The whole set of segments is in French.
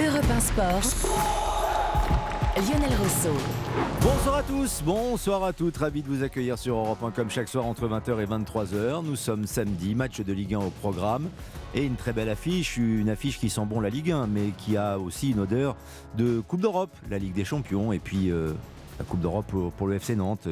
Europe 1 Sport. Lionel Rousseau. Bonsoir à tous, bonsoir à toutes, ravi de vous accueillir sur Europe 1 comme chaque soir entre 20h et 23h. Nous sommes samedi, match de Ligue 1 au programme et une très belle affiche, une affiche qui sent bon la Ligue 1 mais qui a aussi une odeur de Coupe d'Europe, la Ligue des Champions et puis euh, la Coupe d'Europe pour, pour le FC Nantes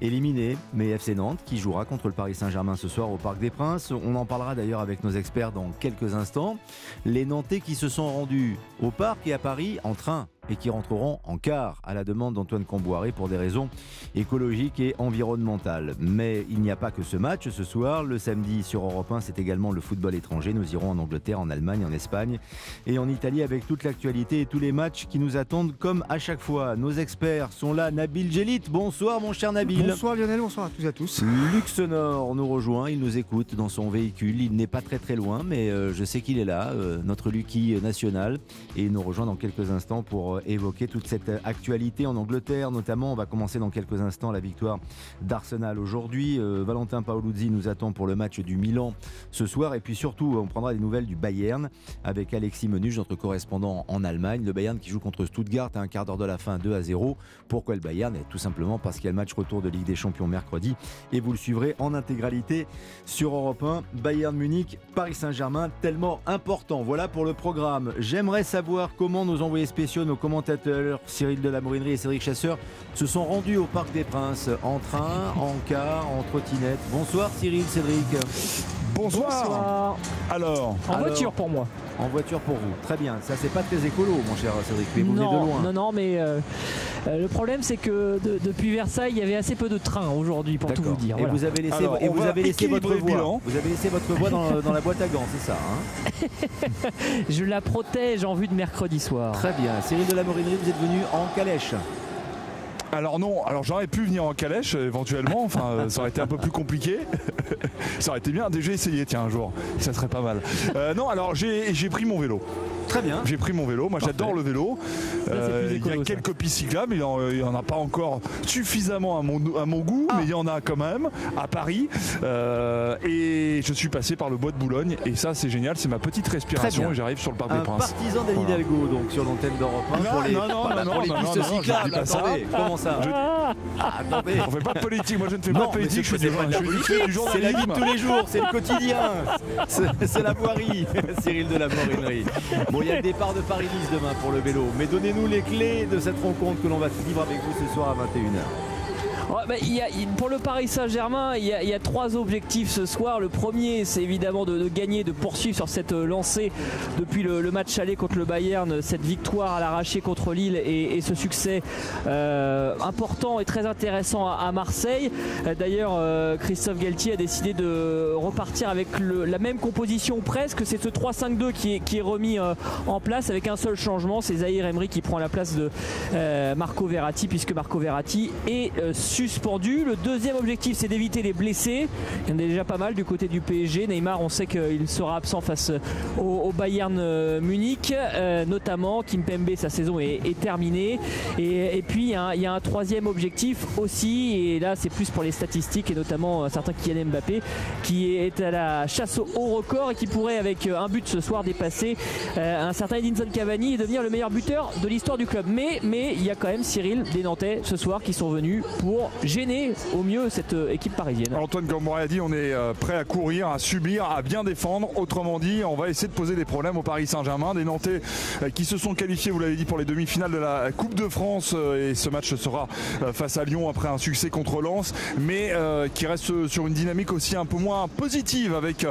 éliminé, mais FC Nantes qui jouera contre le Paris Saint-Germain ce soir au Parc des Princes. On en parlera d'ailleurs avec nos experts dans quelques instants. Les Nantais qui se sont rendus au Parc et à Paris en train et qui rentreront en quart à la demande d'Antoine Comboiré pour des raisons écologiques et environnementales. Mais il n'y a pas que ce match ce soir. Le samedi sur Europe 1, c'est également le football étranger. Nous irons en Angleterre, en Allemagne, en Espagne et en Italie avec toute l'actualité et tous les matchs qui nous attendent comme à chaque fois. Nos experts sont là. Nabil Gélit, bonsoir mon cher Nabil. Bonsoir Lionel, bonsoir à tous et à tous. Luxonor nous rejoint, il nous écoute dans son véhicule. Il n'est pas très très loin, mais euh, je sais qu'il est là, euh, notre Lucky national. Et il nous rejoint dans quelques instants pour euh, évoquer toute cette actualité en Angleterre, notamment. On va commencer dans quelques instants la victoire d'Arsenal aujourd'hui. Euh, Valentin Paoluzzi nous attend pour le match du Milan ce soir. Et puis surtout, on prendra des nouvelles du Bayern avec Alexis Menuge, notre correspondant en Allemagne. Le Bayern qui joue contre Stuttgart à un quart d'heure de la fin, 2 à 0. Pourquoi le Bayern? Tout simplement parce qu'il y a le match retour de Ligue des Champions mercredi. Et vous le suivrez en intégralité sur Europe 1. Bayern Munich, Paris Saint-Germain, tellement important. Voilà pour le programme. J'aimerais savoir comment nos envoyés spéciaux, nos commentateurs Cyril de la Morinerie et Cédric Chasseur se sont rendus au Parc des Princes en train, en car, en trottinette. Bonsoir Cyril, Cédric. Bonsoir. Alors, En Alors, voiture pour moi. En voiture pour vous. Très bien. Ça, c'est pas très écolo, mon cher Cédric, mais vous venez de non, loin. non, non, mais euh, euh, le problème c'est que de- depuis Versailles, il y avait assez peu de trains aujourd'hui pour tout vous dire. Et voilà. vous avez laissé, Alors, et vous avez laissé votre voix. bilan. Vous avez laissé votre voix dans, dans la boîte à gants, c'est ça hein Je la protège en vue de mercredi soir. Très bien. Cyril de la Morinerie, vous êtes venu en calèche. Alors non, alors j'aurais pu venir en calèche euh, éventuellement, enfin euh, ça aurait été un peu plus compliqué. ça aurait été bien, déjà essayé tiens un jour, ça serait pas mal. Euh, non, alors j'ai j'ai pris mon vélo. Très bien. J'ai pris mon vélo, moi j'adore le vélo. Euh, il y a ça. quelques pistes cyclables, il n'y en, a pas encore suffisamment à mon, à mon goût, Ah. mais il y en a quand même à Paris. Euh, et je suis passé par le bois de Boulogne, et ça c'est génial, c'est ma petite respiration, et j'arrive sur le Parc Un des Princes. partisan d'Anne Voilà. Hidalgo, donc sur l'antenne d'Europe 1 Non, pour les, non, non, pour les pistes cyclables. Ça. Ça Ah, Attendez. On fait pas de politique, moi je ne fais Non, pas de politique, je c'est fais du, pas de la je politique, C'est vie de tous les jours, c'est le quotidien. C'est c'est la voirie, Cyril de la Morinerie. Bon, il y a le départ de Paris-Nice demain pour le vélo. Mais donnez-nous les clés de cette rencontre que l'on va vivre avec vous ce soir à 21h. Bah, pour le Paris Saint-Germain, il y, a- trois objectifs ce soir. Le premier, c'est évidemment de, gagner, de poursuivre sur cette euh, lancée depuis le, match aller contre le Bayern, cette victoire à l'arraché contre Lille et, ce succès euh, important et très intéressant à, Marseille. Euh, D'ailleurs, Christophe Galtier a décidé de repartir avec la même composition presque. C'est ce 3-5-2 qui est, remis en place avec un seul changement. C'est Zahir Emery qui prend la place de Marco Verratti puisque Marco Verratti est euh, Le deuxième objectif c'est d'éviter les blessés. Il y en a déjà pas mal du côté du PSG. Neymar on sait qu'il sera absent face au, Bayern euh, Munich euh, notamment. Kimpembe sa saison est, terminée. Et, puis il y, a un, troisième objectif aussi et là c'est plus pour les statistiques et notamment un certain Kylian Mbappé qui est à la chasse au record et qui pourrait avec euh, un but ce soir dépasser euh, un certain Edinson Cavani et devenir le meilleur buteur de l'histoire du club. Mais mais il y a quand même Cyril des Nantais ce soir qui sont venus pour gêner au mieux cette euh, équipe parisienne. Antoine Gambouré a dit on est euh, prêt à courir, à subir, à bien défendre. Autrement dit, on va essayer de poser des problèmes au Paris Saint-Germain. Des Nantais euh, qui se sont qualifiés, vous l'avez dit, pour les demi-finales de la Coupe de France. Et ce match sera face à Lyon après un succès contre Lens. Mais qui reste sur une dynamique aussi un peu moins positive avec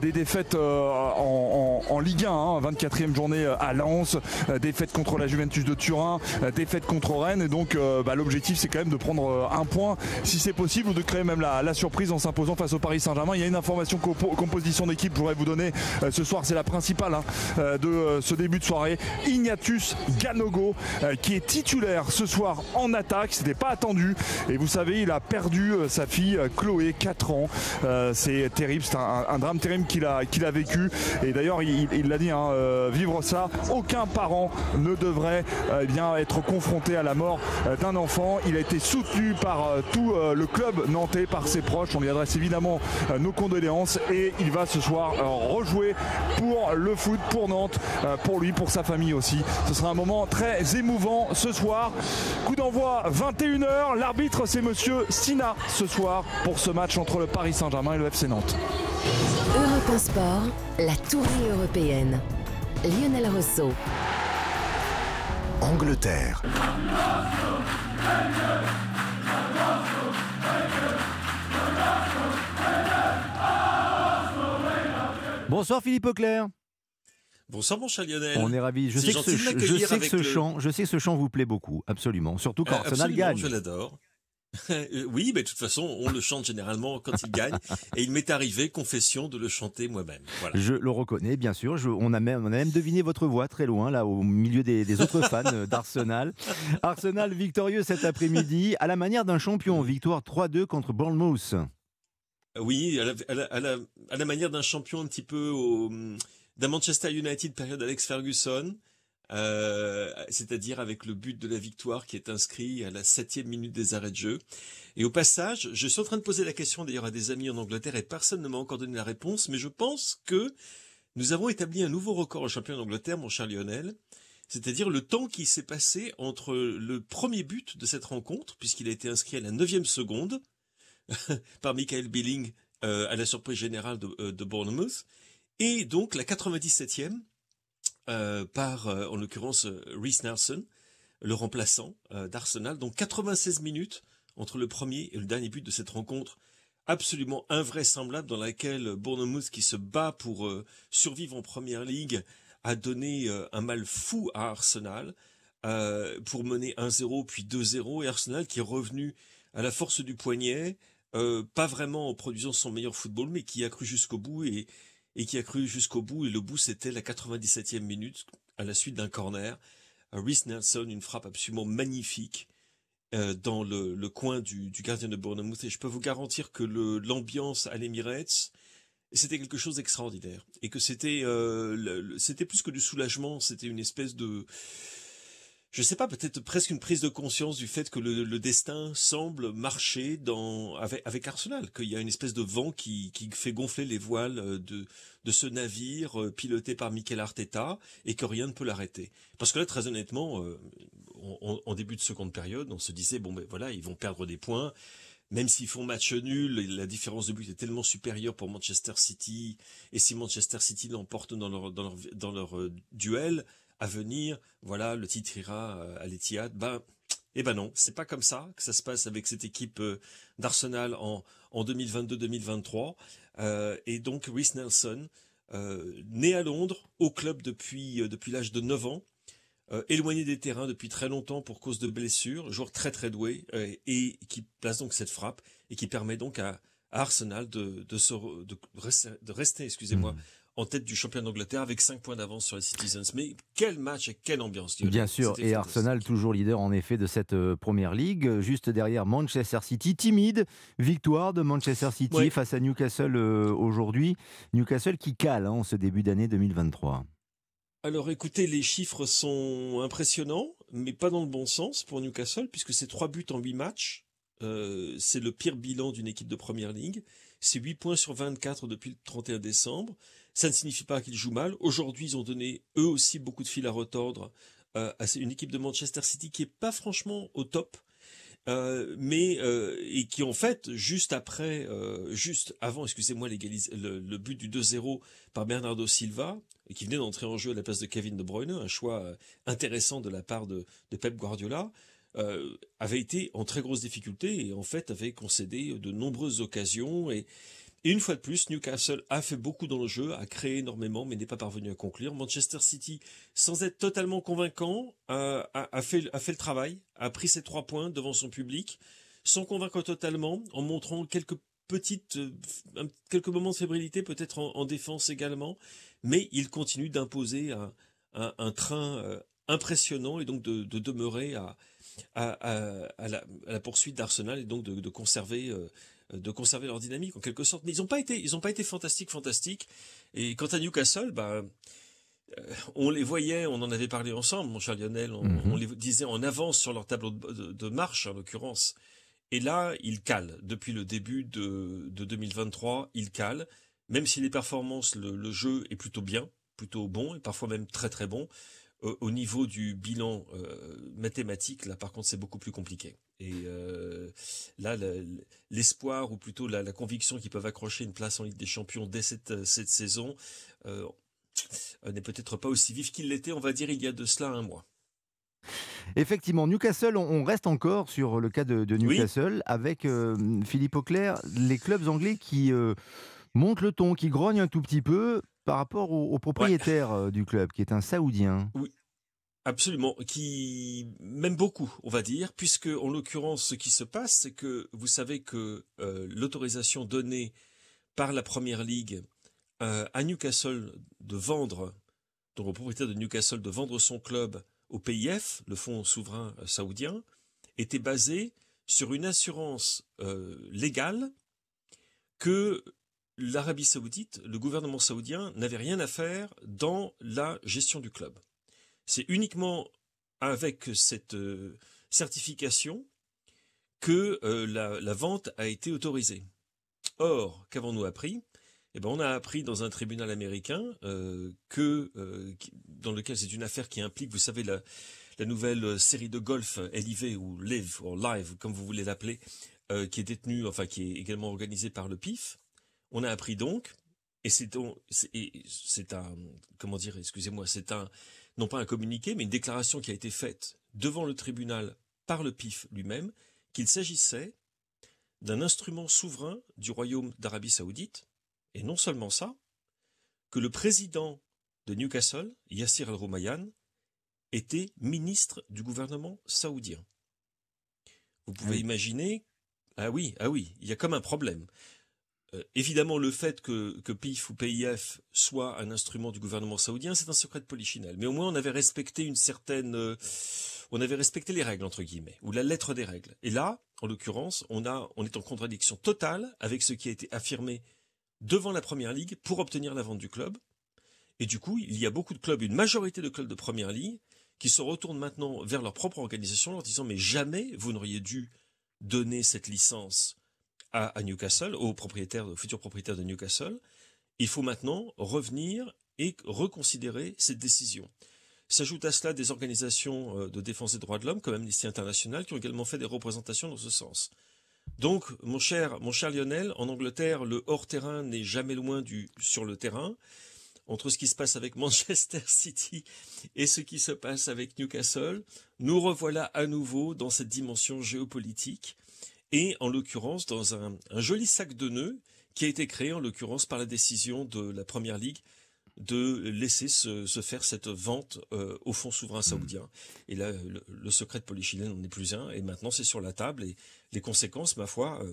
des défaites en, Ligue 1. hein, 24e journée euh, à Lens, défaite contre la Juventus de Turin, défaite contre Rennes. Et donc bah, l'objectif c'est quand même de prendre euh, un point si c'est possible ou de créer même la, surprise en s'imposant face au Paris Saint-Germain. Il y a une information compo- composition d'équipe je voudrais vous donner euh, ce soir, c'est la principale hein, euh, de euh, ce début de soirée. Ignatius Ganogo qui est titulaire ce soir en attaque, c'était pas attendu et vous savez il a perdu sa fille Chloé 4 ans. C'est terrible, c'est un, drame terrible qu'il a, qu'il a vécu et d'ailleurs il l'a dit, hein, vivre ça, aucun parent ne devrait eh bien, être confronté à la mort d'un enfant. Il a été soutenu par par tout le club nantais, par ses proches. On lui adresse évidemment nos condoléances et il va ce soir rejouer pour le foot, pour Nantes, pour lui, pour sa famille aussi. Ce sera un moment très émouvant ce soir. Coup d'envoi 21h. L'arbitre c'est monsieur Sina ce soir pour ce match entre le Paris Saint-Germain et le FC Nantes. Europe Sport, la tournée européenne. Lionel Rousseau. Angleterre. Bonsoir Philippe Auclair. Bonsoir mon cher Lionel. On est ravis. Je sais que ce, je sais que ce chant, je sais que ce chant vous plaît beaucoup, absolument. Surtout quand euh, Arsenal gagne. Je l'adore. Euh, oui, mais de toute façon, on le chante généralement quand il gagne. Et il m'est arrivé, confession, de le chanter moi-même. Je le reconnais, bien sûr. on, a même, on a même deviné votre voix très loin, là, au milieu des, autres fans euh, d'Arsenal. Arsenal victorieux cet après-midi, à la manière d'un champion. Victoire 3-2 contre Bournemouth. Oui, à la, manière d'un champion un petit peu d'un Manchester United période Alex Ferguson. Euh, c'est-à-dire avec le but de la victoire qui est inscrit à la septième minute des arrêts de jeu. Et au passage, je suis en train de poser la question d'ailleurs à des amis en Angleterre et personne ne m'a encore donné la réponse, mais je pense que nous avons établi un nouveau record au championnat d'Angleterre, mon cher Lionel. C'est-à-dire le temps qui s'est passé entre le premier but de cette rencontre, puisqu'il a été inscrit à la neuvième seconde par Michael Billing euh, à la surprise générale de, euh, de Bournemouth, et donc la 97e euh, par, euh, en l'occurrence, euh, Reese Nelson, le remplaçant d'Arsenal. Donc 96 minutes entre le premier et le dernier but de cette rencontre absolument invraisemblable dans laquelle Bournemouth, qui se bat pour survivre en première ligue, a donné un mal fou à Arsenal pour mener 1-0 puis 2-0 et Arsenal qui est revenu à la force du poignet, pas vraiment en produisant son meilleur football, mais qui a cru jusqu'au bout et, et qui a cru jusqu'au bout. Et le bout, c'était la 97e minute, à la suite d'un corner. Rhys Nelson, une frappe absolument magnifique euh, dans le, coin du, gardien de Bournemouth. Et je peux vous garantir que l'ambiance à l'Emirates, c'était quelque chose d'extraordinaire. Et que c'était euh, c'était plus que du soulagement, c'était une espèce de je sais pas, peut-être presque une prise de conscience du fait que le, destin semble marcher avec, Arsenal, qu'il y a une espèce de vent qui, fait gonfler les voiles euh, de, ce navire euh, piloté par Mikel Arteta et que rien ne peut l'arrêter. Parce que là, très honnêtement, euh, en début de seconde période, on se disait bon ben voilà, ils vont perdre des points. Même s'ils font match nul, la différence de but est tellement supérieure pour Manchester City. Et si Manchester City l'emporte dans leur duel, à venir, voilà, le titre ira euh, à l'Etihad. Ben, eh ben non, c'est pas comme ça que ça se passe avec cette équipe euh, d'Arsenal en, en 2022-2023. Euh, et donc, Rhys Nelson, né à Londres, au club depuis, depuis l'âge de 9 ans, éloigné des terrains depuis très longtemps pour cause de blessures, joueur très très doué, et qui place donc cette frappe, et qui permet donc à, Arsenal de, de, rester, excusez-moi, mmh en tête du champion d'Angleterre avec 5 points d'avance sur les Citizens. Mais quel match et quelle ambiance. Bien sûr, et Arsenal toujours leader en effet de cette euh, première ligue, juste derrière Manchester City. Timide, victoire de Manchester City face à Newcastle euh, aujourd'hui. Newcastle qui cale hein, en ce début d'année 2023. Alors écoutez, les chiffres sont impressionnants, mais pas dans le bon sens pour Newcastle, puisque c'est 3 buts en 8 matchs. Euh, c'est le pire bilan d'une équipe de première ligue. C'est 8 points sur 24 depuis le 31 décembre. Ça ne signifie pas qu'ils jouent mal. Aujourd'hui, ils ont donné eux aussi beaucoup de fil à retordre euh, à une équipe de Manchester City qui est pas franchement au top. Euh, mais euh, et qui en fait juste après, juste avant, excusez-moi, le, le, but du 2-0 par Bernardo Silva, qui venait d'entrer en jeu à la place de Kevin De Bruyne, un choix intéressant de la part de, Pep Guardiola, avait été en très grosse difficulté et en fait avait concédé de nombreuses occasions et, et une fois de plus, Newcastle a fait beaucoup dans le jeu, a créé énormément, mais n'est pas parvenu à conclure. Manchester City, sans être totalement convaincant, a, fait, le travail, a pris ses trois points devant son public, sans convaincre totalement, en montrant quelques petites, euh, quelques moments de fébrilité, peut-être en, défense également, mais il continue d'imposer un, train euh, impressionnant et donc de, demeurer à, la, poursuite d'Arsenal et donc de, conserver euh, de conserver leur dynamique en quelque sorte. Mais ils n'ont pas été, ils ont pas été fantastiques, fantastiques. Et quant à Newcastle, bah, euh, on les voyait, on en avait parlé ensemble, mon cher Lionel, on, mhm. les disait en avance sur leur tableau de, marche, en l'occurrence. Et là, il cale. Depuis le début de, 2023, il cale. Même si les performances, le, jeu est plutôt bien, plutôt bon, et parfois même très très bon. Euh, au niveau du bilan euh, mathématique, là par contre c'est beaucoup plus compliqué. Et euh, là, l'espoir ou plutôt la, conviction qu'ils peuvent accrocher une place en Ligue des Champions dès cette, cette saison n'est peut-être pas aussi vif qu'il l'était, on va dire, il y a de cela un mois. Effectivement, Newcastle, on reste encore sur le cas de, Newcastle avec Philippe Auclair, les clubs anglais qui montent le ton, qui grognent un tout petit peu par rapport au, propriétaire euh, du club, qui est un Saoudien. Oui. Absolument, qui m'aime beaucoup, on va dire, puisque en l'occurrence, ce qui se passe, c'est que vous savez que euh, l'autorisation donnée par la Première Ligue euh, à Newcastle de vendre, donc au propriétaire de Newcastle de vendre son club au PIF, le fonds souverain saoudien, était basée sur une assurance légale que l'Arabie saoudite, le gouvernement saoudien n'avait rien à faire dans la gestion du club. C'est uniquement avec cette euh, certification que euh, la, vente a été autorisée. Or, qu'avons-nous appris? Eh ben, on a appris dans un tribunal américain euh, que, dans lequel c'est une affaire qui implique, vous savez, la, nouvelle série de golf LIV ou Live ou Live, comme vous voulez l'appeler, qui est détenue, enfin qui est également organisée par le PIF. On a appris donc, et c'est un, comment dire, excusez-moi, c'est un, non pas un communiqué, mais une déclaration qui a été faite devant le tribunal par le PIF lui-même, qu'il s'agissait d'un instrument souverain du royaume d'Arabie saoudite, et non seulement ça, que le président de Newcastle, Yassir al-Rumayyan, était ministre du gouvernement saoudien. Vous pouvez ah imaginer, ah oui, ah oui, il y a comme un problème. Euh, évidemment, le fait que, PIF ou PIF soit un instrument du gouvernement saoudien, c'est un secret de polichinelle. Mais au moins, on avait respecté une certaine, euh, on avait respecté les règles entre guillemets, ou la lettre des règles. Et là, en l'occurrence, on on est en contradiction totale avec ce qui a été affirmé devant la Première Ligue pour obtenir la vente du club. Et du coup, il y a beaucoup de clubs, une majorité de clubs de Première Ligue, qui se retournent maintenant vers leur propre organisation leur disant mais jamais vous n'auriez dû donner cette licence à, Newcastle, au propriétaire, au futur propriétaire de Newcastle, il faut maintenant revenir et reconsidérer cette décision. S'ajoutent à cela des organisations euh, de défense des droits de l'homme, comme Amnesty International, qui ont également fait des représentations dans ce sens. Donc, mon cher, mon cher Lionel, en Angleterre, le hors-terrain n'est jamais loin du sur le terrain. Entre ce qui se passe avec Manchester City et ce qui se passe avec Newcastle, nous revoilà à nouveau dans cette dimension géopolitique et en l'occurrence dans un, joli sac de nœuds qui a été créé en l'occurrence par la décision de la Première Ligue de laisser se, faire cette vente euh, au fonds souverain saoudien. Et là, le, secret de Polychilène n'en est plus un, et maintenant c'est sur la table, et les conséquences, ma foi, euh,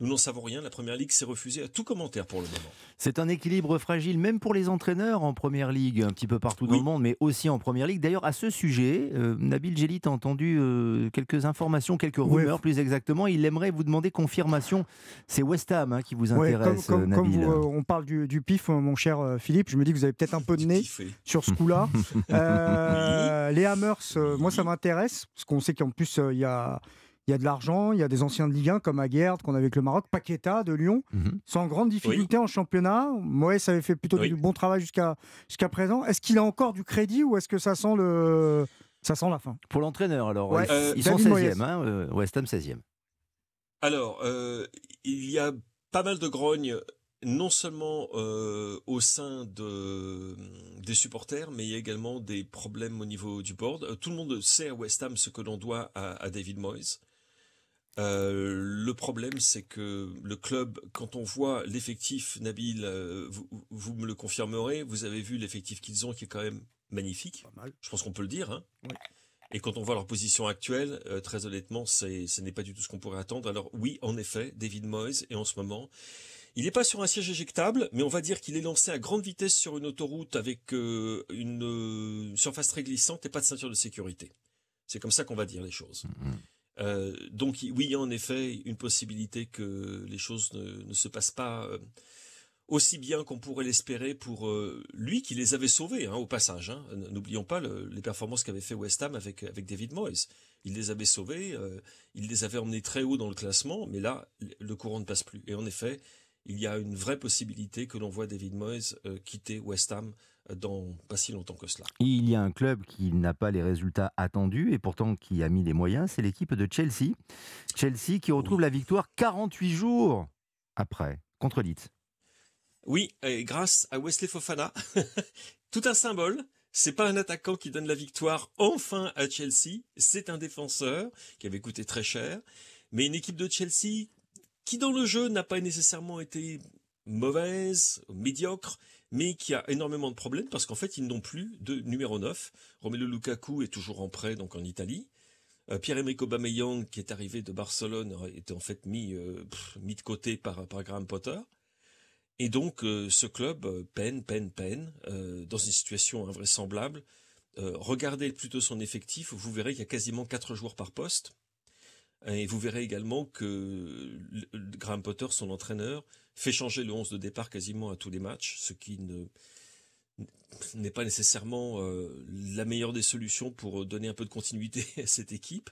nous n'en savons rien. La Première Ligue s'est refusée à tout commentaire pour le moment. C'est un équilibre fragile, même pour les entraîneurs en Première Ligue, un petit peu partout dans le monde, mais aussi en Première Ligue. D'ailleurs, à ce sujet, euh, Nabil Gélit a entendu euh, quelques informations, quelques rumeurs plus exactement. Il aimerait vous demander confirmation. C'est West Ham hein, qui vous intéresse, comme, Nabil. Euh, on parle du, PIF, mon cher Philippe, je me dis que vous avez peut-être un peu de nez sur ce coup-là. Les Hammers, moi ça m'intéresse, parce qu'on sait qu'en plus, il y a il y a de l'argent, il y a des anciens de Ligue 1 comme Aguerd qu'on a avec le Maroc, Paqueta de Lyon, mhm. en grande difficulté en championnat. Moïse avait fait plutôt du bon travail jusqu'à jusqu'à présent. Est-ce qu'il a encore du crédit ou est-ce que ça sent le ça sent la fin? Pour l'entraîneur alors, ils, sont 16e, hein, euh, West Ham 16e. Alors, euh, il y a pas mal de grognes non seulement euh, au sein de, des supporters, mais il y a également des problèmes au niveau du board. tout le monde sait à West Ham ce que l'on doit à, à David Moyes. Euh, le problème, c'est que le club, quand on voit l'effectif, Nabil, euh, vous, me le confirmerez, vous avez vu l'effectif qu'ils ont qui est quand même magnifique. Je pense qu'on peut le dire. Hein. Et quand on voit leur position actuelle, euh, très honnêtement, ce n'est pas du tout ce qu'on pourrait attendre. Alors oui, en effet, David Moyes est en ce moment. Il n'est pas sur un siège éjectable, mais on va dire qu'il est lancé à grande vitesse sur une autoroute avec une surface très glissante et pas de ceinture de sécurité. C'est comme ça qu'on va dire les choses. Mm-hmm. Euh, donc oui, il y a en effet une possibilité que les choses ne, se passent pas euh, aussi bien qu'on pourrait l'espérer pour euh, lui qui les avait sauvés hein, au passage. Hein. N'oublions pas les performances qu'avait fait West Ham avec, David Moyes. Il les avait sauvés, il les avait emmenés très haut dans le classement, mais là, le courant ne passe plus. Et en effet, il y a une vraie possibilité que l'on voit David Moyes quitter West Ham dans pas si longtemps que cela. Il y a un club qui n'a pas les résultats attendus et pourtant qui a mis les moyens, c'est l'équipe de Chelsea. Chelsea qui retrouve la victoire 48 jours après contre Leeds. Oui, et grâce à Wesley Fofana, tout un symbole. C'est pas un attaquant qui donne la victoire enfin à Chelsea, c'est un défenseur qui avait coûté très cher, mais une équipe de Chelsea qui dans le jeu n'a pas nécessairement été mauvaise, médiocre, mais qui a énormément de problèmes parce qu'en fait ils n'ont plus de numéro 9. Romelu Lukaku est toujours en prêt donc en Italie. Euh, Pierre-Emerick Aubameyang qui est arrivé de Barcelone était en fait mis, euh, mis de côté par, par Graham Potter. Et donc euh, ce club peine, peine, peine, dans une situation invraisemblable. regardez plutôt son effectif, vous verrez qu'il y a quasiment 4 joueurs par poste. Et vous verrez également que Graham Potter, son entraîneur, fait changer le 11 de départ quasiment à tous les matchs, ce qui ne n'est pas nécessairement euh, la meilleure des solutions pour donner un peu de continuité à cette équipe.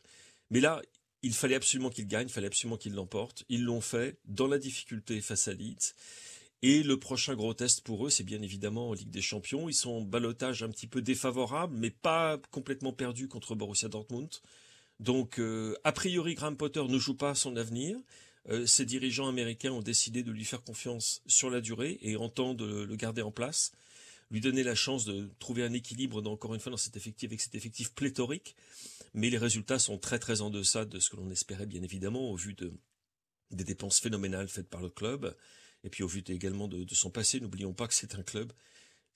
Mais là, il fallait absolument qu'ils gagnent, il fallait absolument qu'ils l'emportent. Ils l'ont fait dans la difficulté face à Leeds. Et le prochain gros test pour eux, c'est bien évidemment en Ligue des Champions. Ils sont en balotage un petit peu défavorable, mais pas complètement perdu contre Borussia Dortmund. Donc, euh, a priori, Graham Potter ne joue pas son avenir. Euh, ces dirigeants américains ont décidé de lui faire confiance sur la durée et entendent le garder en place, lui donner la chance de trouver un équilibre, dans, encore une fois, dans cet effectif, avec cet effectif pléthorique. Mais les résultats sont très très en deçà de ce que l'on espérait, bien évidemment, au vu de, des dépenses phénoménales faites par le club, et puis au vu également de, son passé. N'oublions pas que c'est un club.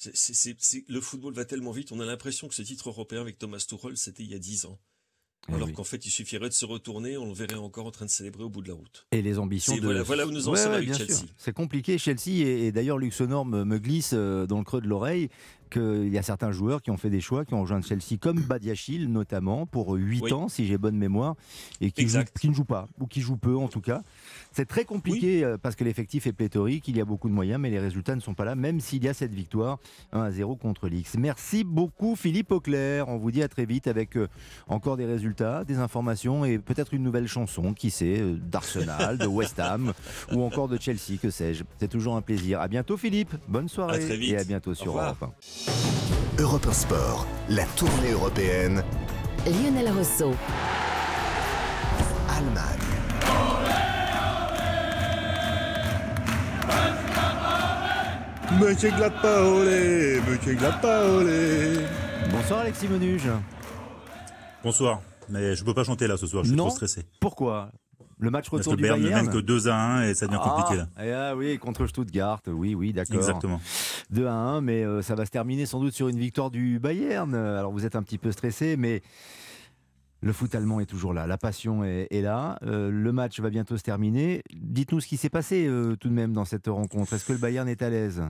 le football va tellement vite, on a l'impression que ce titre européen avec Thomas Tuchel, c'était il y a dix ans. Eh Alors qu'en fait, il suffirait de se retourner, on le verrait encore en train de célébrer au bout de la route. Et les ambitions de... Voilà, où nous en sommes avec Chelsea. C'est compliqué, Chelsea, et, d'ailleurs Luxonor me, me glisse euh, dans le creux de l'oreille qu'il y a certains joueurs qui ont fait des choix, qui ont rejoint Chelsea, comme Badiachil notamment, pour 8 ans, si j'ai bonne mémoire, et qui, ne jouent pas, ou qui jouent peu en tout cas. C'est très compliqué euh, parce que l'effectif est pléthorique, il y a beaucoup de moyens, mais les résultats ne sont pas là, même s'il y a cette victoire 1 à 0 contre l'X. Merci beaucoup Philippe Auclair, on vous dit à très vite avec euh, encore des résultats, des informations et peut-être une nouvelle chanson, qui sait, euh, d'Arsenal, de West Ham ou encore de Chelsea, que sais-je. C'est toujours un plaisir. À bientôt Philippe, bonne soirée et à bientôt sur Europe 1. Europe 1 Sport, la tournée européenne. Lionel Rousseau. Allemagne. Monsieur Glapaolé, Monsieur Glapaolé. Bonsoir Alexis Menuge. Bonsoir, mais je peux pas chanter là ce soir, je suis trop stressé. Pourquoi? Le match retour Parce que du Bayern Bayern. ne mène que 2 à 1 et ça devient compliqué là. Ah, oui, contre Stuttgart, oui, oui, d'accord. Exactement. 2 à 1, mais euh, ça va se terminer sans doute sur une victoire du Bayern. Alors vous êtes un petit peu stressé, mais le foot allemand est toujours là, la passion est, là. Euh, le match va bientôt se terminer. Dites-nous ce qui s'est passé euh, tout de même dans cette rencontre. Est-ce que le Bayern est à l'aise?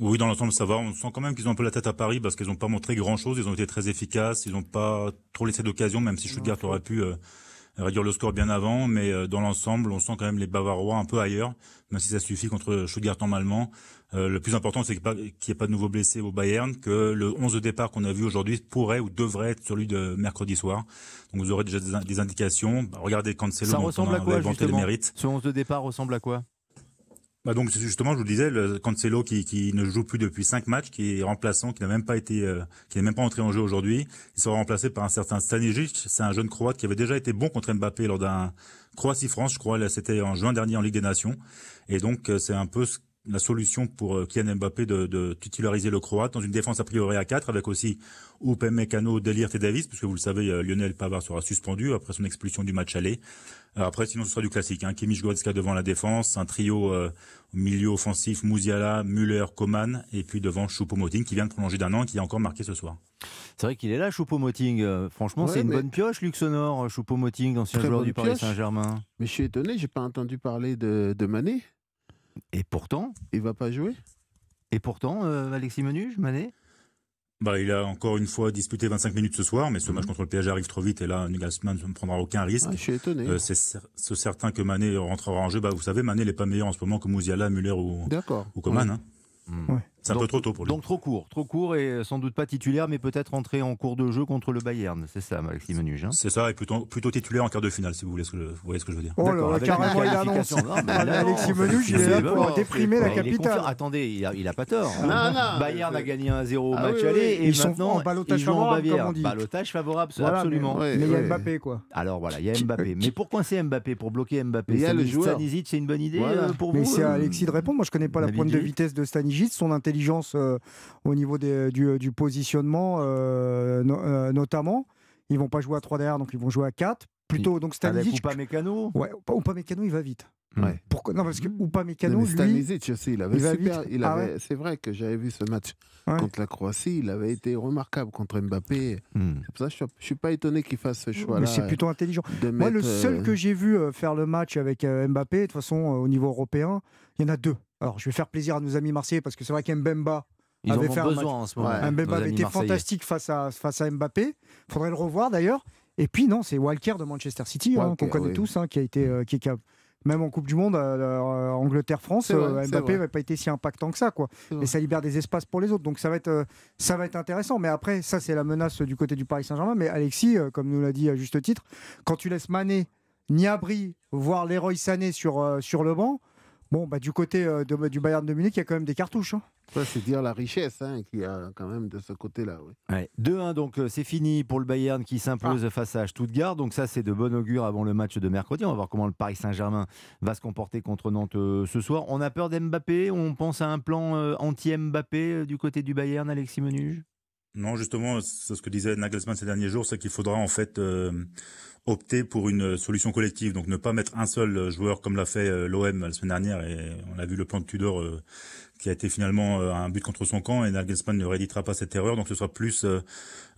Oui, dans l'ensemble, ça va. On sent quand même qu'ils ont un peu la tête à Paris parce qu'ils n'ont pas montré grand-chose. Ils ont été très efficaces. Ils n'ont pas trop laissé d'occasion, même si Stuttgart aurait pu réduire le score bien avant, mais euh, dans l'ensemble, on sent quand même les Bavarois un peu ailleurs, même si ça suffit contre Stuttgart normalement. Euh, le plus important, c'est qu'il n'y ait pas de nouveaux blessés au Bayern, que le 11 de départ qu'on a vu aujourd'hui pourrait ou devrait être celui de mercredi soir. Donc vous aurez déjà des, indications. Bah, regardez Cancelo, ça ressemble à quoi, justement? Ce 11 de départ ressemble à quoi? Bah donc justement, je vous disais, le Cancelo qui, qui ne joue plus depuis cinq matchs, qui est remplaçant, qui n'a même pas été, euh, qui n'est même pas entré en jeu aujourd'hui, il sera remplacé par un certain Stanisic. C'est un jeune Croate qui avait déjà été bon contre Mbappé lors d'un Croatie-France, je crois, c'était en juin dernier en Ligue des Nations. Et donc euh, c'est un peu la solution pour euh, Kylian Mbappé de, de, titulariser le Croate dans une défense a priori à 4 avec aussi Upamecano, Delirte et Davis, puisque vous le savez, Lionel Pavard sera suspendu après son expulsion du match aller. Après, sinon, ce sera du classique. Hein. Kimmich Goretzka devant la défense, un trio euh, au milieu offensif, Mouziala, Müller, Coman, et puis devant Choupo-Moting qui vient de prolonger d'un an et qui a encore marqué ce soir. C'est vrai qu'il est là, Choupo-Moting. Euh, franchement, c'est une bonne pioche, Luxonor, euh, Choupo-Moting, d'ancien joueur du Paris Saint-Germain. Mais je suis étonné, j'ai pas entendu parler de, de Mané. Et pourtant Il va pas jouer? Et pourtant, Alexis Menuge, Mané? Bah, il a encore une fois disputé 25 minutes ce soir, mais ce match contre le PSG arrive trop vite et là, Nagelsmann ne prendra aucun risque. Ah, je suis étonné. Euh, c'est certain que Mané rentrera en jeu. Bah, vous savez, Mané n'est pas meilleur en ce moment que Mouziala, Muller ou, ou Coman. Hein. Hmm. C'est un peu trop tôt pour lui. Donc trop court, trop court et sans doute pas titulaire, mais peut-être entrer en cours de jeu contre le Bayern. C'est ça, Alexis Menuge. Hein c'est ça, et plutôt, plutôt titulaire en quart de finale, si vous, voulez ce que je, vous voyez ce que je veux dire. Oh là, carrément, il annonce. Alexis Menuge, il est là pour déprimer la capitale. Attendez, il a, pas tort. Bayern a gagné 1-0 au ah match aller et ils maintenant sont en balotage favorable. Balotage absolument. Mais il y a Mbappé, quoi. Alors voilà, il y a Mbappé. Mais pourquoi c'est Mbappé Pour bloquer Mbappé Il y a le joueur. c'est une bonne idée euh, pour vous Mais c'est à Alexis de répondre. Moi, je connais pas la pointe de vitesse de Stanisic, son intelligence euh, au niveau des, du, du, positionnement euh, euh, notamment. Ils vont pas jouer à 3 derrière, donc ils vont jouer à 4. Plutôt, donc Stanisic. Ou pas Mécano Ouais, ou pas Mécano, il va vite. Ouais. Pourquoi Non, parce que ou pas Mécano, lui. Stanisic aussi, il avait il super. Il ah avait, C'est vrai que j'avais vu ce match contre la Croatie, il avait été remarquable contre Mbappé. Hmm. C'est pour ça que je suis, suis pas étonné qu'il fasse ce choix-là. Mais c'est plutôt intelligent. Moi, le seul que j'ai vu faire le match avec Mbappé, de toute façon, au niveau européen, il y en a deux. Alors, je vais faire plaisir à nos amis marseillais parce que c'est vrai qu'Mbemba, avait fait besoin en ce moment. Avait été fantastique face à, face à Mbappé. Il faudrait le revoir d'ailleurs. Et puis non, c'est Walker de Manchester City, hein, qu'on connaît tous, hein, qui a été, euh, qui, même en Coupe du Monde, euh, euh, Angleterre-France, Mbappé n'avait pas été si impactant que ça, quoi. Et ça libère des espaces pour les autres, donc ça va être, ça va être intéressant. Mais après, ça c'est la menace du côté du Paris Saint-Germain. Mais Alexis, comme nous l'a dit à juste titre, quand tu laisses Mané, Niabri, voire Leroy Sané sur sur le banc. Bon, bah, du côté euh, de, du Bayern de Munich, il y a quand même des cartouches. Hein. c'est dire la richesse hein, qu'il y a quand même de ce côté-là. Oui. 2-1, donc euh, c'est fini pour le Bayern qui s'impose ah. face à Stuttgart. Donc ça, c'est de bon augure avant le match de mercredi. On va voir comment le Paris Saint-Germain va se comporter contre Nantes euh, ce soir. On a peur d'Mbappé? On pense à un plan anti-Mbappé du côté du Bayern, Alexis Menuge? Non, justement, c'est ce que disait Nagelsmann ces derniers jours, c'est qu'il faudra en fait opter pour une solution collective, donc ne pas mettre un seul joueur comme l'a fait euh, l'OM la semaine dernière. Et on a vu le plan de Tudor euh, qui a été finalement euh, un but contre son camp et Nagelsmann ne rééditera pas cette erreur. Donc ce sera plus euh,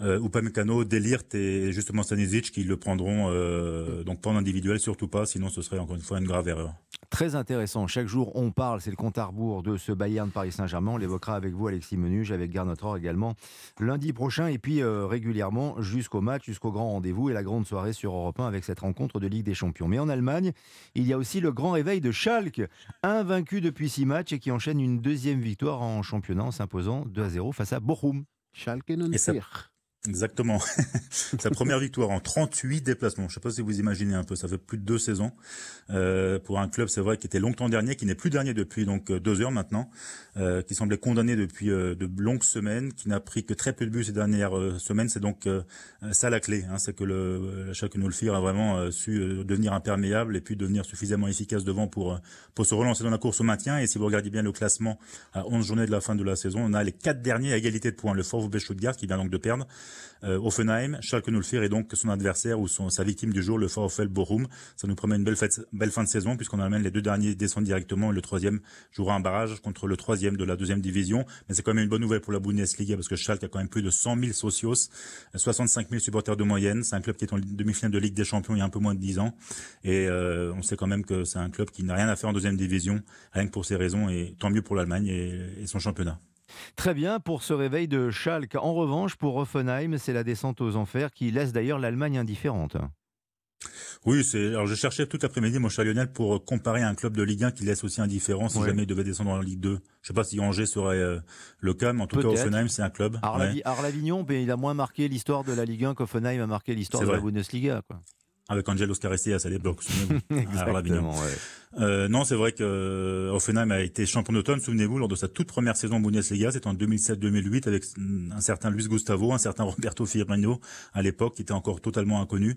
euh, Delirte et justement Stanisic qui le prendront euh, donc pas en individuel, surtout pas, sinon ce serait encore une fois une grave erreur. Très intéressant. Chaque jour, on parle, c'est le compte à rebours de ce Bayern Paris Saint-Germain. On l'évoquera avec vous, Alexis Menuge, avec Garnotror également, lundi prochain. Et puis régulièrement jusqu'au match, jusqu'au grand rendez-vous et la grande soirée sur Europe 1 avec cette rencontre de Ligue des Champions. Mais en Allemagne, il y a aussi le grand réveil de Schalke, invaincu depuis six matchs et qui enchaîne une deuxième victoire en championnat en s'imposant 2 à 0 face à Bochum. Schalke Exactement. Sa première victoire en 38 déplacements. Je ne sais pas si vous imaginez un peu, ça fait plus de deux saisons euh, pour un club, c'est vrai, qui était longtemps dernier, qui n'est plus dernier depuis donc euh, deux heures maintenant, euh, qui semblait condamné depuis euh, de longues semaines, qui n'a pris que très peu de buts ces dernières euh, semaines. C'est donc ça la clé, hein, c'est que le Schalke Nulfir a vraiment su devenir imperméable et puis devenir suffisamment efficace devant pour pour se relancer dans la course au maintien. Et si vous regardez bien le classement à 11 journées de la fin de la saison, on a les quatre derniers à égalité de points. Le VfB Stuttgart qui vient donc de perdre euh, Offenheim, Schalke 04 est donc son adversaire ou son, sa victime du jour, le VfL Bochum. Ça nous promet une belle, fête, belle fin de saison puisqu'on amène les deux derniers descendent directement et le troisième jouera un barrage contre le troisième de la deuxième division. Mais c'est quand même une bonne nouvelle pour la Bundesliga parce que Schalke a quand même plus de 100 000 socios, 65 000 supporters de moyenne. C'est un club qui est en demi-finale de Ligue des Champions il y a un peu moins de 10 ans. Et euh, on sait quand même que c'est un club qui n'a rien à faire en deuxième division, rien que pour ces raisons. Et tant mieux pour l'Allemagne et son championnat. Très bien pour ce réveil de Schalke. En revanche, pour Offenheim, c'est la descente aux enfers qui laisse d'ailleurs l'Allemagne indifférente. Oui, c'est. Alors, je cherchais tout l'après-midi, mon cher Lionel, pour comparer un club de Ligue 1 qui laisse aussi indifférent si jamais il devait descendre en Ligue 2. Je sais pas si Angers serait euh, le cas, mais en tout cas, Offenheim, c'est un club. Arlavignon, mais il a moins marqué l'histoire de la Ligue 1 qu'Offenheim a marqué l'histoire de la Bundesliga. Quoi avec Angelo Scarestias à l'époque, souvenez-vous. euh, non, c'est vrai que euh, Offenheim a été champion d'automne, souvenez-vous, lors de sa toute première saison Bundesliga, c'était en 2007-2008 avec un certain Luis Gustavo, un certain Roberto Firmino à l'époque, qui était encore totalement inconnu.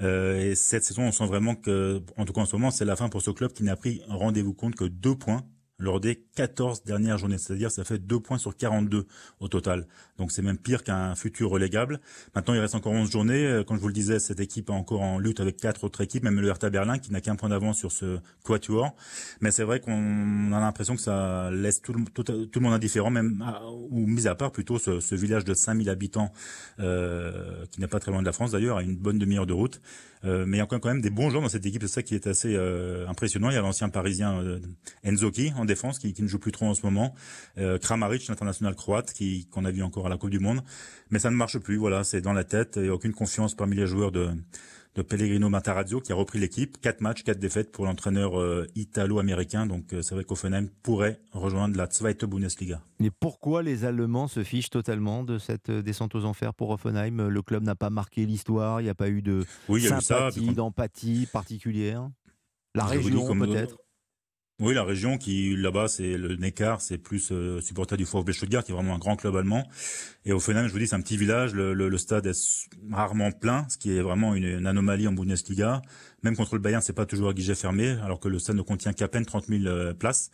Euh, et cette saison, on sent vraiment que, en tout cas en ce moment, c'est la fin pour ce club qui n'a pris, rendez-vous compte, que deux points lors des 14 dernières journées. C'est-à-dire ça fait 2 points sur 42 au total. Donc c'est même pire qu'un futur relégable. Maintenant, il reste encore 11 journées. Euh, comme je vous le disais, cette équipe est encore en lutte avec quatre autres équipes, même le Hertha Berlin qui n'a qu'un point d'avance sur ce quatuor. Mais c'est vrai qu'on a l'impression que ça laisse tout le, monde indifférent, même ou mis à part plutôt ce, ce village de 5000 habitants euh, qui n'est pas très loin de la France d'ailleurs, à une bonne demi-heure de route. Euh, mais il y a quand même des bons joueurs dans cette équipe, c'est ça qui est assez euh, impressionnant. Il y a l'ancien parisien euh, Enzoki en défense qui, qui, ne joue plus trop en ce moment. Euh, Kramaric, l'international croate, qui qu'on a vu encore à la Coupe du Monde, mais ça ne marche plus. Voilà, c'est dans la tête. A aucune confiance parmi les joueurs de de Pellegrino Matarazzo qui a repris l'équipe. Quatre matchs, quatre défaites pour l'entraîneur euh, italo-américain. Donc euh, c'est vrai qu'Offenheim pourrait rejoindre la Zweite Bundesliga. Mais pourquoi les Allemands se fichent totalement de cette euh, descente aux enfers pour Offenheim? Le club n'a pas marqué l'histoire, il n'y a pas eu de oui, sympathie, d'empathie particulière? La région peut-être? Oui, la région qui là-bas, c'est le Neckar, c'est plus euh, supporter du VfB Stuttgart, qui est vraiment un grand club allemand. Et au final, je vous dis, c'est un petit village. Le, le, le, stade est rarement plein, ce qui est vraiment une, une anomalie en Bundesliga. Même contre le Bayern, c'est pas toujours à guichet fermé, alors que le stade ne contient qu'à peine 30 000 euh, places.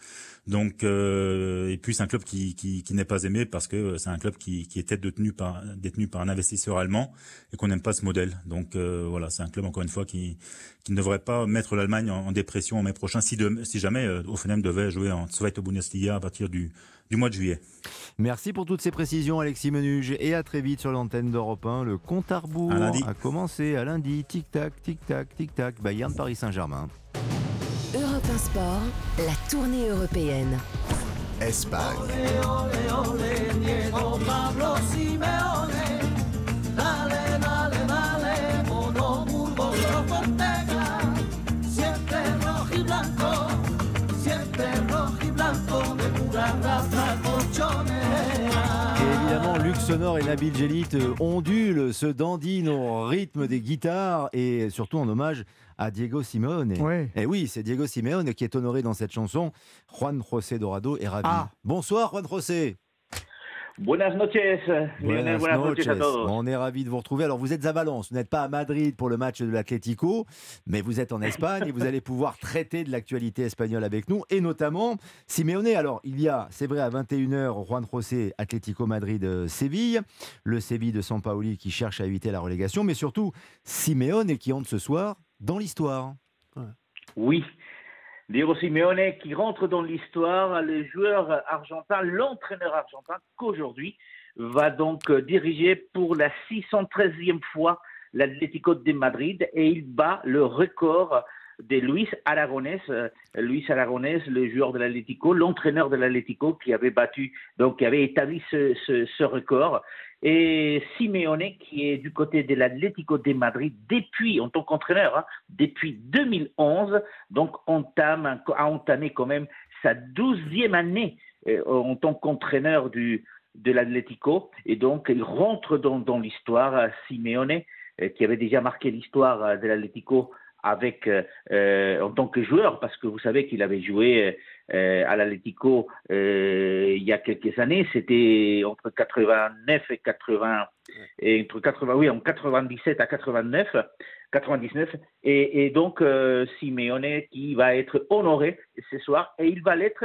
Donc, euh, et puis c'est un club qui, qui, qui n'est pas aimé parce que c'est un club qui, qui était détenu par détenu par un investisseur allemand et qu'on n'aime pas ce modèle. Donc euh, voilà, c'est un club encore une fois qui, qui ne devrait pas mettre l'Allemagne en, dépression en mai prochain si, de, si jamais euh, Offenheim devait jouer en Zweite Bundesliga à partir du du mois de juillet. Merci pour toutes ces précisions, Alexis Menuge, et à très vite sur l'antenne d'Europe 1. Le compte à rebours a commencé à lundi. Tic-tac, tic-tac, tic-tac. Bayern Paris Saint-Germain. Europe 1 Sport, la tournée européenne. Espagne. Sonore et Nabil Jelit euh, ondule, se dandine au rythme des guitares et surtout en hommage à Diego Simeone. Et eh oui, c'est Diego Simeone qui est honoré dans cette chanson. Juan José Dorado est ravi. Ah. Bonsoir Juan José. Buenas noches, buenas, noches. On est ravis de vous retrouver. Alors, vous êtes à Valence, vous n'êtes pas à Madrid pour le match de l'Atlético, mais vous êtes en Espagne et vous allez pouvoir traiter de l'actualité espagnole avec nous, et notamment Simeone. Alors, il y a, c'est vrai, à 21h, Juan José, Atlético Madrid-Séville, le Séville de Sampaoli qui cherche à éviter la relégation, mais surtout Simeone qui entre ce soir dans l'histoire. Oui, Diego Simeone qui rentre dans l'histoire, le joueur argentin, l'entraîneur argentin qu'aujourd'hui va donc diriger pour la 613e fois l'Atlético de Madrid et il bat le record de Luis Aragonés, euh, Luis Aragonés, le joueur de l'Atlético, l'entraîneur de l'Atlético qui avait battu, donc qui avait établi ce record et Simeone qui est du côté de l'Atlético de Madrid depuis, en tant qu'entraîneur, hein, depuis 2011, donc entame, a entamé quand même sa douzième année euh, en tant qu'entraîneur du, de l'Atlético, et donc il rentre dans, dans l'histoire, Simeone, euh, qui avait déjà marqué l'histoire de l'Atlético avec euh, euh, en tant que joueur parce que vous savez qu'il avait joué euh, à l'Atlético il y a quelques années c'était entre 89 et 80 et entre 80 oui en 97 à 89 99 et, donc Simeone qui va être honoré ce soir et il va l'être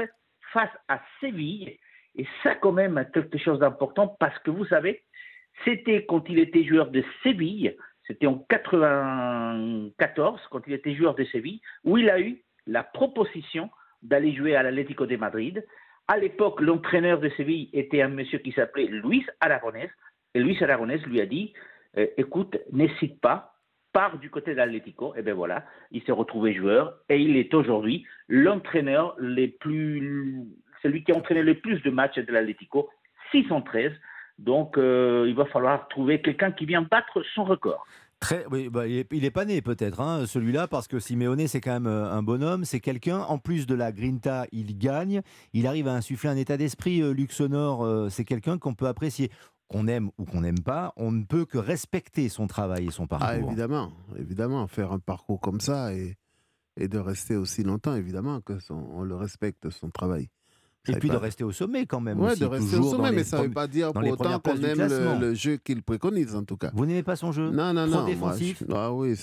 face à Séville. Et ça quand même quelque chose d'important parce que vous savez c'était quand il était joueur de Séville c'était en 94, quand il était joueur de Séville, où il a eu la proposition d'aller jouer à l'Atlético de Madrid. À l'époque, l'entraîneur de Séville était un monsieur qui s'appelait Luis Aragonés. Et Luis Aragonés lui a dit euh, Écoute, n'hésite pas, pars du côté de l'Atlético. Et bien voilà, il s'est retrouvé joueur et il est aujourd'hui l'entraîneur les plus. celui qui a entraîné le plus de matchs de l'Atlético, 613. Donc, euh, il va falloir trouver quelqu'un qui vient battre son record. Très, oui, bah, il, est, pas né peut-être, hein, celui-là, parce que Simeone, c'est quand même euh, un bonhomme. C'est quelqu'un, en plus de la grinta, il gagne. Il arrive à insuffler un état d'esprit euh, luxonore. c'est quelqu'un qu'on peut apprécier. Qu'on aime ou qu'on n'aime pas, on ne peut que respecter son travail et son parcours. Ah, évidemment, évidemment. Faire un parcours comme ça et, et de rester aussi longtemps, évidemment, que on le respecte, son travail. Et puis de rester au sommet quand même. Oui, de rester au sommet, mais ça ne veut pas dire pour autant qu'on aime le, jeu qu'il préconise en tout cas. Vous n'aimez pas son jeu Non, non, non. défensif Ah oui,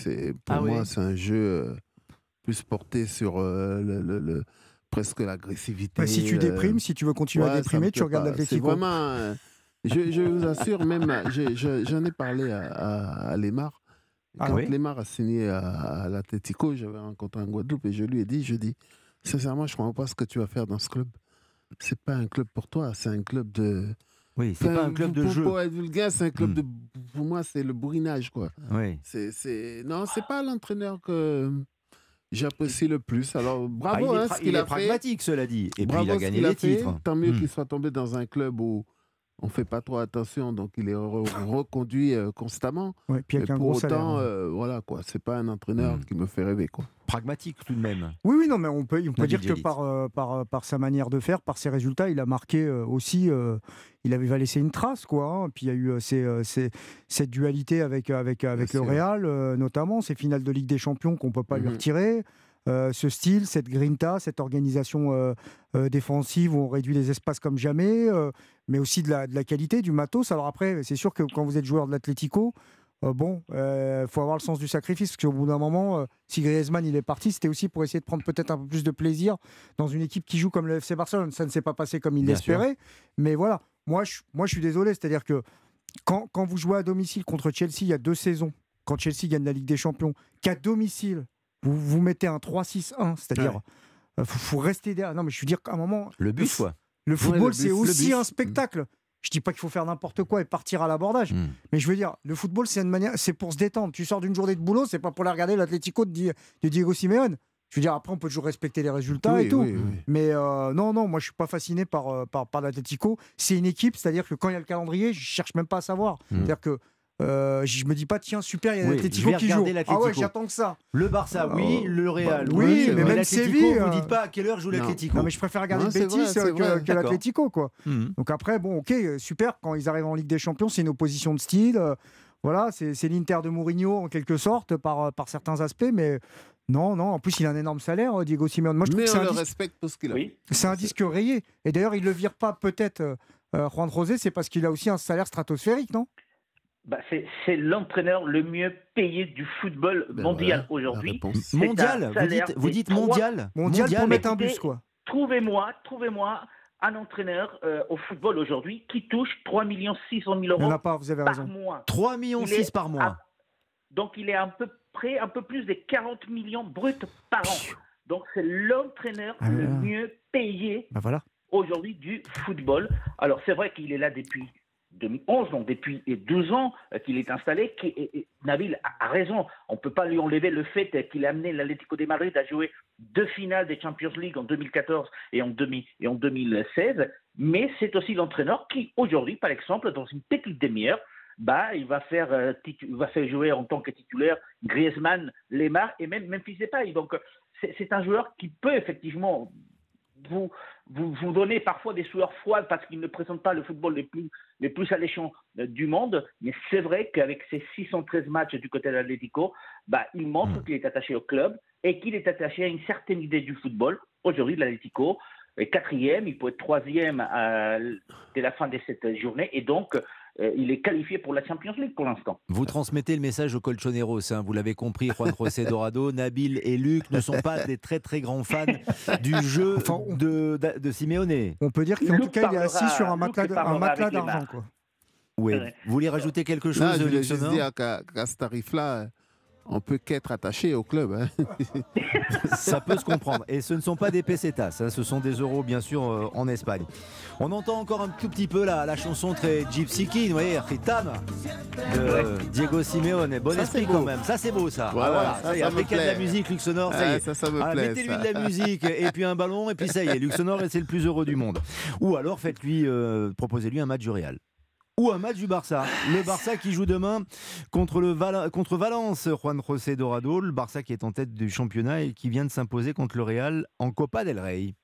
pour ah moi c'est un jeu euh, plus porté sur euh, le, presque l'agressivité. si tu euh, déprimes, si tu veux continuer à déprimer, tu regardes l'Atlético. C'est vraiment. je, vous assure, même, j'en ai parlé à, à, Lemar. Ah Quand Lemar a signé à, à l'Atlético, j'avais rencontré un Guadeloupe et je lui ai dit, je dis, sincèrement, je ne comprends pas ce que tu vas faire dans ce club c'est pas un club pour toi, c'est un club de. Oui, c'est pas un club de jeu. Pour être vulgaire, c'est un club hmm. de. Pour moi, c'est le bourrinage, quoi. Oui. C'est. Non, c'est pas l'entraîneur que j'apprécie le plus. Alors bravo, Ah, hein, il est, ce qu'il il a est pragmatique, cela dit. Et puis Bravo il a gagné les titres. Tant mieux Hmm. qu'il soit tombé dans un club où on fait pas trop attention, donc il est re- reconduit euh, constamment. Ouais, puis avec Mais un pour gros autant, salaire. hein. euh, voilà quoi, c'est pas un entraîneur Hmm. qui me fait rêver quoi. Pragmatique tout de même. Oui, oui, non, mais on peut, on peut Nabil dire que par, euh, par, par sa manière de faire, par ses résultats, il a marqué euh, aussi, euh, il avait va laisser une trace, quoi. hein. Puis il y a eu ces, ces- cette dualité avec, avec, avec le. Real, euh, notamment, ces finales de Ligue des Champions qu'on ne peut pas lui Mhm. retirer. Euh, ce style, cette grinta, cette organisation euh, euh, défensive où on réduit les espaces comme jamais, euh, mais aussi de la, de la qualité, du matos. Alors après, c'est sûr que quand vous êtes joueur de l'Atlético, euh, bon, il faut avoir le sens du sacrifice, parce qu'au bout d'un moment, euh, si Griezmann il est parti, c'était aussi pour essayer de prendre peut-être un peu plus de plaisir dans une équipe qui joue comme le FC Barcelone. Ça ne s'est pas passé comme il l'espérait, mais voilà. Moi, je, moi, je suis désolé, c'est-à-dire que quand, quand vous jouez à domicile contre Chelsea il y a deux saisons, quand Chelsea gagne la Ligue des Champions, qu'à domicile, vous, vous mettez un 3-6-1, c'est-à-dire, il faut, faut rester derrière. Non, mais je veux dire qu'à un moment, Le but, quoi. Le football, c'est aussi un spectacle. Je dis pas qu'il faut faire n'importe quoi et partir à l'abordage, Hmm. mais je veux dire, le football, c'est une manière, c'est pour se détendre. Tu sors d'une journée de boulot, c'est pas pour la regarder l'Atlético de, Di- de Diego Simeone. Je veux dire, après, on peut toujours respecter les résultats Oui, et tout. oui, oui. Mais euh, non, non, moi, je suis pas fasciné par, euh, par, par l'Atlético. C'est une équipe, c'est-à-dire que quand il y a le calendrier, je cherche même pas à savoir. Hmm. C'est-dire que euh, je me dis pas, tiens, super, il y a Oui, l'Atlético qui joue. regarder Ah ouais, j'attends que ça. Le Barça, oui. Euh, Le Real, bah, oui. oui, mais même Séville, vous euh, dites pas à quelle heure joue l'Atlético. Non, mais je préfère regarder Non, Betis vrai, que, que l'Atlético, quoi. Hmm. Donc après, bon, ok, super, quand ils arrivent en Ligue des Champions, c'est une opposition de style. euh, voilà, c'est l'Inter de Mourinho en quelque sorte, par, par certains aspects, mais non, non, en plus il a un énorme salaire, Diego Simeone. Moi je trouve Mais que c'est on un, le disque, respecte pour ce qu'il a. Oui. c'est un disque rayé. Et d'ailleurs, il le vire pas peut-être, euh, Juan Rosé, c'est parce qu'il a aussi un salaire stratosphérique, non? Bah, c'est l'entraîneur le mieux payé du football Ben mondial voilà, aujourd'hui. Mondial, vous dites, vous dites mondial. Mondial, pour mettre un bus, quoi. Trouvez-moi, trouvez-moi un entraîneur euh, au football aujourd'hui qui touche 3 600 000 Il n'y en euros a pas, vous avez par raison. mois. 3 millions Il est 6 par mois. à- Donc il est à peu près un peu plus de 40 millions bruts par an. Donc c'est l'entraîneur Ah le mieux payé Bah voilà. aujourd'hui du football. Alors c'est vrai qu'il est là depuis 2011, donc depuis 12 ans euh, qu'il est installé. Qui, Nabil a, raison, on ne peut pas lui enlever le fait qu'il a amené l'Atlético de Madrid à jouer deux finales des Champions League en 2014 et en, 2000 et en 2016, mais c'est aussi l'entraîneur qui aujourd'hui, par exemple, dans une petite demi-heure, bah, il va faire, euh, jouer en tant que titulaire Griezmann, Lemar et même Memphis Depay. Donc c'est un joueur qui peut effectivement vous, vous, vous donner parfois des sueurs froides parce qu'il ne présente pas le football le plus, le plus alléchant euh, du monde. Mais c'est vrai qu'avec ses 613 matchs du côté de l'Atlético, bah, il montre qu'il est attaché au club et qu'il est attaché à une certaine idée du football. Aujourd'hui, l'Atlético est quatrième, il peut être troisième à, dès la fin de cette journée et donc euh, il est qualifié pour la Champions League pour l'instant. Vous transmettez le message aux Colchoneros, hein, vous l'avez compris, Juan José Dorado, Nabil et Luc ne sont pas des très très grands fans du jeu Enfin, on- de, de, de Simeone. On peut dire qu'en tout cas, il est assis sur un matelas d'argent. Ouais. Vous voulez rajouter quelque Non, chose, je voulais juste dire qu'à qu'à ce tarif-là, on peut qu'être attaché au club. hein. Ça peut se comprendre. Et ce ne sont pas des pesetas, hein, ce sont des euros, bien sûr, euh, en Espagne. On entend encore un tout petit peu la, la chanson très Gypsy King, vous voyez, Ritam, de Diego Simeone. Bon Ça, esprit quand même. Ça, c'est beau, ça. Voilà, Ah, ça, ça après me qu'il y a de la musique, Luc Sonore, ça y Ah, est. ça, ça me Ah, plaît. Mettez-lui de la musique et puis un ballon et puis ça y est, Luc Sonore c'est le plus heureux du monde. Ou alors faites-lui, euh, proposez-lui un match du Real. Ou un match du Barça. Le Barça qui joue demain contre, le contre Valence, Juan José Dorado. Le Barça qui est en tête du championnat et qui vient de s'imposer contre le Real en Copa del Rey.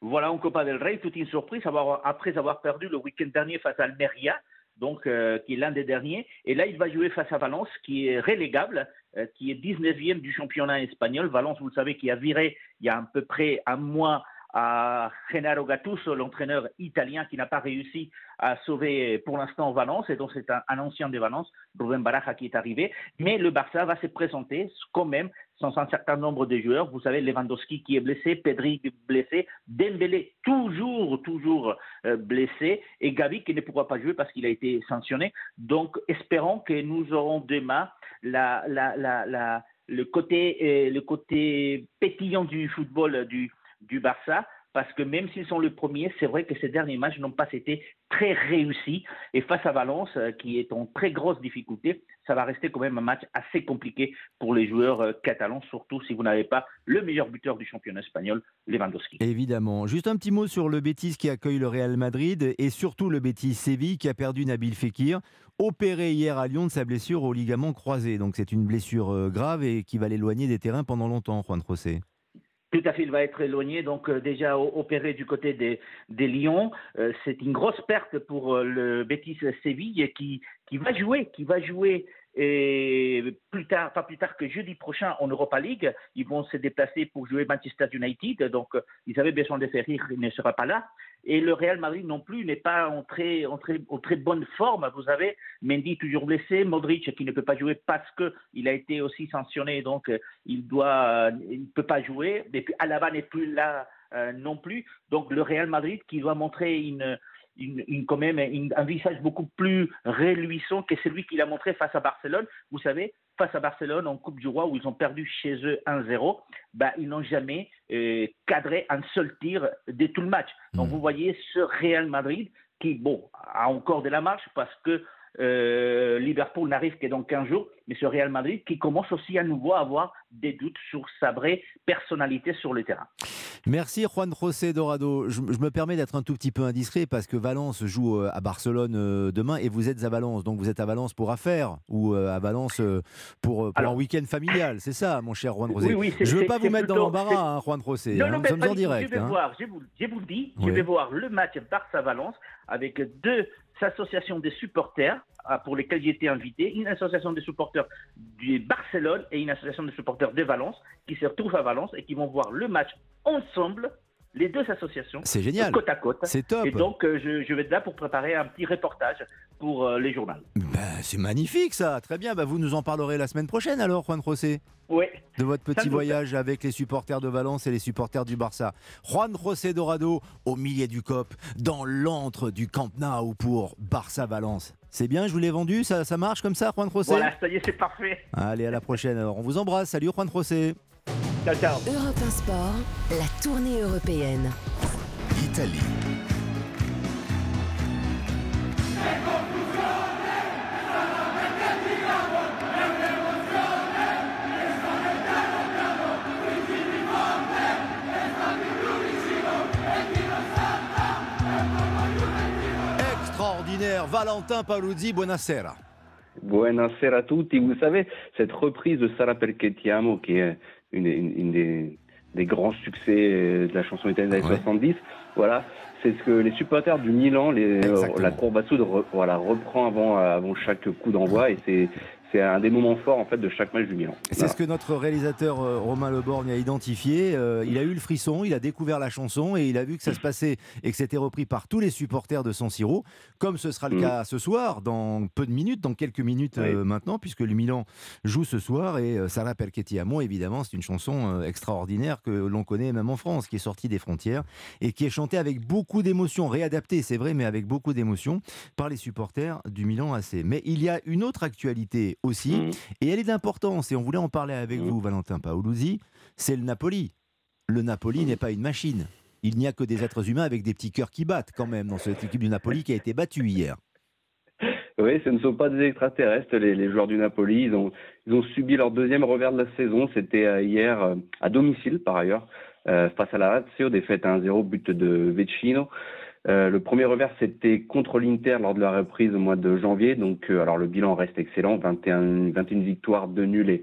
Voilà en Copa del Rey, toute une surprise après avoir perdu le week-end dernier face à Almeria, donc euh, qui est l'un des derniers. Et là, il va jouer face à Valence, qui est relégable, euh, qui est 19e du championnat espagnol. Valence, vous le savez, qui a viré il y a à peu près un mois à Gennaro Gattuso, l'entraîneur italien qui n'a pas réussi à sauver pour l'instant Valence, et donc c'est un, ancien de Valence, Rubén Baraja, qui est arrivé. Mais le Barça va se présenter quand même sans un certain nombre de joueurs. Vous savez, Lewandowski qui est blessé, Pedri blessé, Dembélé toujours, toujours euh, blessé, et Gavi qui ne pourra pas jouer parce qu'il a été sanctionné. Donc, espérons que nous aurons demain le, côté, euh, le côté pétillant du football du, du Barça parce que même s'ils sont le premier, c'est vrai que ces derniers matchs n'ont pas été très réussis. Et face à Valence, euh, qui est en très grosse difficulté, ça va rester quand même un match assez compliqué pour les joueurs euh, catalans, surtout si vous n'avez pas le meilleur buteur du championnat espagnol, Lewandowski. Évidemment. Juste un petit mot sur le Betis qui accueille le Real Madrid et surtout le Betis Séville qui a perdu Nabil Fekir, opéré hier à Lyon de sa blessure au ligament croisé. Donc c'est une blessure euh, grave et qui va l'éloigner des terrains pendant longtemps, Juan José. Tout à fait, il va être éloigné, donc euh, déjà opéré du côté des, des Lions. Euh, c'est une grosse perte pour euh, le Betis Séville qui, qui va jouer, qui va jouer et plus tard, pas plus tard que jeudi prochain en Europa League, ils vont se déplacer pour jouer Manchester United. Donc, ils avaient besoin de faire rire, il ne sera pas là. Et le Real Madrid non plus n'est pas en très, en, très, bonne forme. Vous savez, Mendy toujours blessé, Modric qui ne peut pas jouer parce qu'il a été aussi sanctionné, donc il doit, il ne peut pas jouer. Et puis Alaba n'est plus là euh, non plus. Donc le Real Madrid qui doit montrer une, une, quand même un visage beaucoup plus réluissant que celui qu'il a montré face à Barcelone. Vous savez, face à Barcelone en Coupe du Roi où ils ont perdu chez eux 1-0, bah, ils n'ont jamais euh, cadré un seul tir de tout le match. Donc mmh. vous voyez ce Real Madrid qui, bon, a encore de la marche parce que euh, Liverpool n'arrive que dans 15 jours, mais ce Real Madrid qui commence aussi à nouveau à avoir des doutes sur sa vraie personnalité sur le terrain. Merci Juan José Dorado. Je, me permets d'être un tout petit peu indiscret parce que Valence joue euh, à Barcelone euh, demain et vous êtes à Valence. Donc vous êtes à Valence pour affaires ou à Valence pour, un week-end familial. C'est ça, mon cher Juan José? je ne veux pas vous mettre dans l'embarras, hein, Juan José. Non, hein. nous sommes en direct. Je vais hein. voir, je vous, le dis, je vais voir le match Barça-Valence avec deux associations des supporters ah, pour lesquelles j'ai été invité, une association des supporters du Barcelone et une association des supporters de Valence qui se retrouvent à Valence et qui vont voir le match ensemble les deux associations. C'est génial. Côte à côte. C'est top. Et donc, euh, je, vais être là pour préparer un petit reportage pour euh, les journaux. Ben, c'est magnifique ça. Très bien. Ben, vous nous en parlerez la semaine prochaine alors, Juan José. Oui. De votre petit voyage avec les supporters de Valence et les supporters du Barça. Juan José Dorado au milieu du COP, dans l'antre du Camp Nou pour Barça-Valence. C'est bien, je vous l'ai vendu, ça, ça marche comme ça, Juan José Voilà, ça y est, c'est parfait. Allez, à la prochaine. Alors, on vous embrasse. Salut, Juan José. Ciao, ciao. Europe 1 Sport, la tournée européenne. Italie. Extraordinaire, Valentin Paluzzi, buonasera. Buonasera a tutti. Vous savez, cette reprise de Sara Perchettiamo, qui est une, des, grands succès euh, de la chanson italienne des années 70. Voilà, c'est ce que les supporters du Milan, les, euh, la courbe à voilà, reprend avant, avant chaque coup d'envoi et c'est c'est un des moments forts en fait de chaque match du Milan. C'est ce que notre réalisateur euh, Romain Leborgne a identifié. Euh, il a eu le frisson, il a découvert la chanson et il a vu que ça se passait et que c'était repris par tous les supporters de San Siro, comme ce sera le mm. cas ce soir, dans peu de minutes, dans quelques minutes euh, maintenant, puisque le Milan joue ce soir et ça rappelle Ketty Amon, évidemment, c'est une chanson extraordinaire que l'on connaît même en France, qui est sortie des frontières et qui est chantée avec beaucoup d'émotion, réadaptée, c'est vrai, mais avec beaucoup d'émotion par les supporters du Milan AC. Mais il y a une autre actualité aussi, mm. et elle est d'importance, et on voulait en parler avec mm. vous, Valentin Paoluzzi, c'est le Napoli. Le Napoli n'est pas une machine. Il n'y a que des êtres humains avec des petits cœurs qui battent quand même dans cette équipe du Napoli qui a été battue hier. Oui, ce ne sont pas des extraterrestres, les, joueurs du Napoli. Ils ont, ils ont subi leur deuxième revers de la saison. C'était euh, hier euh, à domicile, par ailleurs, euh, face à la Lazio, défaite 1-0, but de Vecino. Euh, le premier revers, c'était contre l'Inter lors de la reprise au mois de janvier. Donc, euh, alors le bilan reste excellent 21, 21 victoires, 2 nuls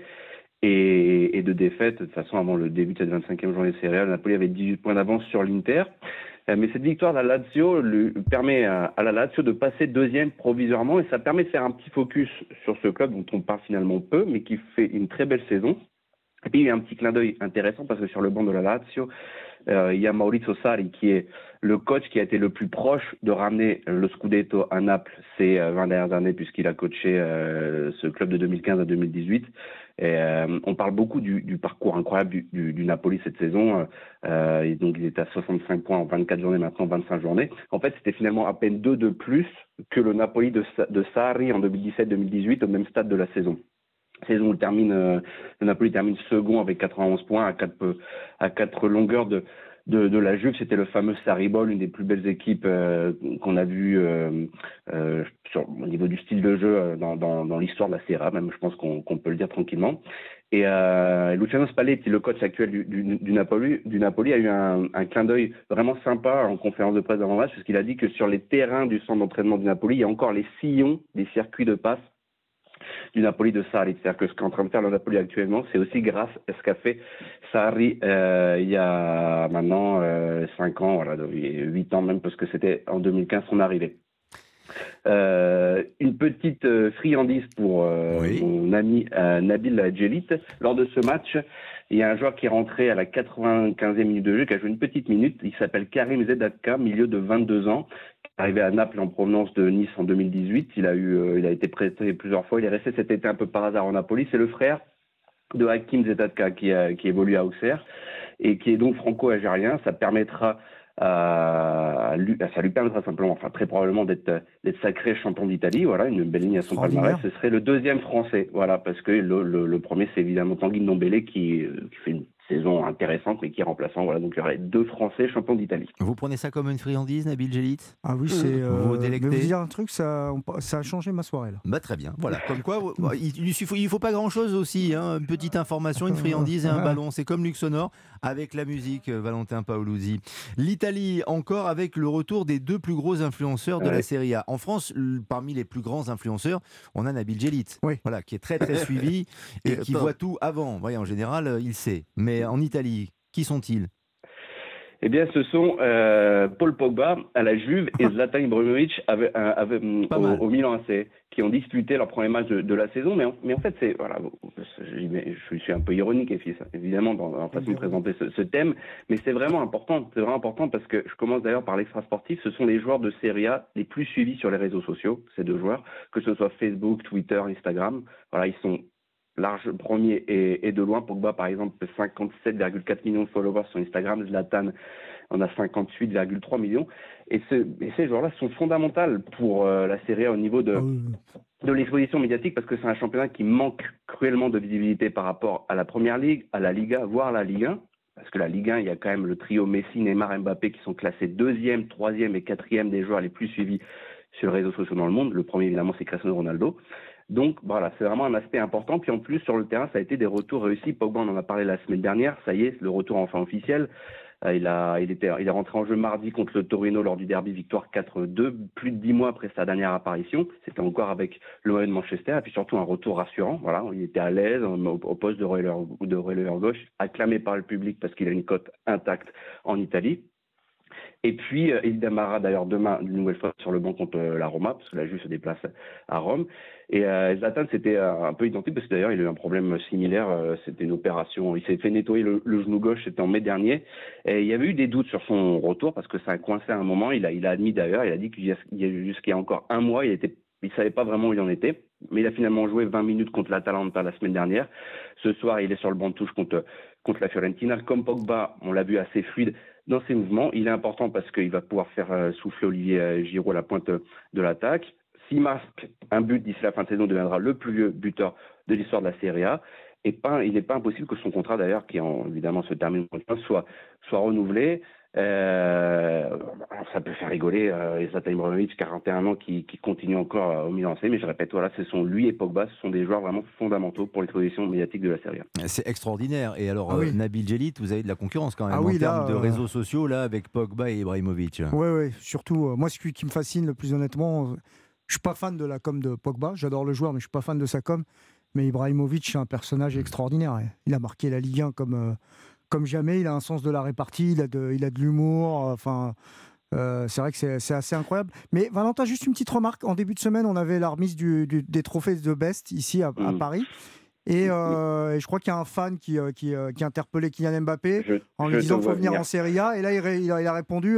et, et, défaites. De toute façon, avant le début de cette 25e journée série, Napoli avait 18 points d'avance sur l'Inter. Euh, mais cette victoire de la Lazio lui permet à, à, la Lazio de passer deuxième provisoirement et ça permet de faire un petit focus sur ce club dont on parle finalement peu, mais qui fait une très belle saison. Et puis il y a un petit clin d'œil intéressant parce que sur le banc de la Lazio, euh, il y a Maurizio Sarri qui est le coach qui a été le plus proche de ramener le Scudetto à Naples ces 20 euh, dernières années puisqu'il a coaché euh, ce club de 2015 à 2018. Et, on parle beaucoup du, du parcours incroyable du, du, du, Napoli cette saison. et donc il est à 65 points en 24 journées, maintenant 25 journées. En fait, c'était finalement à peine deux de plus que le Napoli de, de Sarri en 2017-2018 au même stade de la saison saison où termine, euh, le Napoli termine second avec 91 points à quatre, à quatre longueurs de, de, la Juve, c'était le fameux Sarri-Ball, une des plus belles équipes qu'on a vues au niveau du style de jeu dans, l'histoire de la Serie même je pense qu'on peut le dire tranquillement. Et Luciano Spalletti, le coach actuel du, Napoli, du Napoli, a eu un, un clin d'œil vraiment sympa en conférence de presse avant match, parce qu'il a dit que sur les terrains du centre d'entraînement du Napoli, il y a encore les sillons des circuits de passe du Napoli de Sarri. C'est-à-dire que ce qu'est en train de faire le Napoli actuellement, c'est aussi grâce à ce qu'a fait Sarri euh, il y a maintenant euh, 5 ans, voilà, 8 ans même, parce que c'était en 2015 son arrivée. Euh, une petite euh, friandise pour mon ami Nabil Djelit. Lors de ce match, il y a un joueur qui est rentré à la 95e minute de jeu, qui a joué une petite minute. Il s'appelle Karim Zedatka, milieu de 22 ans, arrivé à Naples en provenance de Nice en 2018. Il a eu, euh, il a été prêté plusieurs fois. Il est resté cet été un peu par hasard en Napoli. C'est le frère de Hakim Zetatka qui, qui évolue à Auxerre et qui est donc franco-algérien. Ça permettra à lui, ça lui permettra simplement, enfin très probablement d'être d'être sacré champion d'Italie. Voilà, une belle ligne à son palmarès. Ce serait le deuxième français. Voilà, parce que le, le, premier c'est évidemment Tanguy Ndombele qui, euh, qui fait une saison intéressante, mais qui est remplaçant. Voilà, donc il y aurait deux Français champions d'Italie. Vous prenez ça comme une friandise, Nabil Gélit Ah oui, c'est. Euh, vous délectez. vous dire un truc, ça, ça a changé ma soirée là. Bah très bien. Voilà, comme quoi, il ne faut, il faut pas grand chose aussi. Hein. Une petite information, une friandise et un ballon. C'est comme Luxonor avec la musique, euh, Valentin Paoluzzi. L'Italie encore avec le retour des deux plus gros influenceurs de la Serie A. En France, parmi les plus grands influenceurs, on a Nabil Gélit, oui. voilà, qui est très très suivi et, qui voit tout avant. Voyez, en général, euh, il sait. Mais en Italie, qui sont-ils? Eh bien, ce sont euh, Paul Pogba à la Juve et Zlatan Ibrahimovic mm, au, Milan AC, qui ont disputé leur premier match de, la saison. Mais en, mais en fait, c'est voilà, je suis un peu ironique, évidemment, dans la façon de présenter ce, thème, mais c'est vraiment important. C'est vraiment important parce que je commence d'ailleurs par l'extra sportif. Ce sont les joueurs de Serie A les plus suivis sur les réseaux sociaux, ces deux joueurs, que ce soit Facebook, Twitter, Instagram. Voilà, ils sont large premier et, de loin. Pogba, par exemple, 57,4 millions de followers sur Instagram. Zlatan en a 58,3 millions. Et, ces joueurs-là sont fondamentaux pour euh, la Serie A au niveau de, ah de l'exposition médiatique parce que c'est un championnat qui manque cruellement de visibilité par rapport à la Première Ligue, à la Liga, voire la Ligue 1. Parce que la Ligue 1, il y a quand même le trio Messi, Neymar, Mbappé qui sont classés deuxième, troisième et quatrième des joueurs les plus suivis sur les réseaux sociaux dans le monde. Le premier, évidemment, c'est Cristiano Ronaldo. Donc voilà, c'est vraiment un aspect important. Puis en plus, sur le terrain, ça a été des retours réussis. Pogba, on en a parlé la semaine dernière. Ça y est, le retour enfin officiel. Euh, il, a, il, était, il est rentré en jeu mardi contre le Torino lors du derby victoire 4-2, plus de dix mois après sa dernière apparition. C'était encore avec le de Manchester, et puis surtout un retour rassurant. Voilà, il était à l'aise au, poste de relayeur, de gauche, acclamé par le public parce qu'il a une cote intacte en Italie. Et puis, euh, il démarrera d'ailleurs demain une nouvelle fois sur le banc contre euh, la Roma, parce que la Juve se déplace à Rome. Et euh, Zlatan, c'était un peu identique, parce que d'ailleurs, il a eu un problème similaire. C'était une opération. Il s'est fait nettoyer le, genou gauche, c'était en mai dernier. Et il y avait eu des doutes sur son retour, parce que ça a coincé à un moment. Il a, admis d'ailleurs, il a dit qu'il y a jusqu'à encore un mois, il était il savait pas vraiment où il en était, mais il a finalement joué 20 minutes contre l'Atalanta la semaine dernière. Ce soir, il est sur le banc de touche contre, contre la Fiorentina. Comme Pogba, on l'a vu assez fluide, dans ses mouvements. Il est important parce qu'il va pouvoir faire euh, souffler Olivier euh, Giroud à la pointe de l'attaque. S'il marque un but d'ici la fin de saison, deviendra le plus vieux buteur de l'histoire de la Serie A. Et il n'est pas impossible que son contrat, d'ailleurs, qui en, évidemment se termine, soit, soit renouvelé. Euh, ça peut faire rigoler euh, Zlatan Ibrahimovic, 41 ans, qui, qui continue encore euh, au Milan mais je répète, voilà, ce sont lui et Pogba, ce sont des joueurs vraiment fondamentaux pour l'exposition médiatique de la Serie A. C'est extraordinaire. Et alors, ah euh, Nabil Djelit, vous avez de la concurrence quand même ah en termes de réseaux sociaux, là, avec Pogba et Ibrahimovic. Oui, oui, surtout, moi, ce qui me fascine le plus honnêtement, je suis pas fan de la com de Pogba, j'adore le joueur, mais je suis pas fan de sa com. Mais Ibrahimovic, c'est un personnage extraordinaire. Il a marqué la Ligue 1 comme comme jamais. Il a un sens de la répartie, il a de, il a de l'humour. Enfin, euh, c'est vrai que c'est assez incroyable. Mais Valentin, juste une petite remarque. En début de semaine, on avait la remise du, des trophées de Best ici à, mm. Paris. Euh, et, je crois qu'il y a un fan qui, euh, qui, qui a interpellé Kylian Mbappé en lui disant qu'il faut venir, en Serie A. Et là, il, a, il a, répondu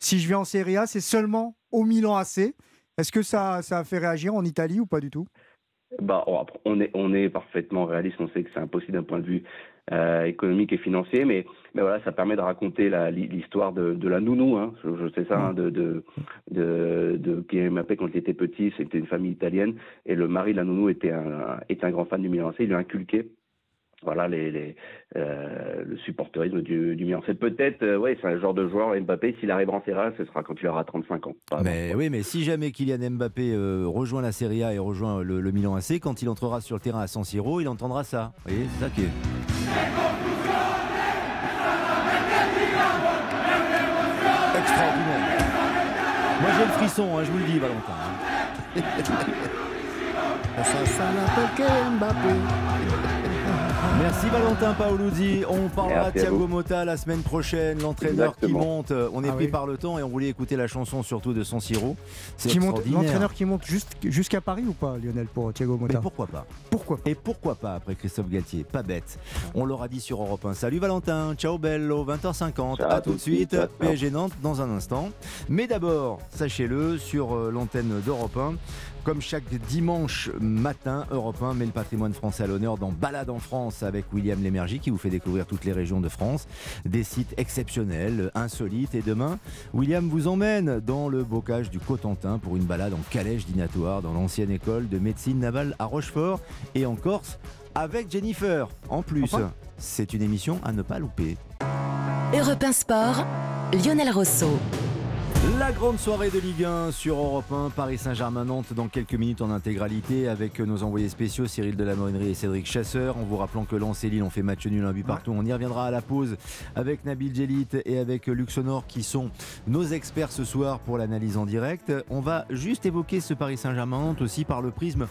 si je viens en Serie A, c'est seulement au Milan AC. Est-ce que ça, ça a fait réagir en Italie ou pas du tout? Bah, on, est, on est parfaitement réaliste, on sait que c'est impossible d'un point de vue euh, économique et financier, mais, mais voilà, ça permet de raconter l'histoire de, de, la nounou, hein, je, sais ça, hein, de, de, de, de quand il était petit, c'était une famille italienne, et le mari de la nounou était un, était un grand fan du Milan. AC, il lui inculqué voilà les, les le supporterisme du, du Milan. C'est peut-être, ouais, c'est un genre de joueur Mbappé. S'il arrive en Serie A, ce sera quand il aura 35 ans. Mais oui, mais si jamais Kylian Mbappé rejoint la Serie A et rejoint le, le, Milan AC, quand il entrera sur le terrain à San Siro, il entendra ça. Vous voyez, c'est ça qui est. Extraordinaire. Moi j'ai le frisson, hein, je vous le dis Valentin. ça, ça Mbappé. Merci Valentin Paoluzzi. On parlera de Thiago Motta la semaine prochaine, l'entraîneur qui monte. On est ah pris par le temps et on voulait écouter la chanson surtout de San Siro. L'entraîneur qui monte jusqu'à Paris ou pas, Lionel, pour Thiago Motta Mais pourquoi pas Pourquoi Et pourquoi pas après Christophe Galtier Pas bête. On l'aura dit sur Europe 1. Salut Valentin, ciao bello, 20h50. A tout de suite. PSG Nantes dans un instant. Mais d'abord, sachez-le, sur euh, l'antenne d'Europe 1, comme chaque dimanche matin, Europe 1 met le patrimoine français à l'honneur dans Balade en France avec William Lémergie qui vous fait découvrir toutes les régions de France, des sites exceptionnels, insolites. Et demain, William vous emmène dans le bocage du Cotentin pour une balade en calèche dinatoire dans l'ancienne école de médecine navale à Rochefort et en Corse avec Jennifer. En plus, c'est une émission à ne pas louper. Europe 1 Sport, Lionel Rousseau. La grande soirée de Ligue 1 sur Europe 1, Paris Saint-Germain-Nantes dans quelques minutes en intégralité avec nos envoyés spéciaux Cyril Delamorinerie et Cédric Chasseur. En vous rappelant que Lens et Lille ont fait match nul un but partout. On y reviendra à la pause avec Nabil Djelit et avec Luxonor qui sont nos experts ce soir pour l'analyse en direct. On va juste évoquer ce Paris Saint-Germain-Nantes aussi par le prisme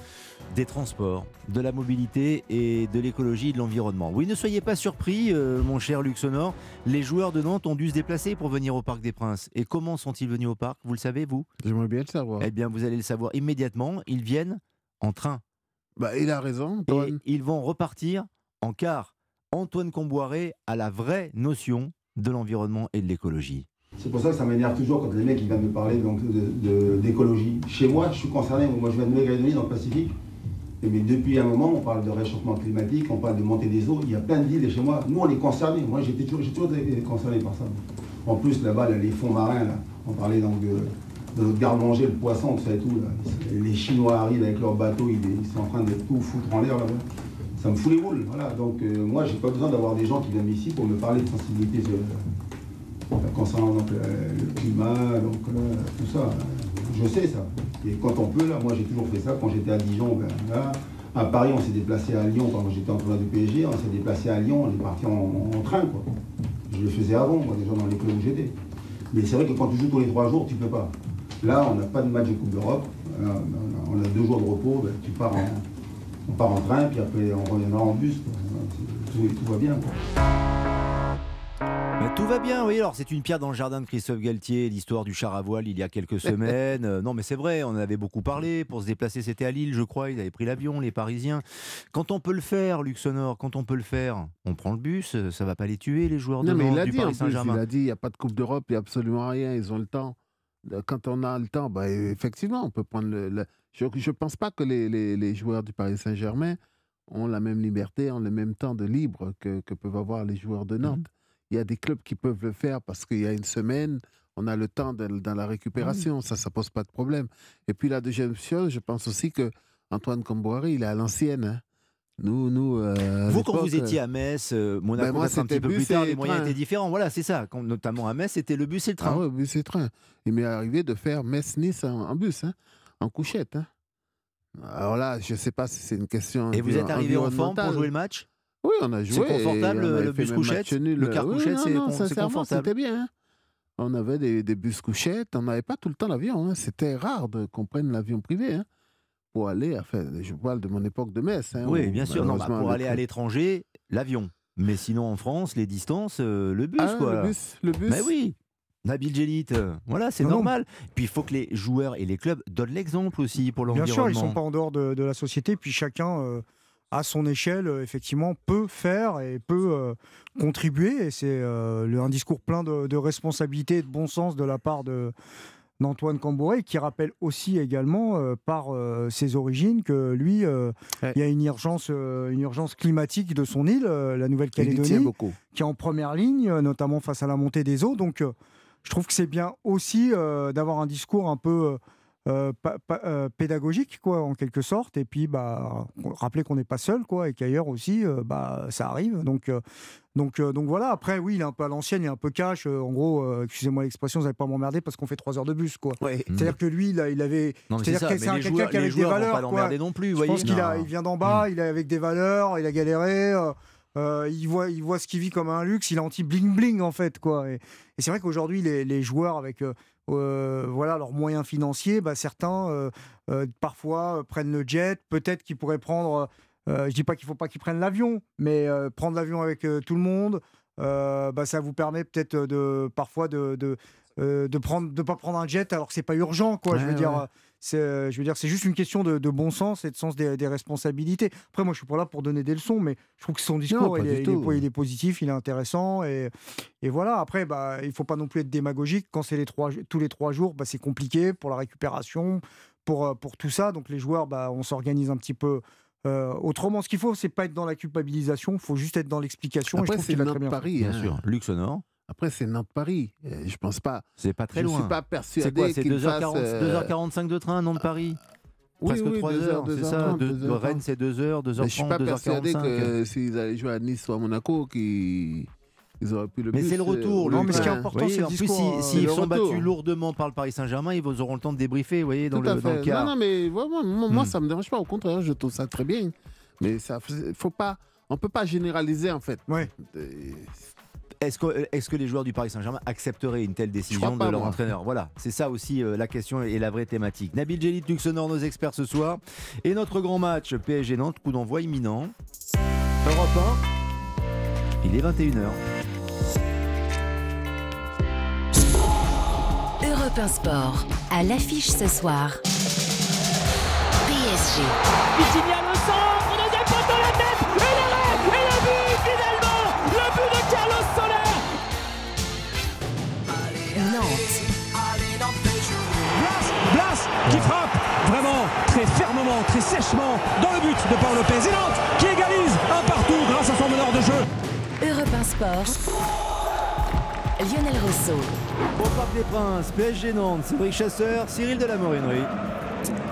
des transports, de la mobilité et de l'écologie et de l'environnement. Oui, ne soyez pas surpris, euh, mon cher Luxonor, les joueurs de Nantes ont dû se déplacer pour venir au Parc des Princes. Et comment sont-ils venus au parc Vous le savez, vous? J'aimerais bien le savoir. Eh bien, vous allez le savoir immédiatement. Ils viennent en train. Bah, il a raison, Et ils vont repartir en car. Antoine Comboiré a la vraie notion de l'environnement et de l'écologie. C'est pour ça que ça m'énerve toujours quand les mecs viennent me parler d'écologie. Chez moi, je suis concerné. Moi, je viens de Nouvelle-Calédonie, dans le Pacifique. Mais depuis un moment, on parle de réchauffement climatique, on parle de montée des eaux. Il y a plein d'îles chez moi. Nous, on est concernés. Moi, j'ai toujours, toujours été concerné par ça. En plus, là-bas, les fonds marins, on parlait donc de, notre garde-manger, le poisson, tout ça et tout. Les Chinois arrivent avec leurs bateaux, ils, sont en train de tout foutre en l'air là-bas. Ça me fout les boules. Voilà. Donc, euh, moi, j'ai pas besoin d'avoir des gens qui viennent ici pour me parler de sensibilité euh, concernant le climat, donc, euh, tout ça. Je sais ça. Et quand on peut, là, moi j'ai toujours fait ça. Quand j'étais à Dijon, ben, à Paris, on s'est déplacé à Lyon. Quand j'étais en train de PSG, on s'est déplacé à Lyon, on est parti en, train. Quoi. Je le faisais avant, moi, déjà dans les clubs où j'étais. Mais c'est vrai que quand tu joues tous les trois jours, tu peux pas. Là, on n'a pas de match de Coupe d'Europe. On a deux jours de repos. Ben, tu pars en, on part en train, puis après on reviendra en bus. Tout, va bien. Tout va bien, oui. Alors, c'est une pierre dans le jardin de Christophe Galtier, l'histoire du char à voile il y a quelques semaines. Euh, non, mais c'est vrai, on en avait beaucoup parlé. Pour se déplacer, c'était à Lille, je crois. Ils avaient pris l'avion, les Parisiens. Quand on peut le faire, Luxonor, quand on peut le faire, on prend le bus. Ça va pas les tuer, les joueurs de mais du Paris Saint-Germain. Il a dit, il n'y a pas de Coupe d'Europe, il n'y a absolument rien. Ils ont le temps. Quand on a le temps, bah, effectivement, on peut prendre le. Je ne pense pas que les, les, joueurs du Paris Saint-Germain ont la même liberté, ont le même temps de libre que, que peuvent avoir les joueurs de Nantes. Il y a des clubs qui peuvent le faire parce qu'il y a une semaine, on a le temps dans la récupération. Ça, ça pose pas de problème. Et puis la deuxième chose, je pense aussi que Antoine Comboiré, il est à l'ancienne. Hein. Nous, nous, euh, vous, quand vous étiez à Metz, euh, Monaco, ben un petit peu plus tard, les moyens étaient différents. Voilà, c'est ça. notamment à Metz, c'était le bus et le train. Ah oui, le bus et le train. Il m'est arrivé de faire Metz-Nice en, bus, hein, en couchette. Hein. Alors là, je ne sais pas si c'est une question. Et vous êtes arrivé en forme pour jouer le match? Oui, on a joué. C'est confortable le bus couchette? Le car couchette, c'est confortable. C'était bien. Hein. On avait des, bus couchettes, on n'avait pas tout le temps l'avion. Hein. C'était rare qu'on prenne l'avion privé hein, pour aller. Enfin, je parle de mon époque de Metz. oui, bien sûr. Non, bah, pour aller à l'étranger, l'avion. Mais sinon, en France, les distances, euh, le bus, ah, quoi. Le bus, le bus. Mais oui. Nabil Djelit, euh, voilà, c'est normal. Puis il faut que les joueurs et les clubs donnent l'exemple aussi pour l'environnement. Bien sûr, ils ne sont pas en dehors de, la société, puis chacun euh, à son échelle, euh, effectivement, peut faire et peut euh, contribuer. Et c'est euh, un discours plein de, responsabilité et de bon sens de la part de d'Antoine Camboré, qui rappelle aussi également par ses origines que lui, il y a une urgence, une urgence climatique de son île, la Nouvelle-Calédonie, qui est en première ligne, notamment face à la montée des eaux. Donc, je trouve que c'est bien aussi d'avoir un discours un peu euh, euh, pédagogique quoi en quelque sorte. Et puis bah rappeler qu'on n'est pas seul quoi et qu'ailleurs aussi euh, bah ça arrive. Donc donc donc voilà. Après oui il est un peu à l'ancienne il est un peu cash. En gros excusez-moi l'expression vous n'allez pas m'emmerder parce qu'on fait trois heures de bus quoi. C'est à dire que lui il, il avait c'est-à-dire que c'est quelqu'un qui avait des valeurs pas non plus je pense qu'il il vient d'en bas il est avec des valeurs il a galéré il, voit, il voit ce qu'il vit comme un luxe, il est anti-bling bling en fait. Quoi. Et, c'est vrai qu'aujourd'hui, les, les, joueurs avec euh, voilà, leurs moyens financiers, bah, certains euh, euh, parfois prennent le jet, peut-être qu'ils pourraient prendre, je dis pas qu'il faut pas qu'ils prennent l'avion, mais prendre l'avion avec tout le monde, bah, ça vous permet peut-être de parfois de, de de prendre de pas prendre un jet alors que c'est pas urgent quoi je veux dire je veux dire, c'est juste une question de, bon sens et de sens des, responsabilités. Après, moi, je suis pas là pour donner des leçons, mais je trouve que son discours, il, est, il, est, positif, il est intéressant. Et, et voilà, après, bah, il faut pas non plus être démagogique. Quand c'est les trois, tous les trois jours, bah, c'est compliqué pour la récupération, pour, euh, pour tout ça. Donc, les joueurs, bah, on s'organise un petit peu. Euh, autrement, ce qu'il faut, c'est pas être dans la culpabilisation, il faut juste être dans l'explication. Après, c'est notre pari. Bien sûr. Luc Sonore. Après, c'est Nantes-Paris. Euh, je pense pas. C'est pas très loin. Je suis pas persuadé. C'est quoi C'est 2h45 de train, Nantes-Paris Presque oui, 3 heures, c'est ça de, Rennes, c'est 2 heures, 2 h 30 Je suis pas persuadé que s'ils allaient jouer à Nice ou à Monaco, qu'ils ils auraient pu le Mais c'est le retour. Euh, non, mais ce qui est important, c'est le discours. S'ils sont battus lourdement par le Paris Saint-Germain, ils auront le temps de débriefer, vous voyez, dans, le, dans le cas. Non, non, mais moi, moi hmm. ça me dérange pas. Au contraire, je trouve ça très bien. Mais ça, faut pas, on peut pas généraliser, en fait. Ouais. Est-ce que, est que, les joueurs du Paris Saint-Germain accepteraient une telle décision de leur entraîneur? Voilà, c'est ça aussi euh, la question et la vraie thématique. Nabil Djelit, Luxonor, nos experts ce soir. Et notre grand match PSG Nantes, coup d'envoi imminent. Europe 1, il est 21h. Europe 1 Sport, à l'affiche ce soir. PSG. Très fermement, très sèchement dans le but de Paul Lopez. Et Nantes qui égalise un partout grâce à son meneur de jeu. Europe 1 Sport. Lionel Rousseau. Au Parc des Princes, PSG Nantes, Cédric Chasseur, Cyril de la Morinerie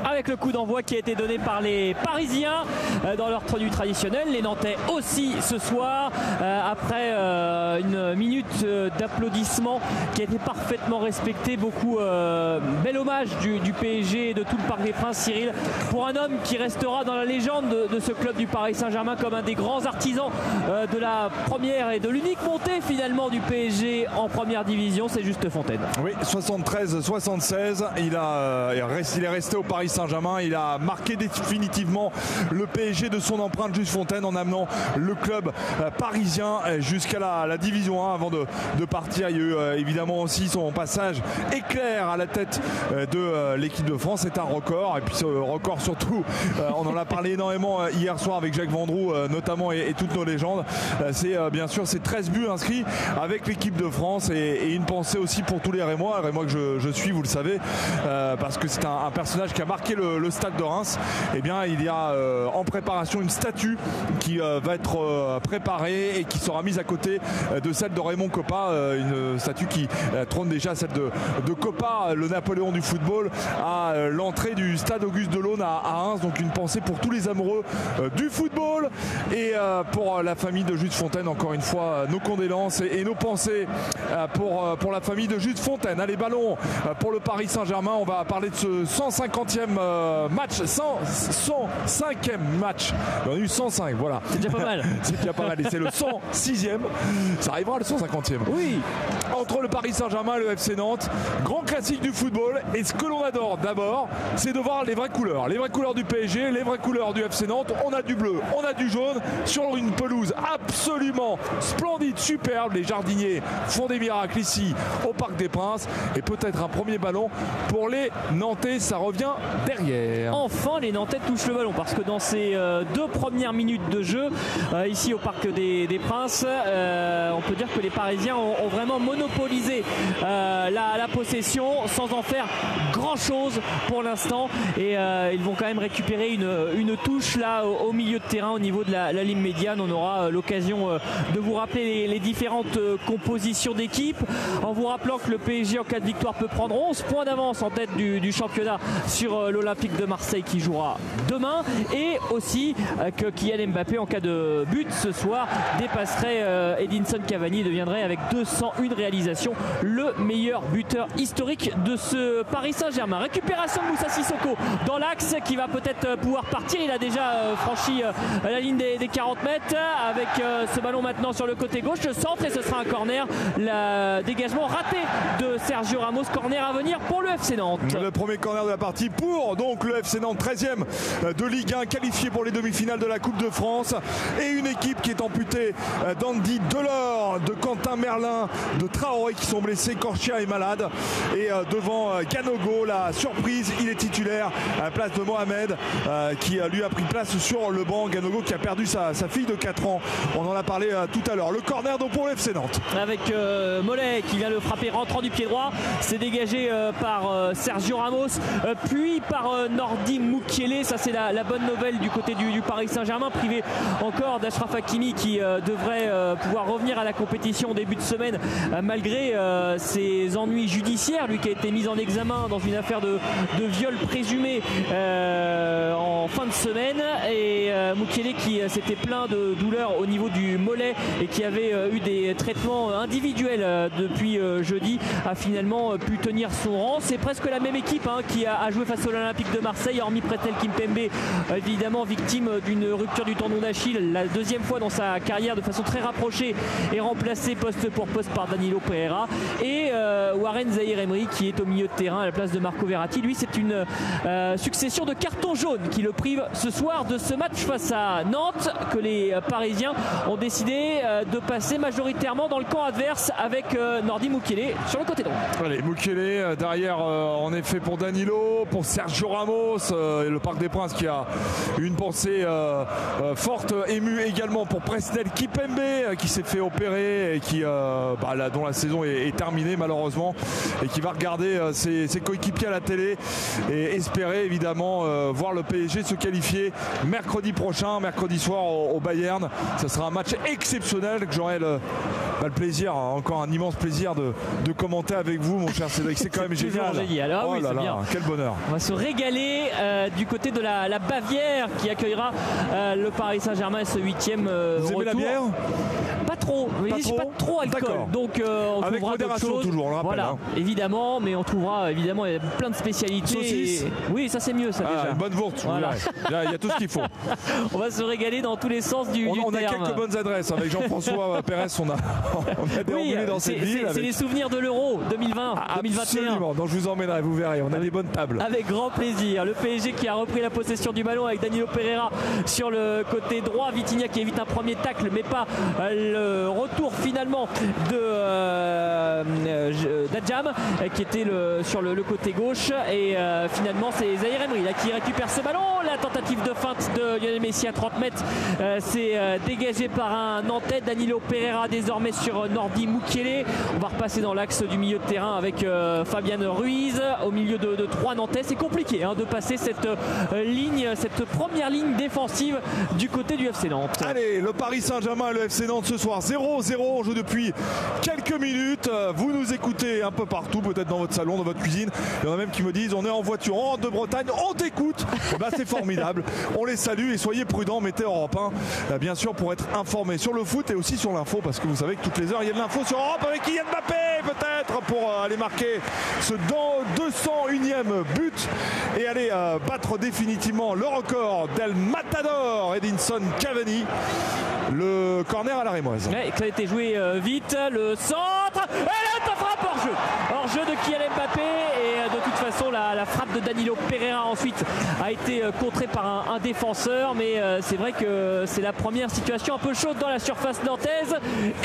avec le coup d'envoi qui a été donné par les Parisiens euh, dans leur tenue traditionnelle. Les Nantais aussi ce soir, euh, après euh, une minute d'applaudissements qui a été parfaitement respectée. Beaucoup bel hommage du, PSG et de tout le Parc des Princes, Cyril, pour un homme qui restera dans la légende de, ce club du Paris Saint-Germain comme un des grands artisans de la première et de l'unique montée finalement du PSG en première division, c'est Juste Fontaine. Oui, 73-76, il, a, il est resté Paris Saint-Germain il a marqué définitivement le PSG de son empreinte Juste Fontaine en amenant le club euh, parisien euh, jusqu'à la, division 1 avant de, partir. Il y a eu euh, évidemment aussi son passage éclair à la tête de l'équipe de France. C'est un record. Et puis ce record surtout, on en a parlé énormément hier soir avec Jacques Vendroux notamment et, toutes nos légendes. C'est bien sûr ces 13 buts inscrits avec l'équipe de France et, une pensée aussi pour tous les Rémois. Rémois que je, suis, vous le savez, parce que c'est un personnage qui a marqué le, stade de Reims, eh bien, il y a euh, en préparation une statue qui euh, va être euh, préparée et qui sera mise à côté de celle de Raymond Coppa, une statue qui trône déjà celle de, de, Coppa, le Napoléon du football, à l'entrée du stade Auguste Delaune à, à, Reims. Donc une pensée pour tous les amoureux du football et pour la famille de Jude Fontaine. Encore une fois, nos condoléances et, nos pensées pour, pour la famille de Jude Fontaine. Allez, ballon pour le Paris Saint-Germain. On va parler de ce 150 50e euh, match, 105e match. Euh, on a eu 105, voilà. C'est déjà pas mal. c'est déjà pas mal. Et c'est le 106e. Ça arrivera le 150e. Oui. Entre le Paris Saint-Germain et le FC Nantes, grand classique du football. Et ce que l'on adore d'abord, c'est de voir les vraies couleurs. Les vraies couleurs du PSG, les vraies couleurs du FC Nantes. On a du bleu, on a du jaune sur une pelouse absolument splendide, superbe. Les jardiniers font des miracles ici au Parc des Princes. Et peut-être un premier ballon pour les Nantais. Ça revient derrière. Enfin, les Nantais touchent le ballon parce que dans ces deux premières minutes de jeu, ici au Parc des, Princes, on peut dire que les Parisiens ont, vraiment monopolisé la, possession sans en faire grand chose pour l'instant. Et ils vont quand même récupérer une, touche là au, milieu de terrain au niveau de la, ligne médiane. On aura l'occasion de vous rappeler les, différentes compositions d'équipe en vous rappelant que le PSG en cas de victoire peut prendre 11 points d'avance en tête du, championnat sur euh, l'Olympique de Marseille qui jouera demain et aussi euh, que Kylian Mbappé en cas de but ce soir dépasserait euh, Edinson Cavani deviendrait avec 201 réalisations le meilleur buteur historique de ce Paris Saint-Germain. Récupération de Moussa Sissoko dans l'axe qui va peut-être pouvoir partir. Il a déjà franchi la ligne des, 40 mètres avec ce ballon maintenant sur le côté gauche. Le centre et ce sera un corner. Le dégagement raté de Sergio Ramos. Corner à venir pour le FC Nantes. Le premier corner de la partie pour donc le FC Nantes, 13e de Ligue 1, qualifié pour les demi-finales de la Coupe de France. Et une équipe qui est amputée d'Andy Delors, de Quentin Merlin, de Traoré qui sont blessés. Corchia est malade. Et euh, devant euh, Ganogo, la surprise, il est titulaire à la place de Mohamed euh, qui lui a pris place sur le banc. Ganogo qui a perdu sa, fille de 4 ans. On en a parlé tout à l'heure. Le corner donc pour le FC Nantes. Avec Mollet qui vient le frapper rentrant du pied droit. C'est dégagé par Sergio Ramos, puis par Nordi Moukielé. Ça, c'est la, bonne nouvelle du côté du, Paris Saint-Germain, privé encore d'Ashraf Hakimi qui devrait pouvoir revenir à la compétition au début de semaine malgré ses ennuis judiciaires. Lui qui a été mis en examen dans une affaire de, viol présumé en fin de semaine. Et Moukielé qui s'était plein de douleurs au niveau du mollet et qui avait eu des traitements individuels depuis jeudi a finalement pu tenir son rang. C'est presque la même équipe hein, qui a, joué face à l'Olympique de Marseille, hormis Pretel Kimpembe, évidemment victime d'une rupture du tendon d'Achille, la deuxième fois dans sa carrière de façon très rapprochée, et remplacé poste pour poste par Danilo Pereira. Et euh, Warren Zahir Emery qui est au milieu de terrain à la place de Marco Verratti. Lui, c'est une euh, succession de cartons jaunes qui le prive ce soir de ce match face à Nantes que les Parisiens ont décidé euh, de passer majoritairement dans le camp adverse avec Nordi Mukele sur le côté droit. Allez, Mukele derrière en effet pour Danilo, pour Sergio Ramos et le Parc des Princes qui a une pensée forte émue également pour Presnel Kipembe qui s'est fait opérer et qui bah, dont la saison est, terminée malheureusement et qui va regarder ses, coéquipiers à la télé et espérer évidemment voir le PSG se qualifier mercredi prochain, mercredi soir au, Bayern. Ce sera un match exceptionnel que j'aurai le, bah, le, plaisir, encore un immense plaisir de, commenter avec vous, mon cher Cédric. C'est quand même génial. Alors, oh oui, là bien. quel bonheur. On va se régaler euh, du côté de la, Bavière qui accueillera euh, le Paris Saint-Germain ce huitième euh, Vous aimez la bière? Pas trop. Pas trop, pas trop alcool. Donc on avec modération toujours. On le rappelle, voilà, hein. évidemment, mais on trouvera évidemment plein de spécialités. Oui, ça c'est mieux ça ah, déjà. Une bonne vourte. Voilà. Il y, a tout ce qu'il faut. on va se régaler dans tous les sens du, on, du on terme. a quelques bonnes adresses avec Jean-François Pérez. On a, on a déambulé dans cette ville. C'est les souvenirs de l'Euro 2020, ah, 2021. Absolument. Donc je vous emmènerai. Vous verrez. On a des bonnes tables. Avec grand plaisir. Le PSG qui a repris la possession du ballon avec Danilo Pereira sur le côté droit. Vitinha qui évite un premier tacle, mais pas euh, retour finalement de euh, euh d'Adjam qui était sur le, côté gauche. Et euh, finalement, c'est Zahir Emery là, qui récupère ce ballon. La tentative de feinte de Lionel Messi à 30 mètres, c'est dégagé par un Nantais. Danilo Pereira désormais sur Nordi Mukiele. On va repasser dans l'axe du milieu de terrain avec Fabian Ruiz au milieu de, trois Nantais. C'est compliqué hein, de passer cette ligne, cette première ligne défensive du côté du FC Nantes. Allez, le Paris Saint-Germain et le FC Nantes ce soir 0-0. On joue depuis quelques minutes. Vous nous écoutez un peu partout, peut-être dans votre salon, dans votre cuisine. Il y en a même qui me disent on est en voiture, en de Bretagne, on t'écoute. bah, c'est formidable. On les salue et soyez prudents. Mettez Europe 1, bien sûr, pour être informé sur le foot et aussi sur l'info, parce que vous savez que toutes les heures, il y a de l'info sur Europe avec Kylian Mbappé, peut-être, pour aller marquer ce 201e but et aller battre définitivement le record d'El Matador Edinson Cavani. Le corner à la Rémoise. Ça a été joué vite. Le centre Et là, frappe hors jeu Hors jeu de Kylian Mbappé façon la, frappe de Danilo Pereira ensuite a été contrée par un, défenseur mais c'est vrai que c'est la première situation un peu chaude dans la surface nantaise.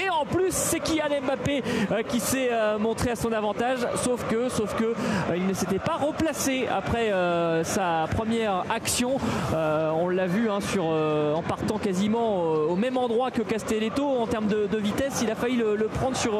Et en plus c'est Kylian Mbappé qui s'est montré à son avantage sauf que, sauf que il ne s'était pas replacé après sa première action. On l'a vu hein, sur, en partant quasiment au même endroit que Castelletto en termes de, vitesse il a failli le, prendre sur,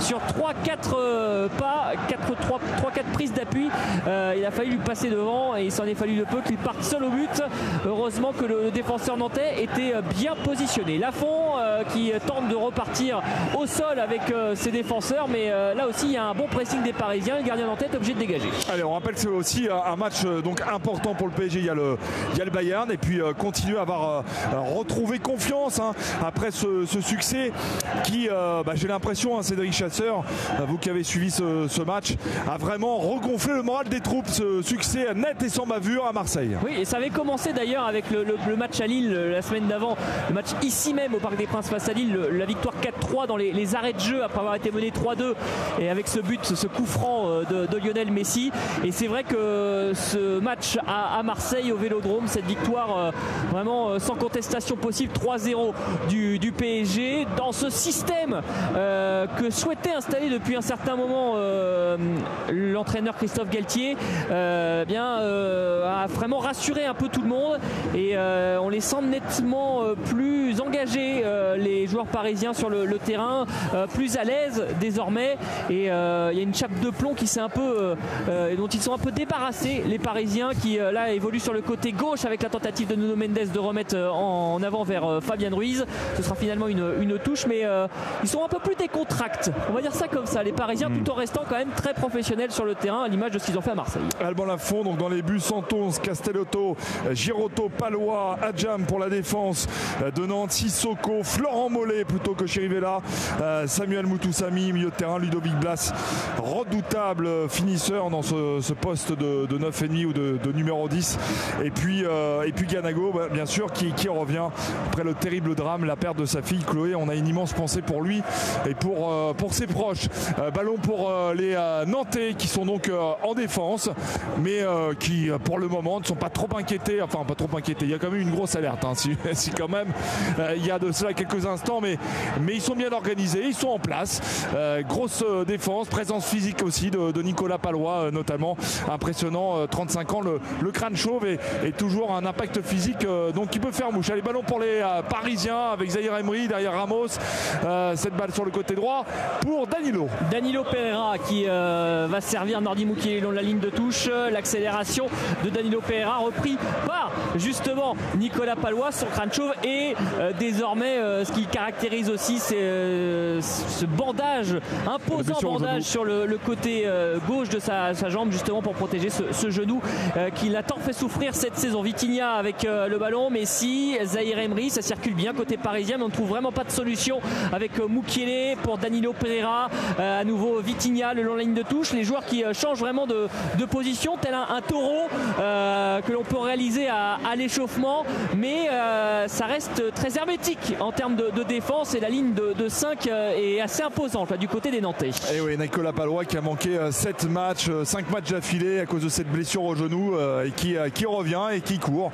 sur 3-4 pas 3-4 prises d'appui euh, il a fallu lui passer devant et il s'en est fallu de peu qu'il parte seul au but. Heureusement que le, défenseur nantais était bien positionné. Lafont euh, qui tente de repartir au sol avec euh, ses défenseurs, mais là aussi il y a un bon pressing des Parisiens. Le gardien nantais est obligé de dégager. Allez, on rappelle que c'est aussi un match donc important pour le PSG. Il y a le, il y a le Bayern et puis continuer à avoir retrouvé confiance hein, après ce, succès qui, bah, j'ai l'impression, hein, Cédric Chasseur, vous qui avez suivi ce, match, a vraiment regonflé le moral des troupes. Ce succès net et sans bavure à Marseille. Oui, et ça avait commencé d'ailleurs avec le, match à Lille la semaine d'avant, le match ici même au Parc des Princes face à Lille, la victoire 4-3 dans les, arrêts de jeu après avoir été mené 3-2 et avec ce but, ce coup franc euh, de, Lionel Messi. Et c'est vrai que ce match à, Marseille au Vélodrome, cette victoire euh, vraiment euh, sans contestation possible, 3-0 du, PSG, dans ce système que souhaitait installer depuis un certain moment l'entraîneur Christophe Galtier euh, bien, euh, a vraiment rassuré un peu tout le monde et euh, on les sent nettement plus engagés, les joueurs parisiens sur le, terrain, plus à l'aise désormais et il y a une chape de plomb qui s'est un peu, dont ils sont un peu débarrassés, les Parisiens qui là évoluent sur le côté gauche avec la tentative de Nuno Mendes de remettre en, avant vers Fabien Ruiz. Ce sera finalement une, une touche, mais ils sont un peu plus décontracts. On va dire ça comme ça, les Parisiens, tout en restant quand même très professionnels sur le terrain, à l'image de ce qu'ils ont fait à Marseille. Alban Lafont, donc dans les buts, Santos, Castellotto, Girotto, Palois, Adjam pour la défense de Nantes, Sissoko, Florent Mollet plutôt que Chirivella, euh, Samuel Moutoussami, milieu de terrain, Ludovic Blas, redoutable finisseur dans ce, poste de, 9,5 ou de, numéro 10. Et puis, euh, et puis Ganago, bah, bien sûr, qui, revient après le terrible drame, la perte de sa fille Chloé. On a une immense pensée pour lui et pour, euh, pour ses proches. ballon pour les Nantais qui sont donc en défense, mais euh, qui euh, pour le moment ne sont pas trop inquiétés. Enfin, pas trop inquiétés. Il y a quand même une grosse alerte. Hein, si, quand même euh, il y a de cela quelques instants, mais, ils sont bien organisés, ils sont en place. grosse défense, présence physique aussi de, Nicolas Palois, notamment impressionnant. 35 ans, le, crâne chauve et, toujours un impact physique donc qui peut faire mouche. Allez, ballon pour les Parisiens avec Zahir Emery derrière Ramos. cette balle sur le côté droit pour Danilo. Danilo Pereira qui va servir Nordi Moukielé long de la ligne de touche. L'accélération de Danilo Pereira repris par justement Nicolas Palois, son crâne chauve et euh, désormais euh, ce qui caractérise aussi c'est euh, ce bandage, imposant bandage sur le, côté gauche de sa, jambe justement pour protéger ce, genou qui l'a tant fait souffrir cette saison. Vitinha avec le ballon, Messi, Zahir Emery, ça circule bien côté parisien mais on ne trouve vraiment pas de solution avec Moukielé pour Danilo Pereira, à nouveau Vitinha le long de la ligne de touche, les joueurs qui changent vraiment de, position, tel un, taureau euh, que l'on peut réaliser à, l'échauffement, mais euh, ça reste très hermétique en termes de, défense et la ligne de, 5 euh, est assez imposante du côté des Nantais. Et eh oui, Nicolas Palois qui a manqué 7 matchs, 5 matchs d'affilée à cause de cette blessure au genou et qui, revient et qui court.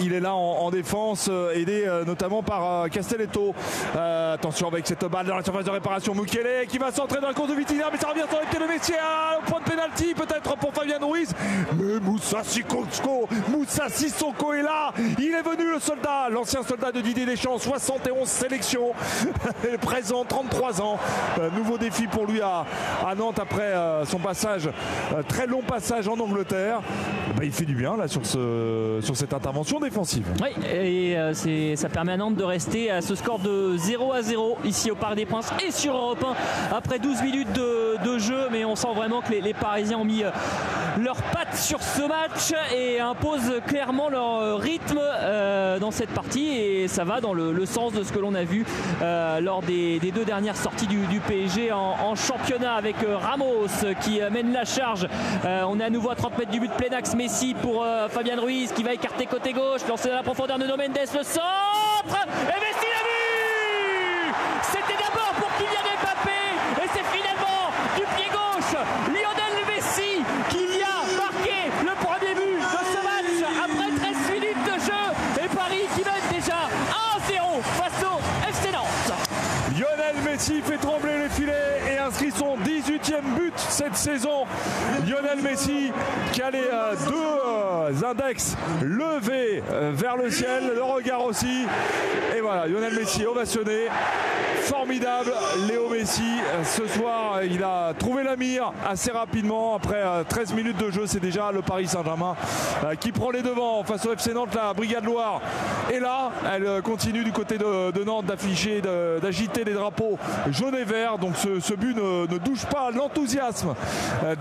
il est là en, défense, aidé notamment par Castelletto. attention avec cette balle dans la surface de réparation, Mukele qui va centrer dans le cours de Vitinha, mais ça revient sur le pied de Messi au point de peut-être pour Fabien Ruiz. Mais Moussa Sissoko, Moussa Sissoko est là. Il est venu le soldat, l'ancien soldat de Didier Deschamps, 71 sélections, présent, 33 ans. Euh, nouveau défi pour lui à, Nantes après euh, son passage, euh, très long passage en Angleterre. Bah, il fait du bien là sur, ce, sur cette intervention défensive. Oui, et ça permet à Nantes de rester à ce score de 0 à 0 ici au Parc des Princes et sur Europe 1 après 12 minutes de, jeu. Mais on sent vraiment que les, les Parisiens ont mis euh, leurs pattes sur ce match et imposent clairement leur euh, rythme euh, dans cette partie et ça va dans le, sens de ce que l'on a vu lors des, deux dernières sorties du, PSG en, championnat avec Ramos qui mène la charge. on est à nouveau à 30 mètres du but plein axe Messi pour Fabien Ruiz qui va écarter côté gauche, lancer dans la profondeur de Mendes, le centre et Messi l'a vu C'était d'abord pour Kylian Mbappé et Messi fait trembler les filets et inscrit son 18e but cette saison. Lionel Messi qui a les euh, deux euh, index levés euh, vers le ciel, le regard aussi. Et voilà, Lionel Messi ovationné. Formidable, Léo Messi. Ce soir, il a trouvé la mire assez rapidement. Après 13 minutes de jeu, c'est déjà le Paris Saint-Germain qui prend les devants face au FC Nantes, la Brigade Loire. Et là, elle continue du côté de, Nantes d'afficher, d'agiter les drapeaux jaune et vert. Donc ce, but ne douche pas l'enthousiasme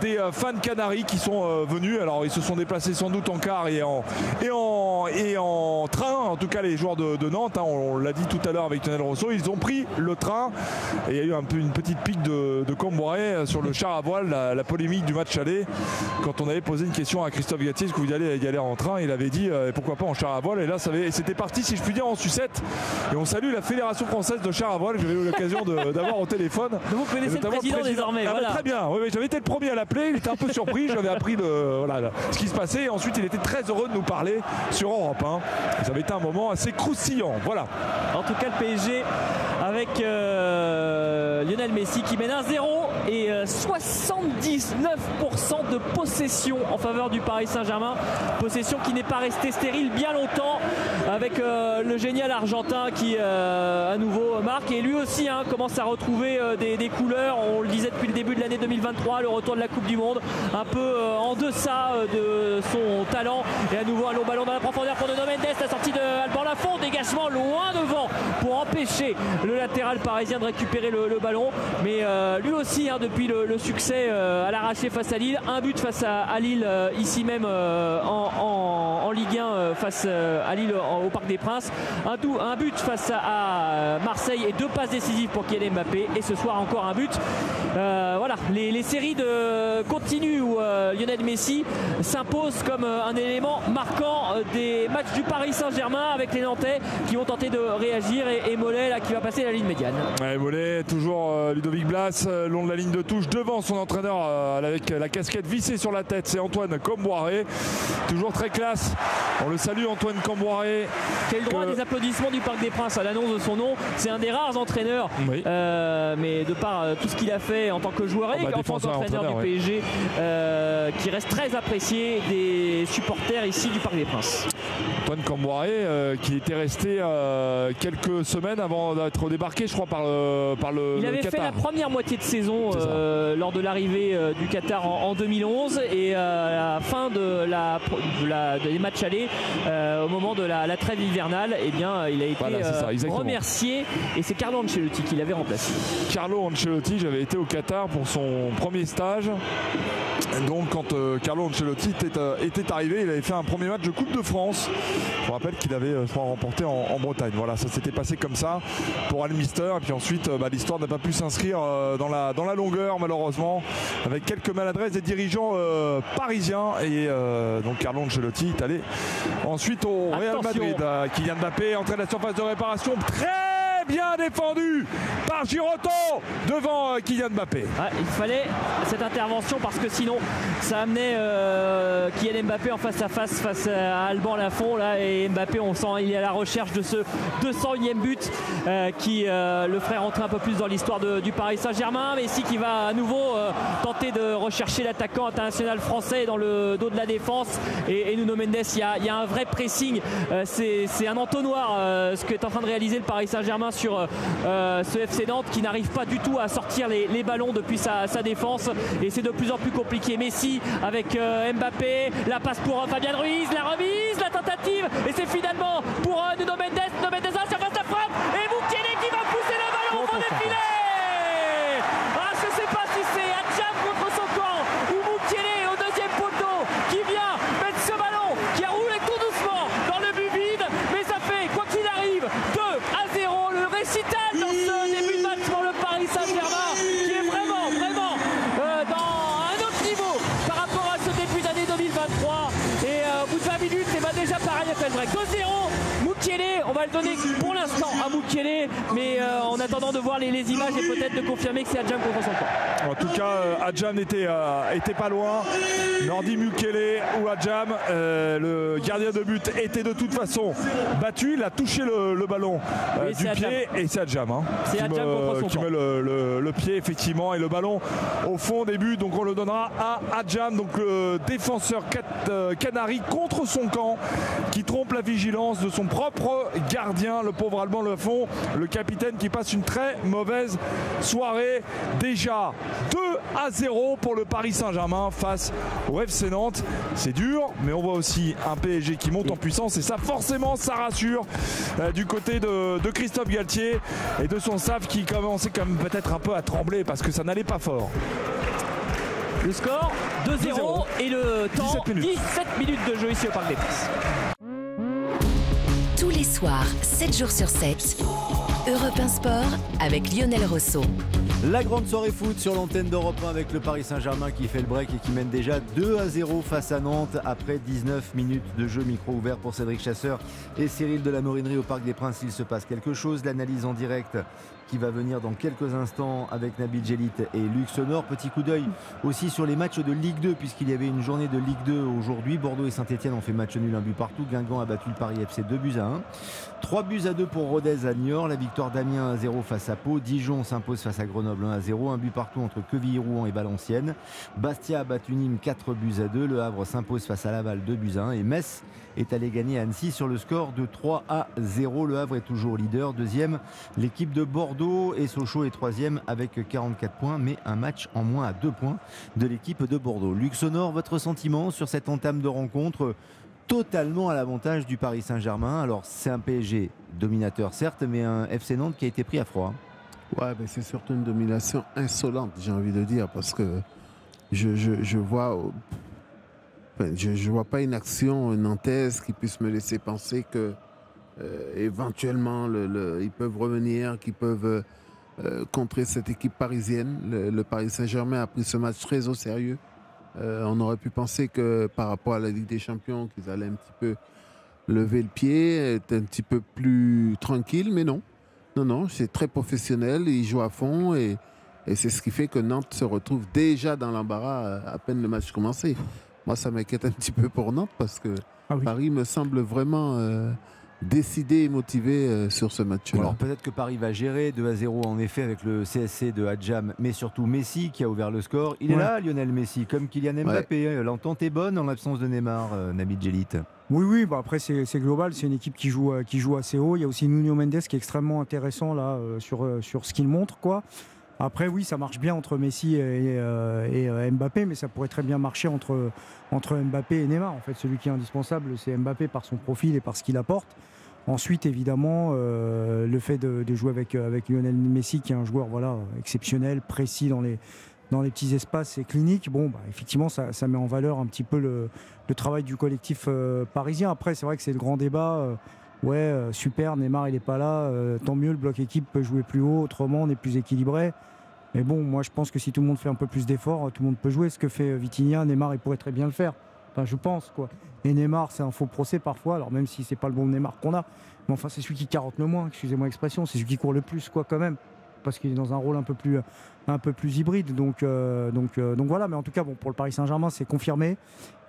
des fans canaries qui sont venus. Alors ils se sont déplacés sans doute en car et en, et en, et en train, en tout cas les joueurs de, Nantes, hein. on, l'a dit tout à l'heure avec Lionel Rousseau, ils ont pris le train et il y a eu un peu une petite pique de, de Comboiré sur le char à voile, la, polémique du match aller. Quand on avait posé une question à Christophe Gatier, est-ce que vous allez y aller en train Il avait dit euh, pourquoi pas en char à voile et là c'était parti si je puis dire en sucette et on salue la Fédération française de char à voile j'avais eu l'occasion d'avoir au téléphone. vous connaissez le président, désormais. Ah, très bien, j'avais été le premier à l'appeler, il était un peu surpris, j'avais appris le, voilà, ce qui se passait et ensuite il était très heureux de nous parler sur Europe 1. Ça avait été un moment assez croustillant. Voilà. En tout cas, le PSG avec euh, Lionel Messi qui mène 1-0 et 79% euh, de possession en faveur du Paris Saint-Germain. Possession qui n'est pas restée stérile bien longtemps avec euh, le génial argentin qui à nouveau marque et lui aussi hein, commence à retrouver des, couleurs. On le disait depuis le début de l'année 2023, le retour de la Coupe du Monde, un peu en deçà de son talent. Et à nouveau un long ballon dans la profondeur pour Nuno Mendes, la sortie de Alban Lafont, dégagement loin devant pour empêcher le latéral parisien de récupérer le, ballon. Mais euh, lui aussi, hein, depuis le, succès euh, à l'arraché face à Lille, un but face à, Lille euh, ici même en, Ligue 1 face à Lille au Parc des Princes, un, un but face à, Marseille et deux passes décisives pour Kylian Mbappé. Et ce soir encore un but. voilà, les, les, séries de continuent où Lionel Messi s'impose comme un élément marquant des matchs du Paris Saint-Germain avec les Nantais qui ont tenté de réagir et, Mollet là, qui va passer la ligne médiane. Mollet, toujours euh, Ludovic Blas, euh, long de la ligne de touche devant son entraîneur euh, avec la casquette vissée sur la tête. C'est Antoine Comboiré, toujours très classe. On le salue Antoine Comboiré. Le droit des applaudissements du Parc des Princes à l'annonce de son nom. C'est un des rares entraîneurs, mais de par tout ce qu'il a fait en tant que joueur et en tant qu'entraîneur du PSG, qui reste très apprécié des supporters ici du Parc des Princes. Antoine Camboiré euh, qui était resté euh, quelques semaines avant d'être débarqué je crois par le, par le il avait fait la première moitié de saison euh, lors de l'arrivée du Qatar en, 2011 et à la fin de la, des matchs allés au moment de la, trêve hivernale et eh bien il a été remercié et c'est Carlo Ancelotti qui l'avait remplacé. Carlo Ancelotti j'avais été au Qatar pour son premier stage donc quand Carlo Ancelotti était, était arrivé il avait fait un premier match de Coupe de France je rappelle qu'il avait euh, remporté en, Bretagne. Voilà, ça s'était passé comme ça pour Almister. Et puis ensuite, euh, bah, l'histoire n'a pas pu s'inscrire euh, dans, la, dans la longueur, malheureusement, avec quelques maladresses des dirigeants parisiens. Et donc Carlo Ancelotti est allé ensuite au Real Madrid. Kylian Mbappé entrée de la surface de réparation. Très bien défendu par Giroto devant euh, Kylian Mbappé. il fallait cette intervention parce que sinon ça amenait euh, Kylian Mbappé en face à face face à Alban Lafont là et Mbappé on sent il est à la recherche de ce 201e but euh, qui le ferait rentrer un peu plus dans l'histoire du Paris Saint-Germain. Messi qui va à nouveau tenter de rechercher l'attaquant international français dans le dos de la défense. Et, Nuno Mendes il y, a, un vrai pressing. C'est un entonnoir ce que est en train de réaliser le Paris Saint-Germain sur euh, ce FC Nantes qui n'arrive pas du tout à sortir les, ballons depuis sa, défense. Et c'est de plus en plus compliqué. Messi avec euh, Mbappé, la passe pour euh, Fabien Ruiz, la remise, la tentative. Et c'est finalement pour Nuno Mendes, Nuno Mendes ça donner pour l'instant mais euh, en attendant de voir les, images et peut-être de confirmer que c'est Adjam contre son camp. En tout cas, euh, Adjam n'était était pas loin. Nordi Mukele ou Adjam, le gardien de but était de toute façon battu. Il a touché le, ballon du pied et c'est Adjam hein, qui, me, qui met le, le, pied effectivement et le ballon au fond des buts. Donc on le donnera à Adjam, donc le défenseur canari contre son camp qui trompe la vigilance de son propre gardien, le pauvre Allemand le fond, le capitaine qui passe une très mauvaise soirée. Déjà 2 à 0 pour le Paris Saint-Germain face au FC Nantes. C'est dur, mais on voit aussi un PSG qui monte en puissance et ça forcément ça rassure euh, du côté de, Christophe Galtier et de son staff qui commençait quand même peut-être un peu à trembler parce que ça n'allait pas fort. Le score 2-0 et le temps 17 minutes. 17 minutes de jeu ici au Parc des Princes. Tous les soirs, 7 jours sur 7, Europe 1 Sport avec Lionel Rousseau. La grande soirée foot sur l'antenne d'Europe 1 avec le Paris Saint-Germain qui fait le break et qui mène déjà 2 à 0 face à Nantes après 19 minutes de jeu micro ouvert pour Cédric Chasseur et Cyril de la Morinerie au Parc des Princes. Il se passe quelque chose. L'analyse en direct qui va venir dans quelques instants avec Nabil Jelit et Luc Sonor. Petit coup d'œil aussi sur les matchs de Ligue 2 puisqu'il y avait une journée de Ligue 2 aujourd'hui. Bordeaux et Saint-Etienne ont fait match nul un but partout. Guingamp a battu le Paris FC 2 buts à 1. 3 buts à 2 pour Rodez à Niort. La victoire d'Amiens à 0 face à Pau. Dijon s'impose face à Grenoble 1 à 0. Un but partout entre Quevilly-Rouen et Valenciennes. Bastia a battu Nîmes 4 buts à 2. Le Havre s'impose face à Laval 2 buts à 1. Et Metz est allé gagner à Annecy sur le score de 3 à 0. Le Havre est toujours leader. Deuxième, l'équipe de Bordeaux et Sochaux est troisième avec 44 points, mais un match en moins à 2 points de l'équipe de Bordeaux. Luxonor, votre sentiment sur cette entame de rencontre totalement à l'avantage du Paris Saint-Germain. Alors c'est un PSG dominateur certes, mais un FC Nantes qui a été pris à froid. Ouais, mais c'est surtout une domination insolente, j'ai envie de dire, parce que je, vois je ne vois pas une action nantaise qui puisse me laisser penser que euh, éventuellement ils peuvent revenir, qu'ils peuvent euh, contrer cette équipe parisienne. Le, Paris Saint-Germain a pris ce match très au sérieux. Euh, on aurait pu penser que par rapport à la Ligue des Champions, qu'ils allaient un petit peu lever le pied, être un petit peu plus tranquille, mais non. Non, non, c'est très professionnel, ils jouent à fond et, et c'est ce qui fait que Nantes se retrouve déjà dans l'embarras à peine le match commencé. Moi, ça m'inquiète un petit peu pour Nantes parce que ah Paris me semble vraiment euh, décidé et motivé euh, sur ce match-là. Alors peut-être que Paris va gérer 2 à 0 en effet avec le CSC de Hadjam, mais surtout Messi qui a ouvert le score. Il est là, Lionel Messi, comme Kylian Mbappé. Hein. L'entente est bonne en l'absence de Neymar, euh, Nabil Djelit. Oui, oui, bah après c'est global, c'est une équipe qui joue, qui joue assez haut. Il y a aussi Nuno Mendes qui est extrêmement intéressant là sur, sur ce qu'il montre. quoi. Après, oui, ça marche bien entre Messi et, euh, euh, Mbappé, mais ça pourrait très bien marcher entre, entre Mbappé et Neymar. En fait, celui qui est indispensable, c'est Mbappé par son profil et par ce qu'il apporte. Ensuite, évidemment, euh, le fait de, jouer avec, avec Lionel Messi, qui est un joueur voilà, exceptionnel, précis dans les, dans les petits espaces et cliniques, bon, bah, effectivement, ça, met en valeur un petit peu le, travail du collectif parisien. Après, c'est vrai que c'est le grand débat. Ouais, super, Neymar, il n'est pas là. tant mieux, le bloc équipe peut jouer plus haut, autrement, on est plus équilibré. Mais bon, moi je pense que si tout le monde fait un peu plus d'efforts, tout le monde peut jouer. Ce que fait Vitinha, Neymar, il pourrait très bien le faire. Enfin, je pense quoi. Et Neymar, c'est un faux procès parfois. Alors même si c'est pas le bon Neymar qu'on a, mais enfin c'est celui qui carotte le moins. Excusez-moi l'expression, c'est celui qui court le plus quoi quand même, parce qu'il est dans un rôle un peu plus, un peu plus hybride. Donc, euh, donc, euh, voilà. Mais en tout cas, pour le Paris Saint-Germain, c'est confirmé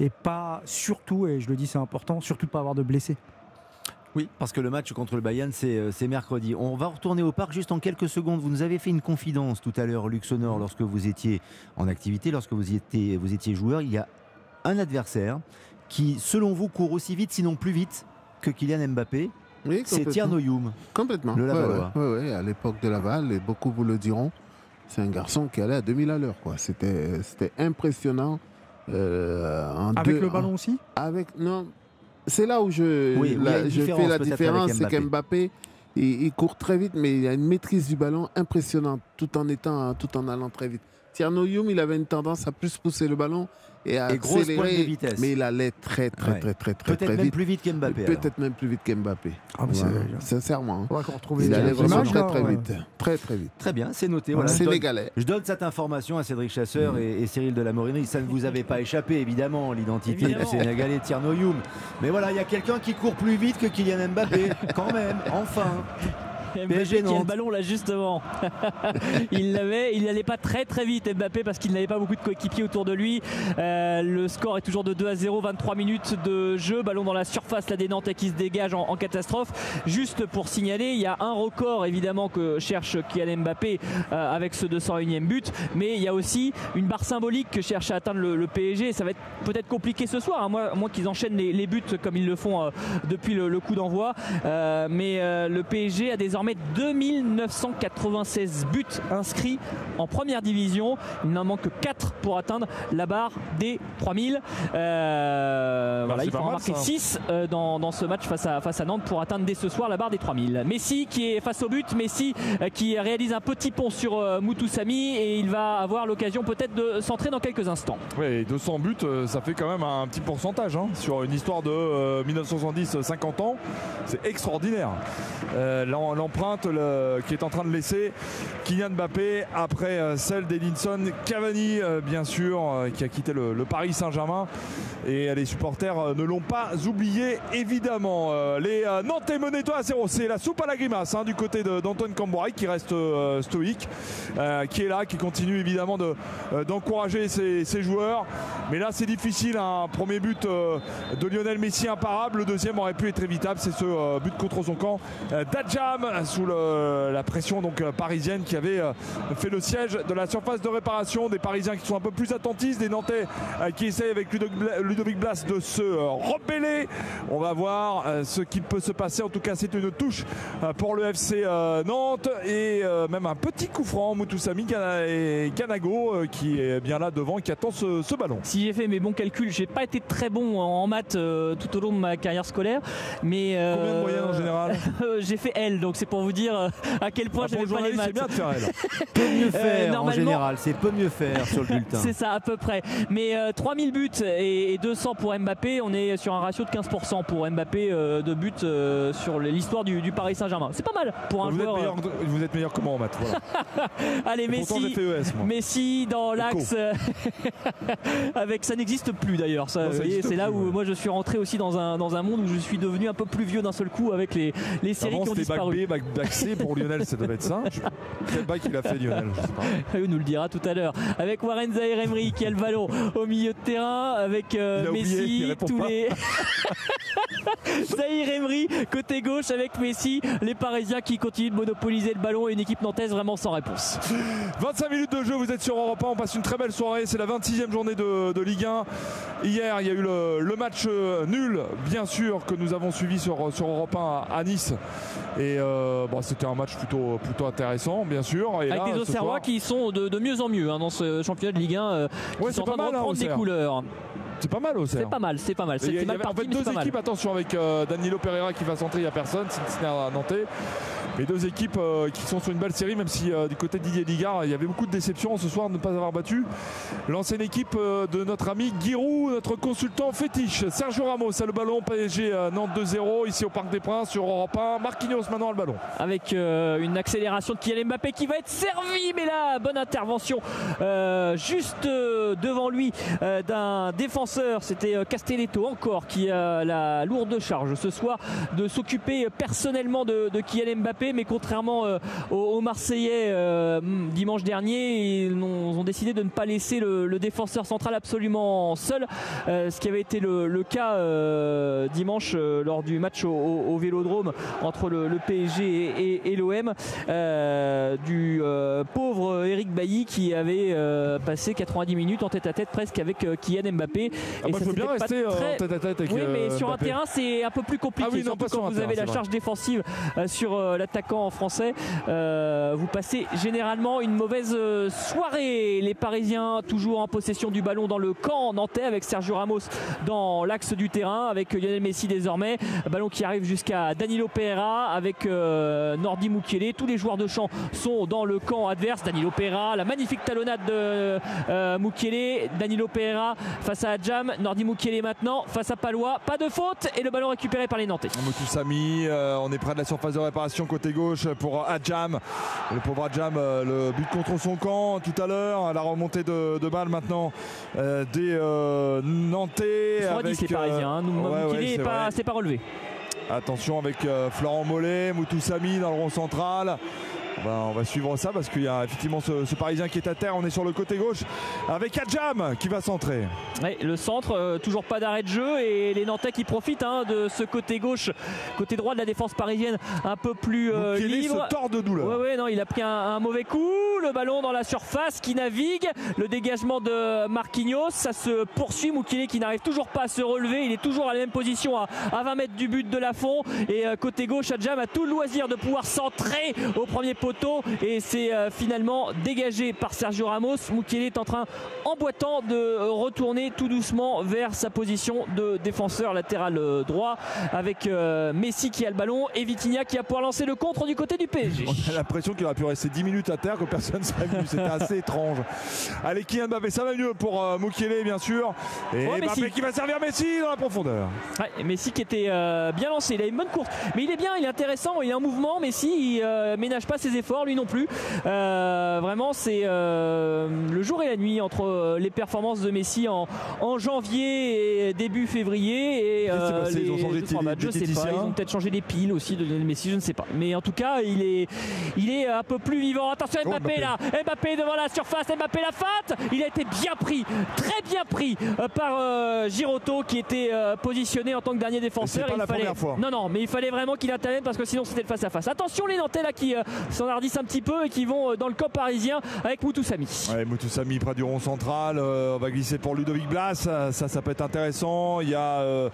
et pas surtout, et je le dis, c'est important, surtout pas avoir de blessés. Oui, parce que le match contre le Bayern, c'est euh, mercredi. On va retourner au parc juste en quelques secondes. Vous nous avez fait une confidence tout à l'heure, Luxonor, lorsque vous étiez en activité, lorsque vous étiez, vous étiez joueur. Il y a un adversaire qui, selon vous, court aussi vite, sinon plus vite que Kylian Mbappé. Oui, c'est Tierno Youm. Complètement. Le Lavallois. Oui, à l'époque de Laval, et beaucoup vous le diront, c'est un garçon qui allait à 2000 à l'heure. C'était impressionnant. Euh, avec le ballon aussi? Avec non c'est là où je, je fais la différence, c'est qu'Mbappé, il, il, court très vite, mais il a une maîtrise du ballon impressionnante, tout en étant, tout en allant très vite. Tierno Youm, il avait une tendance à plus pousser le ballon et a Et grosse pointe de vitesse. Mais il allait très, très, Ouais. très, très, très, Peut-être très même vite. plus vite qu'Mbappé. Peut-être même plus vite qu'Mbappé. Ah. Sincèrement. hein. On va qu'on retrouve Il allait vraiment très, très ouais. vite. Très, très vite. Très bien, c'est noté. Voilà. Sénégalais. Je donne cette information à Cédric Chasseur et, et Cyril de la Morinerie. Ça ne vous avait pas échappé, évidemment, l'identité du. Sénégalais Tierno Youm. Mais voilà, il y a quelqu'un qui court plus vite que Kylian Mbappé, quand même, enfin. Mbappé qui a le ballon là justement. il l'avait, il n'allait pas très très vite Mbappé parce qu'il n'avait pas beaucoup de coéquipiers autour de lui. Euh, le score est toujours de 2 à 0, 23 minutes de jeu, ballon dans la surface là des Nantais qui se dégage en, en catastrophe. Juste pour signaler, il y a un record évidemment que cherche Kylian Mbappé euh, avec ce 201e but, mais il y a aussi une barre symbolique que cherche à atteindre le, le PSG. Ça va être peut-être compliqué ce soir, hein, moi, moi qu'ils enchaînent les, les buts comme ils le font euh, depuis le, le coup d'envoi. Mais le PSG a désormais 2996 buts inscrits en première division. Il n'en manque que 4 pour atteindre la barre des 3000. Euh, voilà, c'est il faut en marquer ça. 6 euh, dans, dans ce match face à, face à Nantes pour atteindre dès ce soir la barre des 3000. Messi qui est face au but, Messi euh, qui réalise un petit pont sur euh, Mutusami et il va avoir l'occasion peut-être de s'entrer dans quelques instants. Oui, 200 buts, ça fait quand même un petit pourcentage hein, sur une histoire de euh, 1970-50 ans. C'est extraordinaire. L'em- L'empreinte le- qui est en train de laisser Kylian Mbappé après euh, celle d'Edinson Cavani, euh, bien sûr, euh, qui a quitté le, Paris Saint-Germain. Et les supporters ne l'ont pas oublié, évidemment. Les Nantais menés 2 à 0. C'est la soupe à la grimace hein, du côté d'Antoine Camboire qui reste stoïque, qui est là, qui continue évidemment de, euh, d'encourager ses, joueurs. Mais là, c'est difficile. Un premier but de Lionel Messi imparable. Le deuxième aurait pu être évitable. C'est ce but contre son camp d'Adjam sous le- la pression donc euh, parisienne qui avait euh, fait le siège de la surface de réparation. Des Parisiens qui sont un peu plus attentistes, des Nantais euh, qui essayent avec Ludovic Bla- Ludovic Blas de se euh, rebeller. On va voir euh, ce qui peut se passer. En tout cas, c'est une touche euh, pour le FC euh, Nantes et euh, même un petit coup franc. Gana- et Ganago euh, qui est bien là devant, qui attend ce, ce ballon. Si j'ai fait mes bons calculs, j'ai pas été très bon en maths euh, tout au long de ma carrière scolaire, mais euh, Combien de moyenne en général? J'ai fait L, donc c'est pour vous dire euh, à quel point Ah, j'avais pas les maths. c'est bien de faire L. Peut mieux Euh, faire en général, c'est peu mieux faire sur le bulletin. C'est ça à peu près. Mais euh, 3000 buts et, et 200 pour Mbappé, on est sur un ratio de 15% pour Mbappé euh, de buts euh, sur l'histoire du, du Paris Saint-Germain. C'est pas mal pour un Vous êtes, joueur. meilleur, vous êtes meilleur que moi en maths. Voilà. Allez, Messi, ES, moi. Messi dans l'axe euh, avec ça n'existe plus d'ailleurs. Ça, ça c'est là où ouais. moi je suis rentré aussi dans un, dans un monde où je suis devenu un peu plus vieux d'un seul coup avec les, les séries Avant, qui ont disparu. B, bac C pour Lionel, ça devait être ça. Je- Quel bac il a fait Lionel Je sais pas. Il nous le dira tout à l'heure. Avec Warren Zahir Emery qui a le ballon au milieu de terrain, avec euh, oublié, Messi, répond tous pas. les. Zahir Emery, côté gauche avec Messi, les Parisiens qui continuent de monopoliser le ballon et une équipe nantaise vraiment sans réponse. 25 minutes de jeu, vous êtes sur Europe 1, on passe une très belle soirée, c'est la 26e journée de, de Ligue 1. Hier, il y a eu le, le match euh, nul, bien sûr, que nous avons suivi sur, sur Europe 1 à, à Nice. Et euh, bon, c'était un match plutôt, plutôt intéressant, bien sûr. Et Avec là, des Auxerrois soir- qui sont de, de mieux en mieux hein, dans ce championnat de Ligue 1 euh, qui Ouais, sont en train de mal, hein, reprendre des couleurs. C'est pas mal, Auxerre. C'est pas mal, c'est pas mal. Il y a- C'est mal avait en parti, fait mais c'est deux mal. équipes, attention, avec euh, Danilo Pereira qui va centrer, il n'y a personne, Cincinnati Nantais. Mais deux équipes euh, qui sont sur une belle série, même si euh, du côté de Didier Ligard, il y avait beaucoup de déceptions ce soir de ne pas avoir battu l'ancienne équipe de notre ami Giroud, notre consultant fétiche. Sergio Ramos a le ballon, PSG Nantes 2-0, ici au Parc des Princes, sur Europe 1. Marquinhos maintenant a le ballon. avec une accélération de Kylian Mbappé qui va être servi mais là bonne intervention juste devant lui d'un défenseur c'était euh, Castelletto encore qui a la lourde charge ce soir de s'occuper personnellement de, de Kylian Mbappé mais contrairement euh, aux, Marseillais euh, dimanche dernier ils ont, décidé de ne pas laisser le, défenseur central absolument seul ce qui avait été le, cas dimanche lors du match au, Vélodrome entre le, PSG et, l'OM du pauvre Eric Bailly qui avait passé 90 minutes en tête à tête presque avec Kylian Mbappé Ah bah, faut bien rester en tête à tête avec Oui, mais sur un terrain, c'est un peu plus compliqué. Ah oui, non, surtout quand vous terrain, avez la vrai. charge défensive euh, sur euh, l'attaquant français. Euh, vous passez généralement une mauvaise euh, soirée. Les Parisiens toujours en possession du ballon dans le camp nantais avec Sergio Ramos dans l'axe du terrain avec Lionel Messi désormais. Ballon qui arrive jusqu'à Danilo Pereira avec euh, Nordi Mukiele. Tous les joueurs de champ sont dans le camp adverse. Danilo Pereira, la magnifique talonnade de euh, Mukiele. Danilo Pereira face à Adjam. Nordi Mukiele maintenant face à Palois. Pas de faute et le ballon récupéré par les Nantais. Moutoussamy, euh, on est près de la surface de réparation côté gauche pour Adjam. Le pauvre Adjam, euh, le but contre son camp tout à l'heure, la remontée de, de balle maintenant euh, des euh, Nantais. Refroidissent avec, les Parisiens. hein. Ouais, c'est pas, relevé. Attention avec euh, Florent Mollet, Moutoussamy dans le rond central. On va, on va suivre ça parce qu'il y a effectivement ce, ce Parisien qui est à terre. On est sur le côté gauche avec Adjam qui va centrer. Ouais, le centre, euh, toujours pas d'arrêt de jeu et les Nantais qui profitent hein, de ce côté gauche, côté droit de la défense parisienne un peu plus euh, libre. se tord de douleur. Ouais, ouais, non, il a pris un, un mauvais coup. Le ballon dans la surface qui navigue. Le dégagement de Marquinhos, ça se poursuit. Mukiele qui n'arrive toujours pas à se relever. Il est toujours à la même position à, à 20 mètres du but de la fond. Et euh, côté gauche, Adjam a tout le loisir de pouvoir centrer au premier poteau. Et c'est euh, finalement dégagé par Sergio Ramos. Mukiele est en train, en boitant, de retourner tout doucement vers sa position de défenseur latéral euh, droit. Avec euh, Messi qui a le ballon et Vitinha qui va pouvoir lancer le contre du côté du PSG. On a l'impression qu'il aurait pu rester 10 minutes à terre, que personne ne serait venu. C'était assez étrange. Allez, Kylian Mbappé, ça va mieux pour euh, Mukiele, bien sûr. Et Ouais, Mbappé qui va servir Messi dans la profondeur. Ouais, Messi qui était euh, bien lancé, il a une bonne course, mais il est bien, il est intéressant, il est en mouvement. Messi, il euh, ménage pas ses efforts, lui non plus. Euh, vraiment, c'est euh, le jour et la nuit entre euh, les performances de Messi en, en janvier et début février et euh, passé? Ils ont les changé de matchs. Je sais pas, ils ont peut-être changé les piles aussi de Lionel Messi, je ne sais pas. Mais en tout cas, il est, il est un peu plus vivant. Attention Oh, Mbappé, là, Mbappé devant la surface, Mbappé la feinte. Il a été bien pris, très bien pris par Giroto qui était positionné en tant que dernier défenseur. pas Il la fallait- première fois. Non, non, mais il fallait vraiment qu'il intervienne parce que sinon c'était le face à face. Attention les Nantais là qui euh, s'enhardissent un petit peu et qui vont euh, dans le camp parisien avec Moutoussamy. Ouais, Moutoussamy près du rond central. euh, on va glisser pour Ludovic Blas. Ça, ça, ça peut être intéressant. Il y a euh,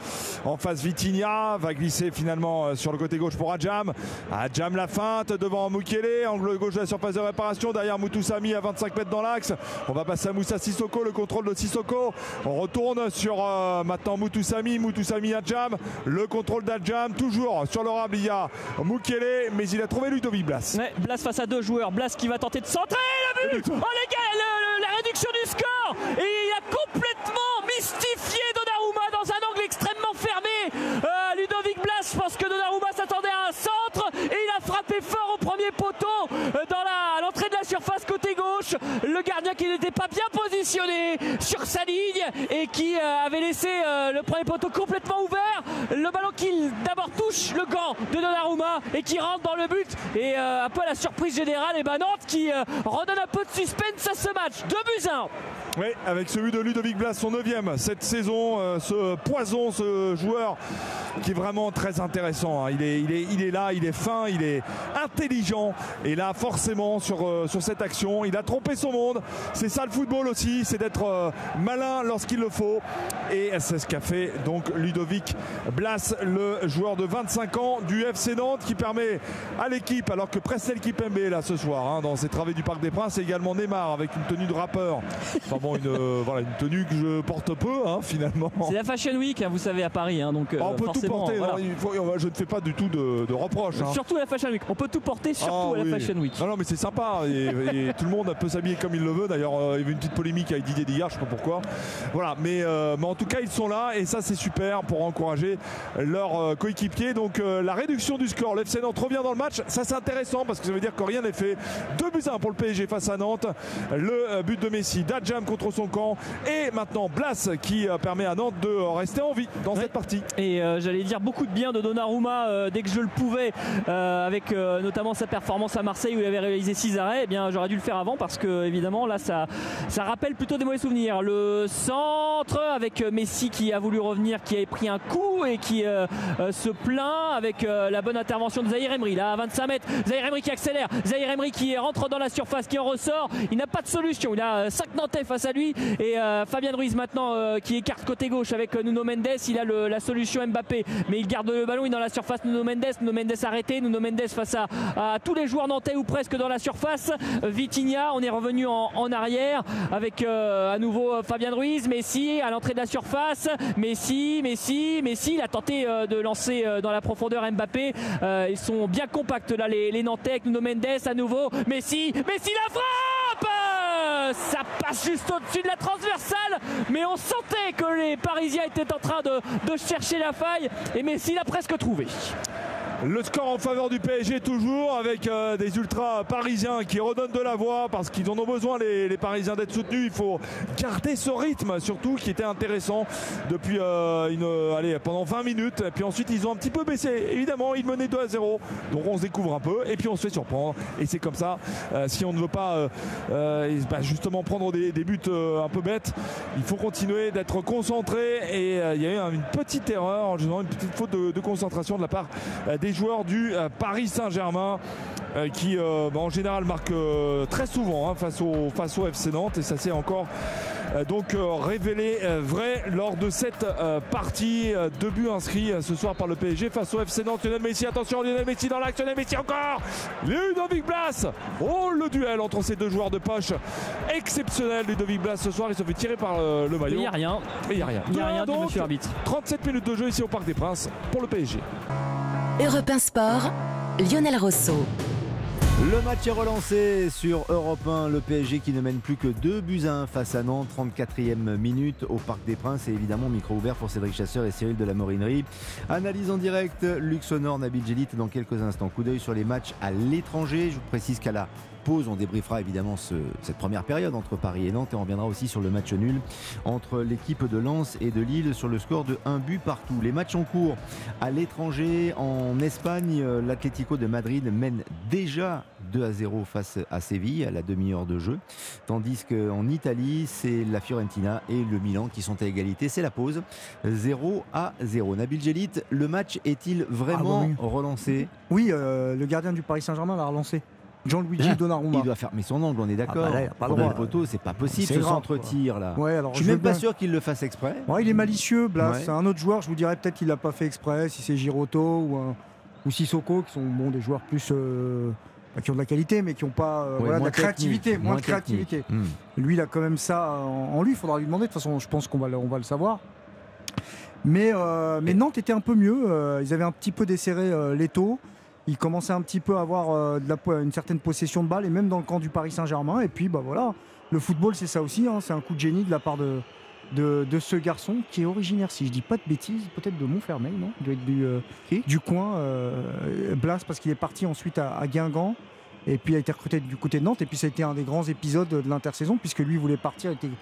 en face Vitinha. Va glisser finalement euh, sur le côté gauche pour Adjam. Adjam la feinte devant Mukiele. Angle gauche de la surface de réparation. Derrière Moutoussamy à 25 mètres dans l'axe. On va passer à Moussa Sissoko. Le contrôle de Sissoko. On retourne sur euh, maintenant Moutoussamy. Moutoussamy Adjam. Le contrôle d'Adjam. Toujours sur le rable. Il y a Mukiele. Mais il a trouvé Ludovic Blas. Ouais, Blas face à deux joueurs. Blas qui va tenter de centrer le but. Oh les gars, le- le- la réduction du score et il a complètement mystifié Donnarumma dans un angle extrêmement fermé. Euh, Ludovic Blas, je pense que Donnarumma s'attendait à un centre et il a frappé fort au premier poteau euh, dans la- à l'entrée de la surface côté gauche. Le gardien qui n'était pas bien positionné sur sa ligne et qui euh, avait laissé euh, le premier poteau complètement ouvert. Le ballon qui d'abord touche le gant de Donnarumma et qui rentre dans le but. Et euh, un peu la surprise générale, et ben Nantes qui euh, redonne un peu de suspense à ce match. 2 buts 1. Oui, avec celui de Ludovic Blas, son neuvième cette saison, euh, ce poison, ce joueur qui est vraiment très intéressant. hein. Il, est, il, est, il est là, il est fin, il est intelligent. Et là, forcément, sur, euh, sur cette action, il a trompé son monde. C'est ça le football aussi, c'est d'être euh, malin lorsqu'il le faut. Et c'est ce qu'a fait donc Ludovic Blas, le joueur de 25 ans du FC Nantes, qui permet à l'équipe, alors que Prestel Kipembe là ce soir, hein, dans ses travées du Parc des Princes, et également Neymar avec une tenue de rappeur. Enfin bon, une, euh, voilà, une tenue que je porte peu, hein, finalement. C'est la Fashion Week, hein, vous savez, à Paris. donc, euh, Ah, on peut tout porter, voilà. non, il faut- je ne fais pas du tout de, de reproches. Surtout à la Fashion Week. On peut tout porter, surtout Ah, à la oui. Fashion Week. Non, non, mais c'est sympa. Et, et tout le monde peut s'habiller comme il le veut. D'ailleurs, euh, il y avait une petite polémique avec Didier Digard, je sais pas pourquoi. Voilà, mais, euh, mais en tout cas, ils sont là et ça, c'est super pour encourager leurs euh, coéquipiers. Donc, la réduction du score, l'FC Nantes revient dans le match. Ça, c'est intéressant parce que ça veut dire que rien n'est fait. 2 buts à 1 pour le PSG face à Nantes. Le euh, but de Messi, Dadjam contre son camp. Et maintenant, Blas qui euh, permet à Nantes de rester en vie dans cette partie. Et euh, j'allais dire beaucoup de bien de Donnarumma euh, dès que je le pouvais, euh, avec notamment sa performance à Marseille où il avait réalisé 6 arrêts. Eh bien, j'aurais dû le faire avant parce que évidemment là, ça, ça rappelle plutôt des mauvais souvenirs. Le centre avec Messi qui a voulu revenir, qui avait pris un coup et qui se plaint avec la bonne intervention de Zahir Emery. Là, à 25 mètres, Zahir Emery qui accélère, Zahir Emery qui rentre dans la surface, qui en ressort. Il n'a pas de solution. Il a 5 Nantais face à lui. Et Fabien Ruiz maintenant qui écarte côté gauche avec Nuno Mendes. Il a la solution Mbappé, mais il garde le ballon. Il est dans la surface Nuno Mendes. Nuno Mendes arrêté. Nuno Mendes face à, tous les joueurs nantais ou presque dans la surface. Vitinha, on est revenu en, arrière avec à nouveau Fabien Ruiz. Messi à l'entrée de la surface. Messi, Messi, Messi. Il a tenté de lancer dans la profondeur Mbappé. ils sont bien compacts là les, les Nantais Nuno Mendes à nouveau. Messi, Messi la frappe ça passe juste au-dessus de la transversale, mais on sentait que les Parisiens étaient en train de, de chercher la faille et Messi l'a presque trouvé. Le score en faveur du PSG toujours avec euh, des ultras parisiens qui redonnent de la voix parce qu'ils en ont besoin les, Parisiens d'être soutenus. Il faut garder ce rythme surtout qui était intéressant depuis euh, euh, allez, pendant 20 minutes. Et puis ensuite ils ont un petit peu baissé. Évidemment ils menaient 2 à 0. Donc on se découvre un peu et puis on se fait surprendre. Et c'est comme ça. si on ne veut pas bah, justement prendre des, buts un peu bêtes, il faut continuer d'être concentré. Et il y a eu une petite erreur, une petite faute de, de concentration de la part des joueurs du euh, Paris Saint-Germain euh, qui euh, bah, en général marque très souvent hein, face, au, face au FC Nantes et ça s'est encore donc révélé vrai lors de cette partie. Deux buts inscrits ce soir par le PSG face au FC Nantes. Lionel Messi, attention, Lionel Messi dans l'action, Lionel Messi encore Ludovic Blas Oh le duel entre ces deux joueurs de poche exceptionnel Ludovic Blas ce soir, il se fait tirer par le maillot. Il n'y a rien. il n'y a rien. Il n'y a rien, donc, monsieur l'arbitre. 37 minutes de jeu ici au Parc des Princes pour le PSG. Europe 1 Sport, Lionel Rosso. Le match est relancé sur Europe 1, le PSG qui ne mène plus que 2 buts à 1 face à Nantes, 34e minute au Parc des Princes et évidemment micro ouvert pour Cédric Chasseur et Cyril de la Morinerie. Analyse en direct, Luxonor, Nabil Djelit dans quelques instants. Coup d'œil sur les matchs à l'étranger. Je vous précise qu'à la pause. On débriefera évidemment cette première période entre Paris et Nantes et on reviendra aussi sur le match nul entre l'équipe de Lens et de Lille sur le score de 1 but partout. Les matchs en cours à l'étranger, en Espagne, euh, l'Atlético de Madrid mène déjà 2 à 0 face à Séville à la demi-heure de jeu. Tandis qu'en Italie, c'est la Fiorentina et le Milan qui sont à égalité. C'est la pause. 0 à 0. Nabil Jelit, le match est-il vraiment ah relancé? Oui, euh, le gardien du Paris Saint-Germain l'a relancé. Jean-Luigi hein Donnarumma. Il doit fermer son angle, on est d'accord. Ah bah pas le poteau, c'est pas possible ce centre-tir là. Ouais, alors, je suis même pas sûr qu'il le fasse exprès. il est malicieux, Blas. C'est un autre joueur, je vous dirais peut-être qu'il l'a pas fait exprès, si c'est Giroto ou, ou Sissoko, qui sont bon, des joueurs plus. Euh, bah, qui ont de la qualité, mais qui n'ont pas euh, voilà, de la créativité, moins, de créativité. Hmm. Lui, il a quand même ça en, lui. Il faudra lui demander. De toute façon, je pense qu'on va, on va le savoir. Mais, euh, mais Nantes était un peu mieux. ils avaient un petit peu desserré l'étau il commençait un petit peu à avoir euh, de la, une certaine possession de balle et même dans le camp du Paris Saint-Germain. Et puis bah voilà, le football c'est ça aussi, hein. c'est un coup de génie de la part de, de, ce garçon qui est originaire, si je dis pas de bêtises, peut-être de Montfermeil, non Il doit être du, euh, du coin, euh, Blas, parce qu'il est parti ensuite à, Guingamp. Et puis il a été recruté du côté de Nantes. Et puis ça a été un des grands épisodes de l'intersaison, puisque lui voulait partir. Il était,